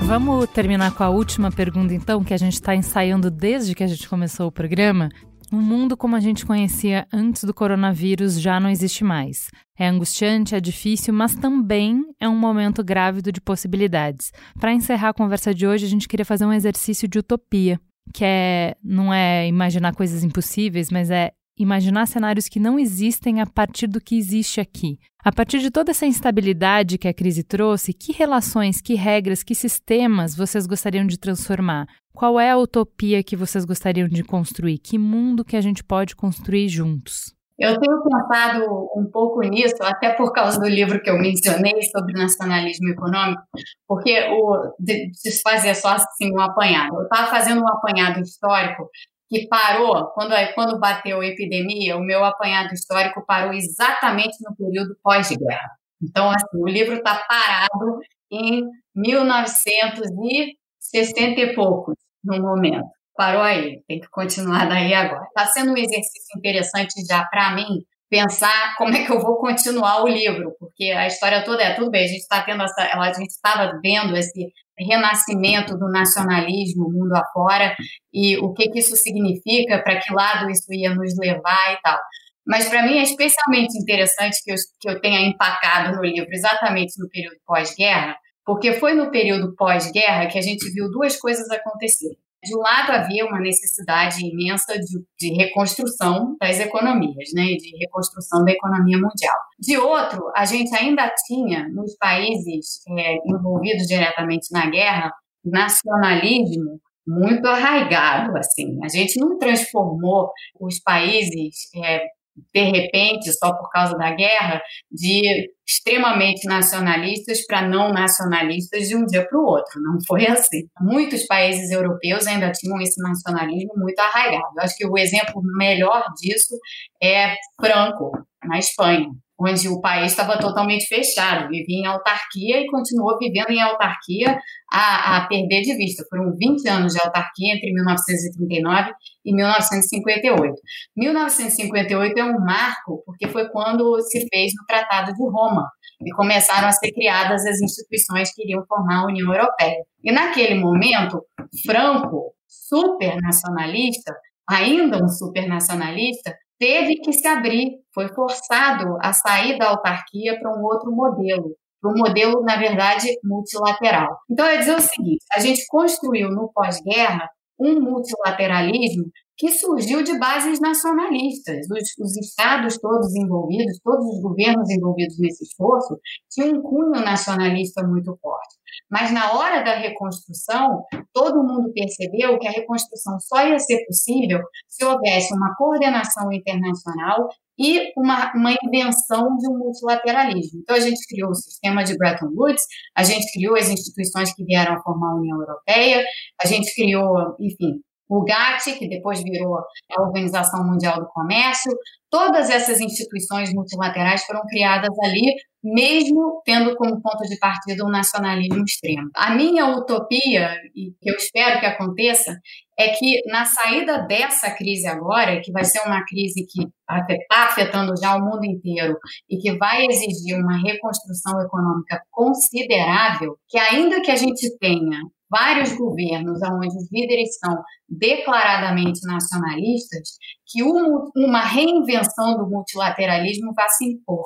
Vamos terminar com a última pergunta, então, que a gente está ensaiando desde que a gente começou o programa. O mundo como a gente conhecia antes do coronavírus já não existe mais. É angustiante, é difícil, mas também é um momento grávido de possibilidades. Para encerrar a conversa de hoje, a gente queria fazer um exercício de utopia, que é não é imaginar coisas impossíveis, mas é imaginar cenários que não existem a partir do que existe aqui. A partir de toda essa instabilidade que a crise trouxe, que relações, que regras, que sistemas vocês gostariam de transformar? Qual é a utopia que vocês gostariam de construir? Que mundo que a gente pode construir juntos? Eu tenho pensado um pouco nisso, até por causa do livro que eu mencionei sobre nacionalismo econômico, porque o, preciso fazer só assim um apanhado. Eu estava fazendo um apanhado histórico que parou, quando, quando bateu a epidemia, o meu apanhado histórico parou exatamente no período pós-guerra. Então, assim, o livro está parado em 1960 e poucos no momento. Parou aí, tem que continuar daí agora. Está sendo um exercício interessante já para mim pensar como é que eu vou continuar o livro, porque a história toda é tudo bem, a gente está tendo essa, a gente estava vendo esse renascimento do nacionalismo mundo afora e o que, que isso significa, para que lado isso ia nos levar e tal. Mas para mim é especialmente interessante que eu, que eu tenha empacado no livro exatamente no período pós-guerra, porque foi no período pós-guerra que a gente viu duas coisas acontecerem. De um lado, havia uma necessidade imensa de, de, reconstrução das economias, né, de reconstrução da economia mundial. De outro, a gente ainda tinha, nos países é, envolvidos diretamente na guerra, nacionalismo muito arraigado. Assim. A gente não transformou os países é, de repente, só por causa da guerra, de extremamente nacionalistas para não nacionalistas de um dia para o outro. Não foi assim. Muitos países europeus ainda tinham esse nacionalismo muito arraigado. Eu acho que o exemplo melhor disso é Franco, na Espanha onde o país estava totalmente fechado, vivia em autarquia e continuou vivendo em autarquia a, a, perder de vista. Foram 20 anos de autarquia entre 1939 e 1958. 1958 é um marco porque foi quando se fez o Tratado de Roma e começaram a ser criadas as instituições que iriam formar a União Europeia. E naquele momento, Franco, super nacionalista, ainda um super nacionalista, teve que se abrir, foi forçado a sair da autarquia para um outro modelo, para um modelo, na verdade, multilateral. Então, ia dizer o seguinte: a gente construiu no pós-guerra um multilateralismo que surgiu de bases nacionalistas. Os, os, estados todos envolvidos, todos os governos envolvidos nesse esforço, tinham um cunho nacionalista muito forte. Mas na hora da reconstrução, todo mundo percebeu que a reconstrução só ia ser possível se houvesse uma coordenação internacional e uma, uma invenção de um multilateralismo. Então, a gente criou o sistema de Bretton Woods, a gente criou as instituições que vieram a formar a União Europeia, a gente criou, enfim, o GATT, que depois virou a Organização Mundial do Comércio, todas essas instituições multilaterais foram criadas ali, mesmo tendo como ponto de partida um nacionalismo extremo. A minha utopia, e que eu espero que aconteça, é que na saída dessa crise agora, que vai ser uma crise que está afetando já o mundo inteiro e que vai exigir uma reconstrução econômica considerável, que ainda que a gente tenha vários governos onde os líderes são declaradamente nacionalistas, que uma reinvenção do multilateralismo vai se impor.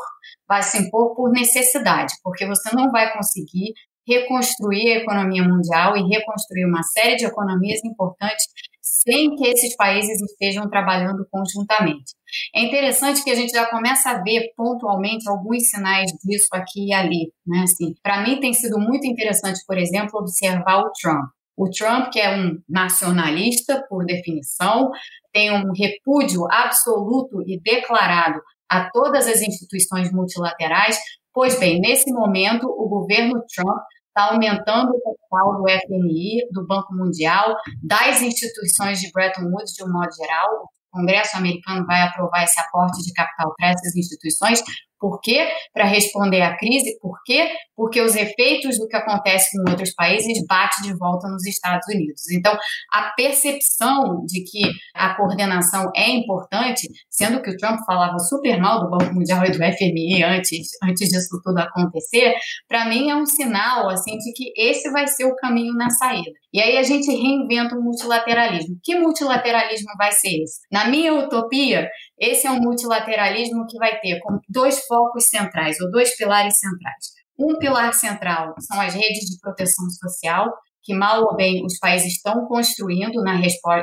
Vai se impor por necessidade, porque você não vai conseguir reconstruir a economia mundial e reconstruir uma série de economias importantes sem que esses países estejam trabalhando conjuntamente. É interessante que a gente já começa a ver pontualmente alguns sinais disso aqui e ali. Né? Assim, Para mim tem sido muito interessante, por exemplo, observar o Trump. O Trump, que é um nacionalista por definição, tem um repúdio absoluto e declarado a todas as instituições multilaterais. Pois bem, nesse momento, o governo Trump está aumentando o capital do FMI, do Banco Mundial, das instituições de Bretton Woods de um modo geral. O Congresso americano vai aprovar esse aporte de capital para essas instituições, por quê? Para responder à crise. Por quê? Porque os efeitos do que acontece com outros países bate de volta nos Estados Unidos. Então, a percepção de que a coordenação é importante, sendo que o Trump falava super mal do Banco Mundial e do FMI antes, antes disso tudo acontecer, para mim é um sinal assim de que esse vai ser o caminho na saída. E aí a gente reinventa o multilateralismo. Que multilateralismo vai ser esse? Na minha utopia, esse é um multilateralismo que vai ter como dois focos centrais, ou dois pilares centrais. Um pilar central são as redes de proteção social, que mal ou bem os países estão construindo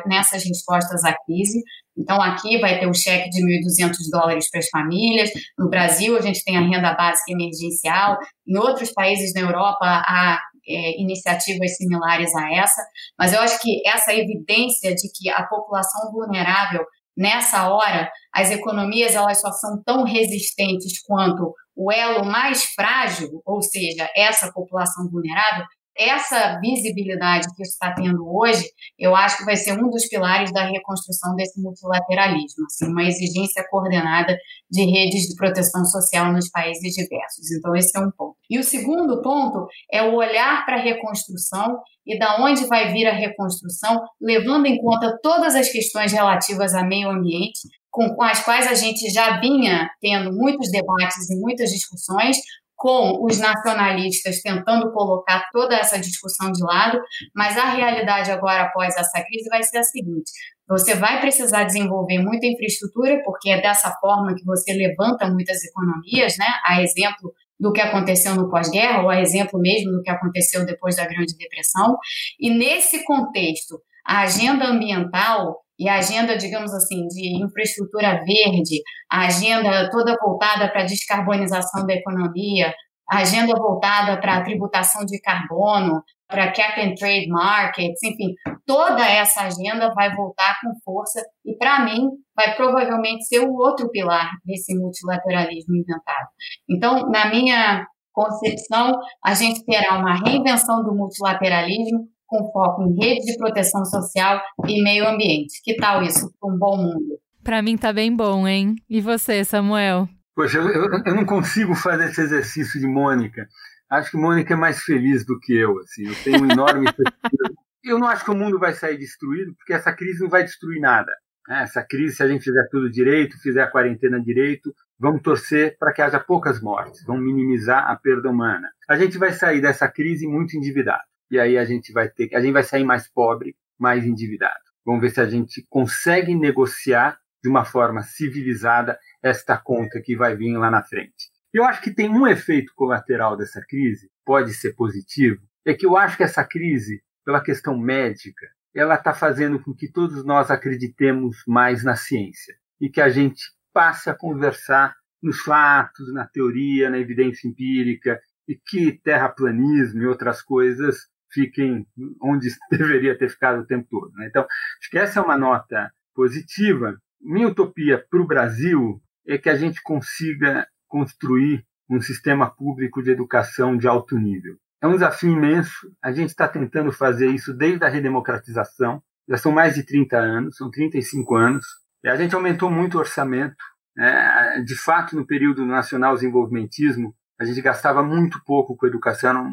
nessas respostas à crise. Então, aqui vai ter o cheque de 1.200 dólares para as famílias. No Brasil, a gente tem a renda básica emergencial. Em outros países da Europa, há é, iniciativas similares a essa. Mas eu acho que essa evidência de que a população vulnerável nessa hora, as economias elas só são tão resistentes quanto o elo mais frágil, ou seja, essa população vulnerável, essa visibilidade que está tendo hoje, eu acho que vai ser um dos pilares da reconstrução desse multilateralismo, assim, uma exigência coordenada de redes de proteção social nos países diversos. Então, esse é um ponto. E o segundo ponto é o olhar para a reconstrução e da onde vai vir a reconstrução, levando em conta todas as questões relativas a meio ambiente, com as quais a gente já vinha tendo muitos debates e muitas discussões, com os nacionalistas tentando colocar toda essa discussão de lado, mas a realidade agora, após essa crise, vai ser a seguinte: você vai precisar desenvolver muita infraestrutura, porque é dessa forma que você levanta muitas economias, né? A exemplo do que aconteceu no pós-guerra, ou a exemplo mesmo do que aconteceu depois da Grande Depressão. E nesse contexto, a agenda ambiental e a agenda, digamos assim, de infraestrutura verde, a agenda toda voltada para a descarbonização da economia, a agenda voltada para a tributação de carbono, para cap and trade markets, enfim, toda essa agenda vai voltar com força e, para mim, vai provavelmente ser o outro pilar desse multilateralismo inventado. Então, na minha concepção, a gente terá uma reinvenção do multilateralismo com foco em rede de proteção social e meio ambiente. Que tal isso um bom mundo? Para mim tá bem bom, hein? E você, Samuel? Poxa, eu, eu, não consigo fazer esse exercício de Mônica. Acho que Mônica é mais feliz do que eu. Assim, eu tenho um enorme. [LAUGHS] eu não acho que o mundo vai sair destruído, porque essa crise não vai destruir nada. Né? Essa crise, se a gente fizer tudo direito, fizer a quarentena direito, vamos torcer para que haja poucas mortes, vamos minimizar a perda humana. A gente vai sair dessa crise muito endividado. E aí a gente vai ter, a gente vai sair mais pobre, mais endividado. Vamos ver se a gente consegue negociar de uma forma civilizada esta conta que vai vir lá na frente. Eu acho que tem um efeito colateral dessa crise, pode ser positivo, é que eu acho que essa crise, pela questão médica, ela está fazendo com que todos nós acreditemos mais na ciência e que a gente passe a conversar nos fatos, na teoria, na evidência empírica e que terraplanismo e outras coisas fiquem onde [LAUGHS] deveria ter ficado o tempo todo. Né? Então, acho que essa é uma nota positiva minha utopia para o Brasil é que a gente consiga construir um sistema público de educação de alto nível. É um desafio imenso. A gente está tentando fazer isso desde a redemocratização. Já são mais de 30 anos, são 35 anos. E a gente aumentou muito o orçamento. Né? De fato, no período nacional desenvolvimentismo, a gente gastava muito pouco com educação.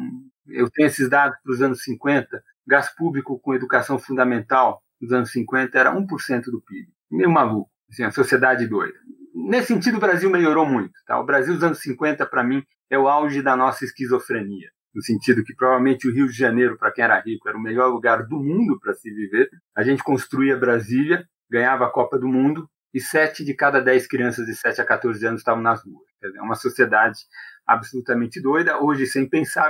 Eu tenho esses dados para os anos 50. Gasto público com educação fundamental nos anos 50 era 1% do PIB meio maluco, assim, a sociedade doida. Nesse sentido, o Brasil melhorou muito. Tá? O Brasil dos anos 50, para mim, é o auge da nossa esquizofrenia. No sentido que provavelmente o Rio de Janeiro, para quem era rico, era o melhor lugar do mundo para se viver. A gente construía Brasília, ganhava a Copa do Mundo, e sete de cada dez crianças de 7 a 14 anos estavam nas ruas. É uma sociedade absolutamente doida. Hoje, isso é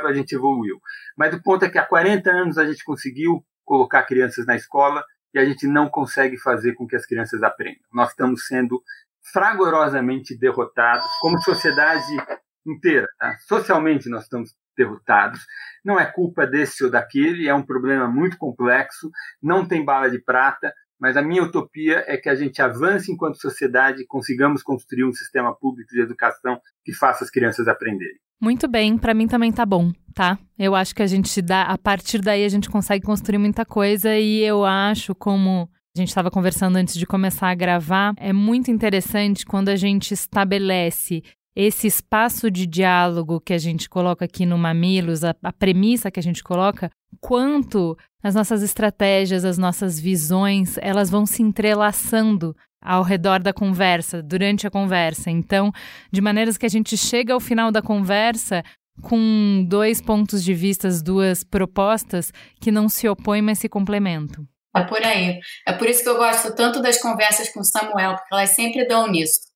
a gente evoluiu. Mas o ponto é que há 40 anos a gente conseguiu colocar crianças na escola e a gente não consegue fazer com que as crianças aprendam. Nós estamos sendo fragorosamente derrotados como sociedade inteira. Tá? Socialmente nós estamos derrotados. Não é culpa desse ou daquele, é um problema muito complexo, não tem bala de prata, mas a minha utopia é que a gente avance enquanto sociedade e consigamos construir um sistema público de educação que faça as crianças aprenderem. Muito bem, para mim também tá bom, tá? Eu acho que a gente dá, a partir daí a gente consegue construir muita coisa e eu acho como a gente estava conversando antes de começar a gravar, é muito interessante quando a gente estabelece esse espaço de diálogo que a gente coloca aqui no Mamilos, a, a premissa que a gente coloca, quanto as nossas estratégias, as nossas visões, elas vão se entrelaçando ao redor da conversa, durante a conversa. Então, de maneiras que a gente chega ao final da conversa com dois pontos de vista, duas propostas que não se opõem, mas se complementam. É por aí. É por isso que eu gosto tanto das conversas com Samuel, porque elas sempre dão nisso.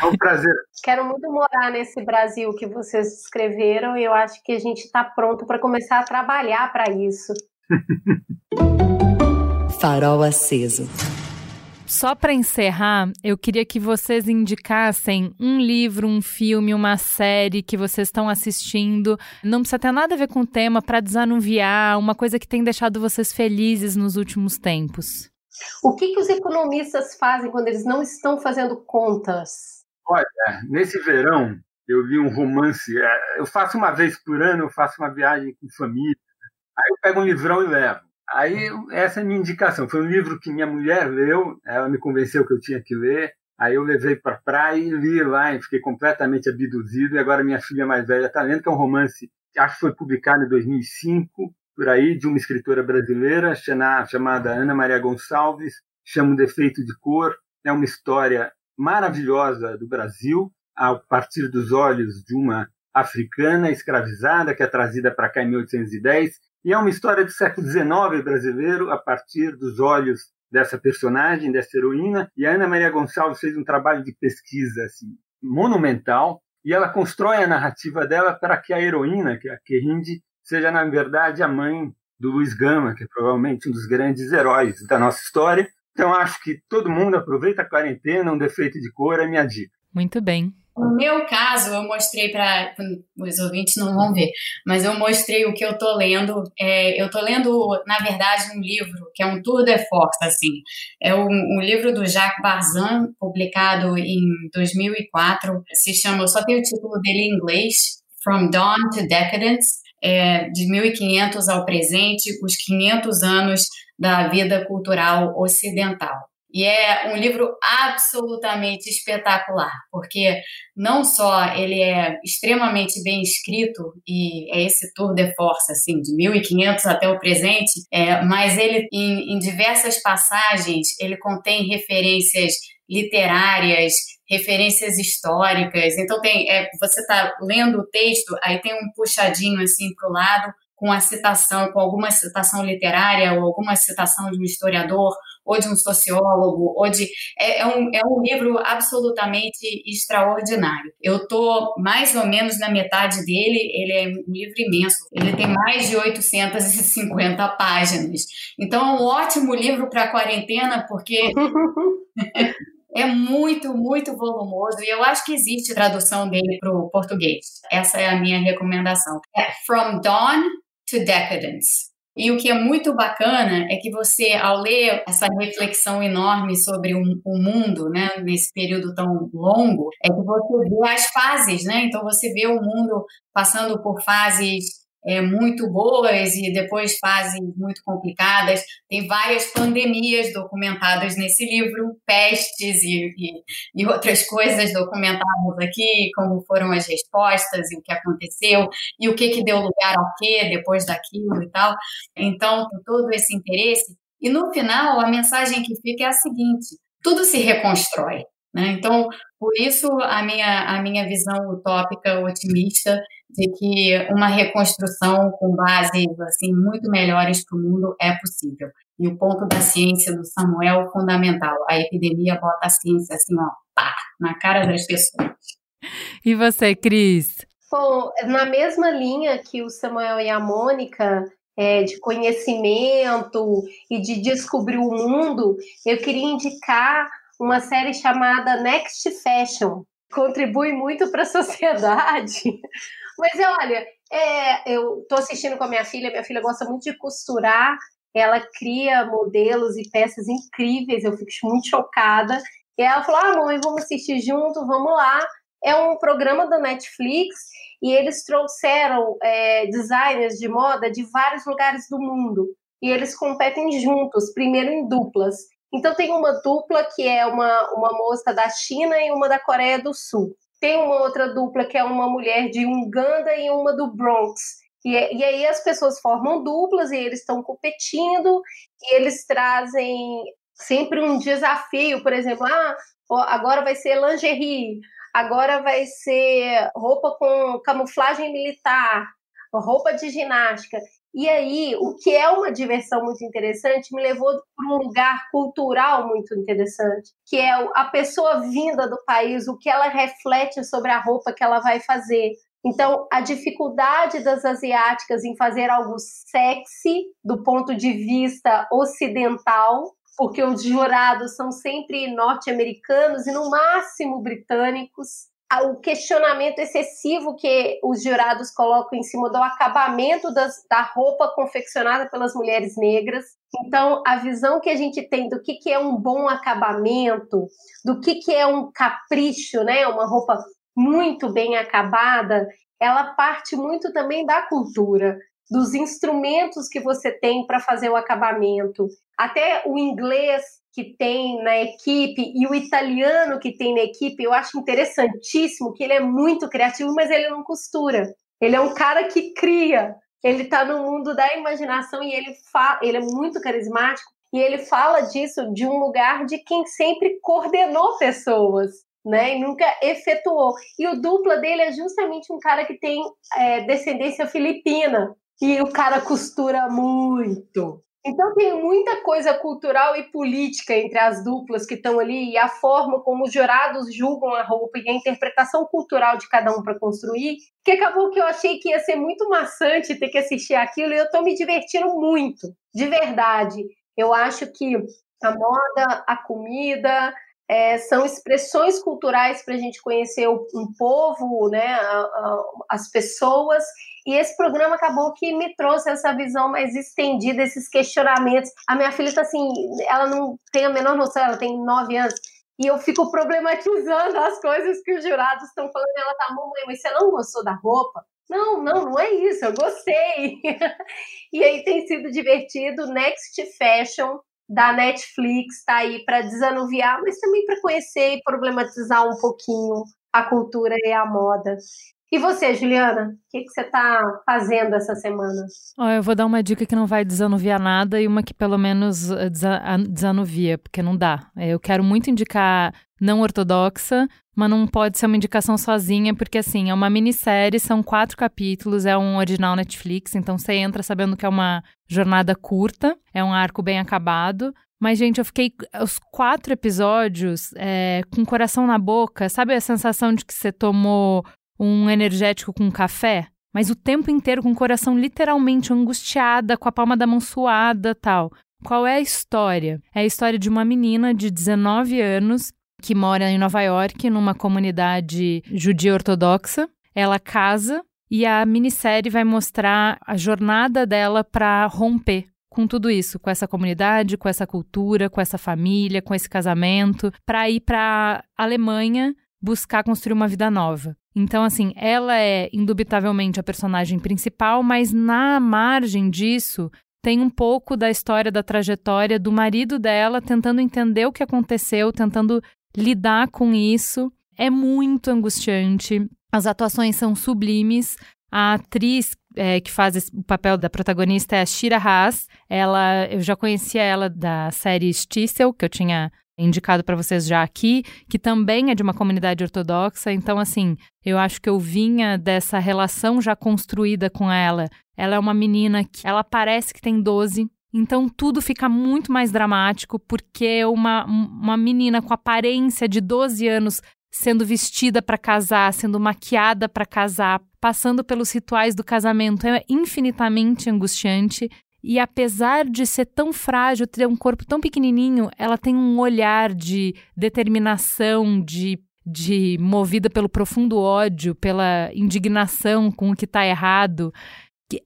É um prazer. Quero muito morar nesse Brasil que vocês escreveram e eu acho que a gente está pronto para começar a trabalhar para isso. [LAUGHS] Farol aceso. Só para encerrar, eu queria que vocês indicassem um livro, um filme, uma série que vocês estão assistindo. Não precisa ter nada a ver com o tema, para desanuviar, uma coisa que tem deixado vocês felizes nos últimos tempos. O que, que os economistas fazem quando eles não estão fazendo contas? Olha, nesse verão eu li um romance. É, eu faço uma vez por ano, eu faço uma viagem com família. Aí eu pego um livrão e levo. Aí essa é a minha indicação. Foi um livro que minha mulher leu, ela me convenceu que eu tinha que ler. Aí eu levei para a praia e li lá e fiquei completamente abduzido. E agora minha filha mais velha está lendo, que é um romance, acho que foi publicado em 2005, por aí, de uma escritora brasileira chamada Ana Maria Gonçalves, chama o Defeito de Cor. É uma história maravilhosa do Brasil, a partir dos olhos de uma africana escravizada que é trazida para cá em 1810 e é uma história do século XIX brasileiro, a partir dos olhos dessa personagem, dessa heroína. E a Ana Maria Gonçalves fez um trabalho de pesquisa assim, monumental. E ela constrói a narrativa dela para que a heroína, que é a Querinde, seja, na verdade, a mãe do Luiz Gama, que é provavelmente um dos grandes heróis da nossa história. Então, acho que todo mundo aproveita a quarentena, um defeito de cor é minha dica. Muito bem. No meu caso, eu mostrei para os ouvintes não vão ver, mas eu mostrei o que eu estou lendo. É, eu estou lendo, na verdade, um livro que é um tour de force, assim. É um, um, livro do Jacques Barzin, publicado em 2004. Se chama, só tem o título dele em inglês, From Dawn to Decadence. É, de 1500 ao presente, os 500 anos da vida cultural ocidental. E é um livro absolutamente espetacular, porque não só ele é extremamente bem escrito, e é esse tour de force, assim, de 1500 até o presente, é, mas ele, em, em diversas passagens, ele contém referências literárias, referências históricas. Então tem, é, você está lendo o texto, aí tem um puxadinho assim para o lado com a citação, com alguma citação literária ou alguma citação de um historiador ou de um sociólogo, ou de. É, é, um, é um livro absolutamente extraordinário. Eu estou mais ou menos na metade dele, ele é um livro imenso. Ele tem mais de 850 páginas. Então é um ótimo livro para quarentena, porque. [LAUGHS] é muito, muito volumoso e eu acho que existe tradução dele para o português. Essa é a minha recomendação. É From Dawn to Decadence. E o que é muito bacana é que você, ao ler essa reflexão enorme sobre o, o, mundo, né, nesse período tão longo, é que você vê as fases, né? Então você vê o mundo passando por fases é, muito boas e depois fases muito complicadas. Tem várias pandemias documentadas nesse livro, pestes e, e, e, outras coisas documentadas aqui, como foram as respostas e o que aconteceu e o que, que deu lugar ao que depois daquilo e tal. Então, tem todo esse interesse. E no final, a mensagem que fica é a seguinte: tudo se reconstrói. Né? Então, por isso a minha, a minha visão utópica, otimista, de que uma reconstrução com bases assim muito melhores para o mundo é possível. E o ponto da ciência do Samuel é fundamental. A epidemia bota a ciência assim, ó, pá, na cara das pessoas. E você, Cris? Bom, na mesma linha que o Samuel e a Mônica, é, de conhecimento e de descobrir o mundo, eu queria indicar uma série chamada Next Fashion. Contribui muito para a sociedade. Mas olha, é, eu estou assistindo com a minha filha, minha filha gosta muito de costurar, ela cria modelos e peças incríveis, eu fico muito chocada. E ela falou: ah, mãe, vamos assistir junto, vamos lá. É um programa da Netflix e eles trouxeram é, designers de moda de vários lugares do mundo. E eles competem juntos, primeiro em duplas. Então tem uma dupla que é uma, uma moça da China e uma da Coreia do Sul. Tem uma outra dupla que é uma mulher de Uganda e uma do Bronx. E, e aí as pessoas formam duplas e eles estão competindo e eles trazem sempre um desafio, por exemplo, ah, agora vai ser lingerie, agora vai ser roupa com camuflagem militar, roupa de ginástica. E aí, o que é uma diversão muito interessante me levou para um lugar cultural muito interessante, que é a pessoa vinda do país, o que ela reflete sobre a roupa que ela vai fazer. Então, a dificuldade das asiáticas em fazer algo sexy do ponto de vista ocidental, porque os jurados são sempre norte-americanos e no máximo britânicos o questionamento excessivo que os jurados colocam em cima do acabamento das, da roupa confeccionada pelas mulheres negras. Então, a visão que a gente tem do que, que é um bom acabamento, do que, que é um capricho, né? uma roupa muito bem acabada, ela parte muito também da cultura, dos instrumentos que você tem para fazer o acabamento. Até o inglês que tem na equipe e o italiano que tem na equipe, eu acho interessantíssimo que ele é muito criativo, mas ele não costura. Ele é um cara que cria. Ele está no mundo da imaginação e ele fala, ele é muito carismático e ele fala disso de um lugar de quem sempre coordenou pessoas, né? E nunca efetuou. E o dupla dele é justamente um cara que tem é, descendência filipina e o cara costura muito. Então tem muita coisa cultural e política entre as duplas que estão ali e a forma como os jurados julgam a roupa e a interpretação cultural de cada um para construir, que acabou que eu achei que ia ser muito maçante ter que assistir aquilo e eu estou me divertindo muito, de verdade. Eu acho que a moda, a comida, é, são expressões culturais para a gente conhecer o, um povo, né, a, a, as pessoas. E esse programa acabou que me trouxe essa visão mais estendida, esses questionamentos. A minha filha está assim, ela não tem a menor noção, ela tem nove anos. E eu fico problematizando as coisas que os jurados estão falando. Ela tá, mamãe, mas você não gostou da roupa? Não, não, não é isso, eu gostei. [LAUGHS] e aí tem sido divertido. Next Fashion da Netflix está aí para desanuviar, mas também para conhecer e problematizar um pouquinho a cultura e a moda. E você, Juliana, o que, que você está fazendo essa semana? Oh, eu vou dar uma dica que não vai desanuviar nada e uma que pelo menos eh, desanuvia, porque não dá. Eu quero muito indicar não ortodoxa, mas não pode ser uma indicação sozinha, porque assim, é uma minissérie, são quatro capítulos, é um original Netflix, então você entra sabendo que é uma jornada curta, é um arco bem acabado. Mas, gente, eu fiquei os quatro episódios é, com o coração na boca. Sabe a sensação de que você tomou um energético com café, mas o tempo inteiro com o coração literalmente angustiada, com a palma da mão suada, tal. Qual é a história? É a história de uma menina de 19 anos que mora em Nova York, numa comunidade judia ortodoxa. Ela casa e a minissérie vai mostrar a jornada dela para romper com tudo isso, com essa comunidade, com essa cultura, com essa família, com esse casamento, para ir para Alemanha buscar construir uma vida nova. Então, assim, ela é indubitavelmente a personagem principal, mas na margem disso tem um pouco da história, da trajetória do marido dela, tentando entender o que aconteceu, tentando lidar com isso. É muito angustiante. As atuações são sublimes. A atriz é, que faz o papel da protagonista é a Shira Haas. Ela, eu já conhecia ela da série Stissel, que eu tinha indicado para vocês já aqui, que também é de uma comunidade ortodoxa. Então, assim, eu acho que eu vinha dessa relação já construída com ela. Ela é uma menina que ela parece que tem 12. Então tudo fica muito mais dramático porque uma, uma menina com aparência de 12 anos sendo vestida para casar, sendo maquiada para casar, passando pelos rituais do casamento é infinitamente angustiante e apesar de ser tão frágil, ter um corpo tão pequenininho, ela tem um olhar de determinação, de, de movida pelo profundo ódio, pela indignação com o que está errado.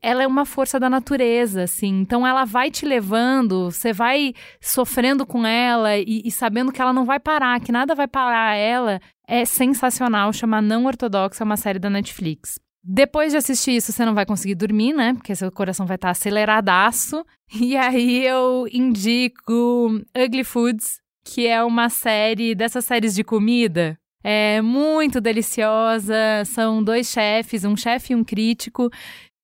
Ela é uma força da natureza, assim. Então ela vai te levando, você vai sofrendo com ela e, e sabendo que ela não vai parar, que nada vai parar ela. É sensacional, chama Não Ortodoxa, é uma série da Netflix. Depois de assistir isso, você não vai conseguir dormir, né? Porque seu coração vai estar aceleradaço. [LAUGHS] E aí eu indico Ugly Foods, que é uma série dessas séries de comida. É muito deliciosa. São dois chefes, um chefe e um crítico,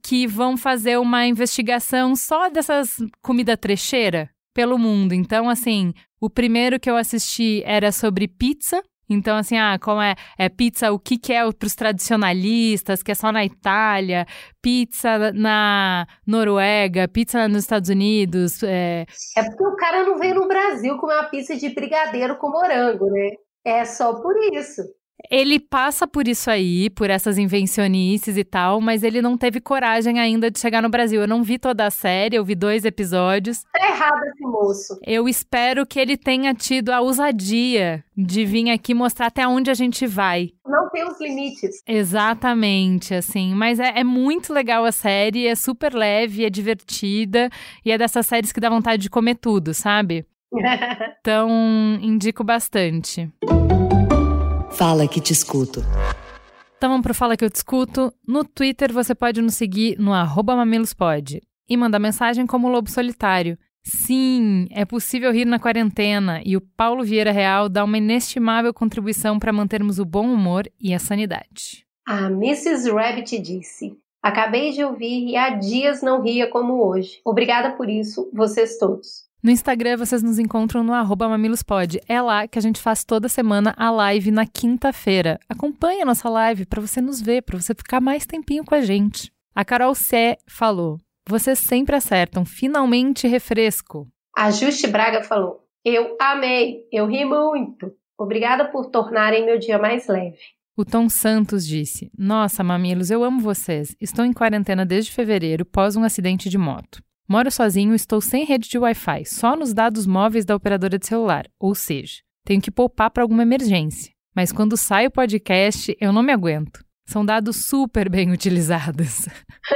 que vão fazer uma investigação só dessas comida trecheira pelo mundo. Então, assim, o primeiro que eu assisti era sobre pizza, então, assim, ah, como é, é pizza, o que, que é para os tradicionalistas, que é só na Itália, pizza na Noruega, pizza nos Estados Unidos. É... é porque o cara não veio no Brasil comer uma pizza de brigadeiro com morango, né? É só por isso. Ele passa por isso aí, por essas invencionices e tal, mas ele não teve coragem ainda de chegar no Brasil. Eu não vi toda a série, eu vi dois episódios. Tá errado esse moço. Eu espero que ele tenha tido a ousadia de vir aqui mostrar até onde a gente vai. Não tem os limites. Exatamente, assim. Mas é, é muito legal a série, é super leve, é divertida e é dessas séries que dá vontade de comer tudo, sabe? [LAUGHS] então, indico bastante. Fala que te escuto. Então vamos pro Fala que eu te escuto. No Twitter você pode nos seguir no arroba mamilospod e mandar mensagem como Lobo Solitário. Sim, é possível rir na quarentena e o Paulo Vieira Real dá uma inestimável contribuição para mantermos o bom humor e a sanidade. A Mrs. Rabbit disse: Acabei de ouvir e há dias não ria como hoje. Obrigada por isso, vocês todos. No Instagram vocês nos encontram no arroba mamilospod. É lá que a gente faz toda semana a live na quinta-feira. Acompanhe a nossa live para você nos ver, para você ficar mais tempinho com a gente. A Carol Sé falou: Vocês sempre acertam, finalmente refresco. A Juste Braga falou: Eu amei, eu ri muito. Obrigada por tornarem meu dia mais leve. O Tom Santos disse: Nossa, mamilos, eu amo vocês. Estou em quarentena desde fevereiro, pós um acidente de moto. Moro sozinho, estou sem rede de Wi-Fi, só nos dados móveis da operadora de celular, ou seja, tenho que poupar para alguma emergência. Mas quando sai o podcast, eu não me aguento. São dados super bem [LAUGHS] utilizados.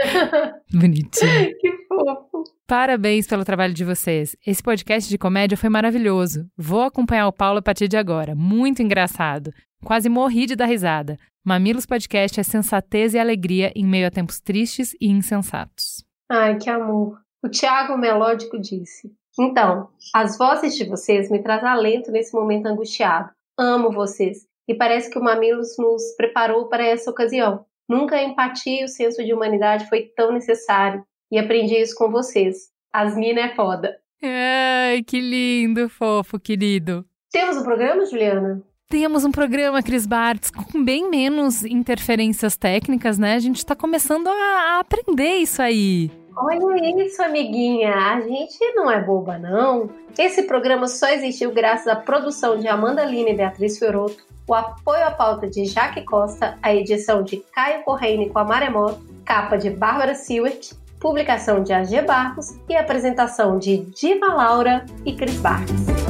[LAUGHS] Bonitinho. Que fofo. Parabéns pelo trabalho de vocês. Esse podcast de comédia foi maravilhoso. Vou acompanhar o Paulo a partir de agora. Muito engraçado. Quase morri de dar risada. Mamilos Podcast é sensatez e alegria em meio a tempos tristes e insensatos. Ai, que amor. O Tiago Melódico disse: Então, as vozes de vocês me trazem alento nesse momento angustiado. Amo vocês e parece que o Mamilos nos preparou para essa ocasião. Nunca a empatia e o senso de humanidade foi tão necessário e aprendi isso com vocês. Asmina é foda. Ai, que lindo, fofo, querido. Temos um programa, Juliana? Temos um programa, Cris Bartz, com bem menos interferências técnicas, né? A gente está começando a aprender isso aí. Olha isso, amiguinha. A gente não é boba, não. Esse programa só existiu graças à produção de Amanda Lina e Beatriz Fioroto, o apoio à pauta de Jaque Costa, a edição de Caio Correine com a Maremoto, capa de Bárbara Seward, publicação de AG Barros e apresentação de Diva Laura e Cris Bartz.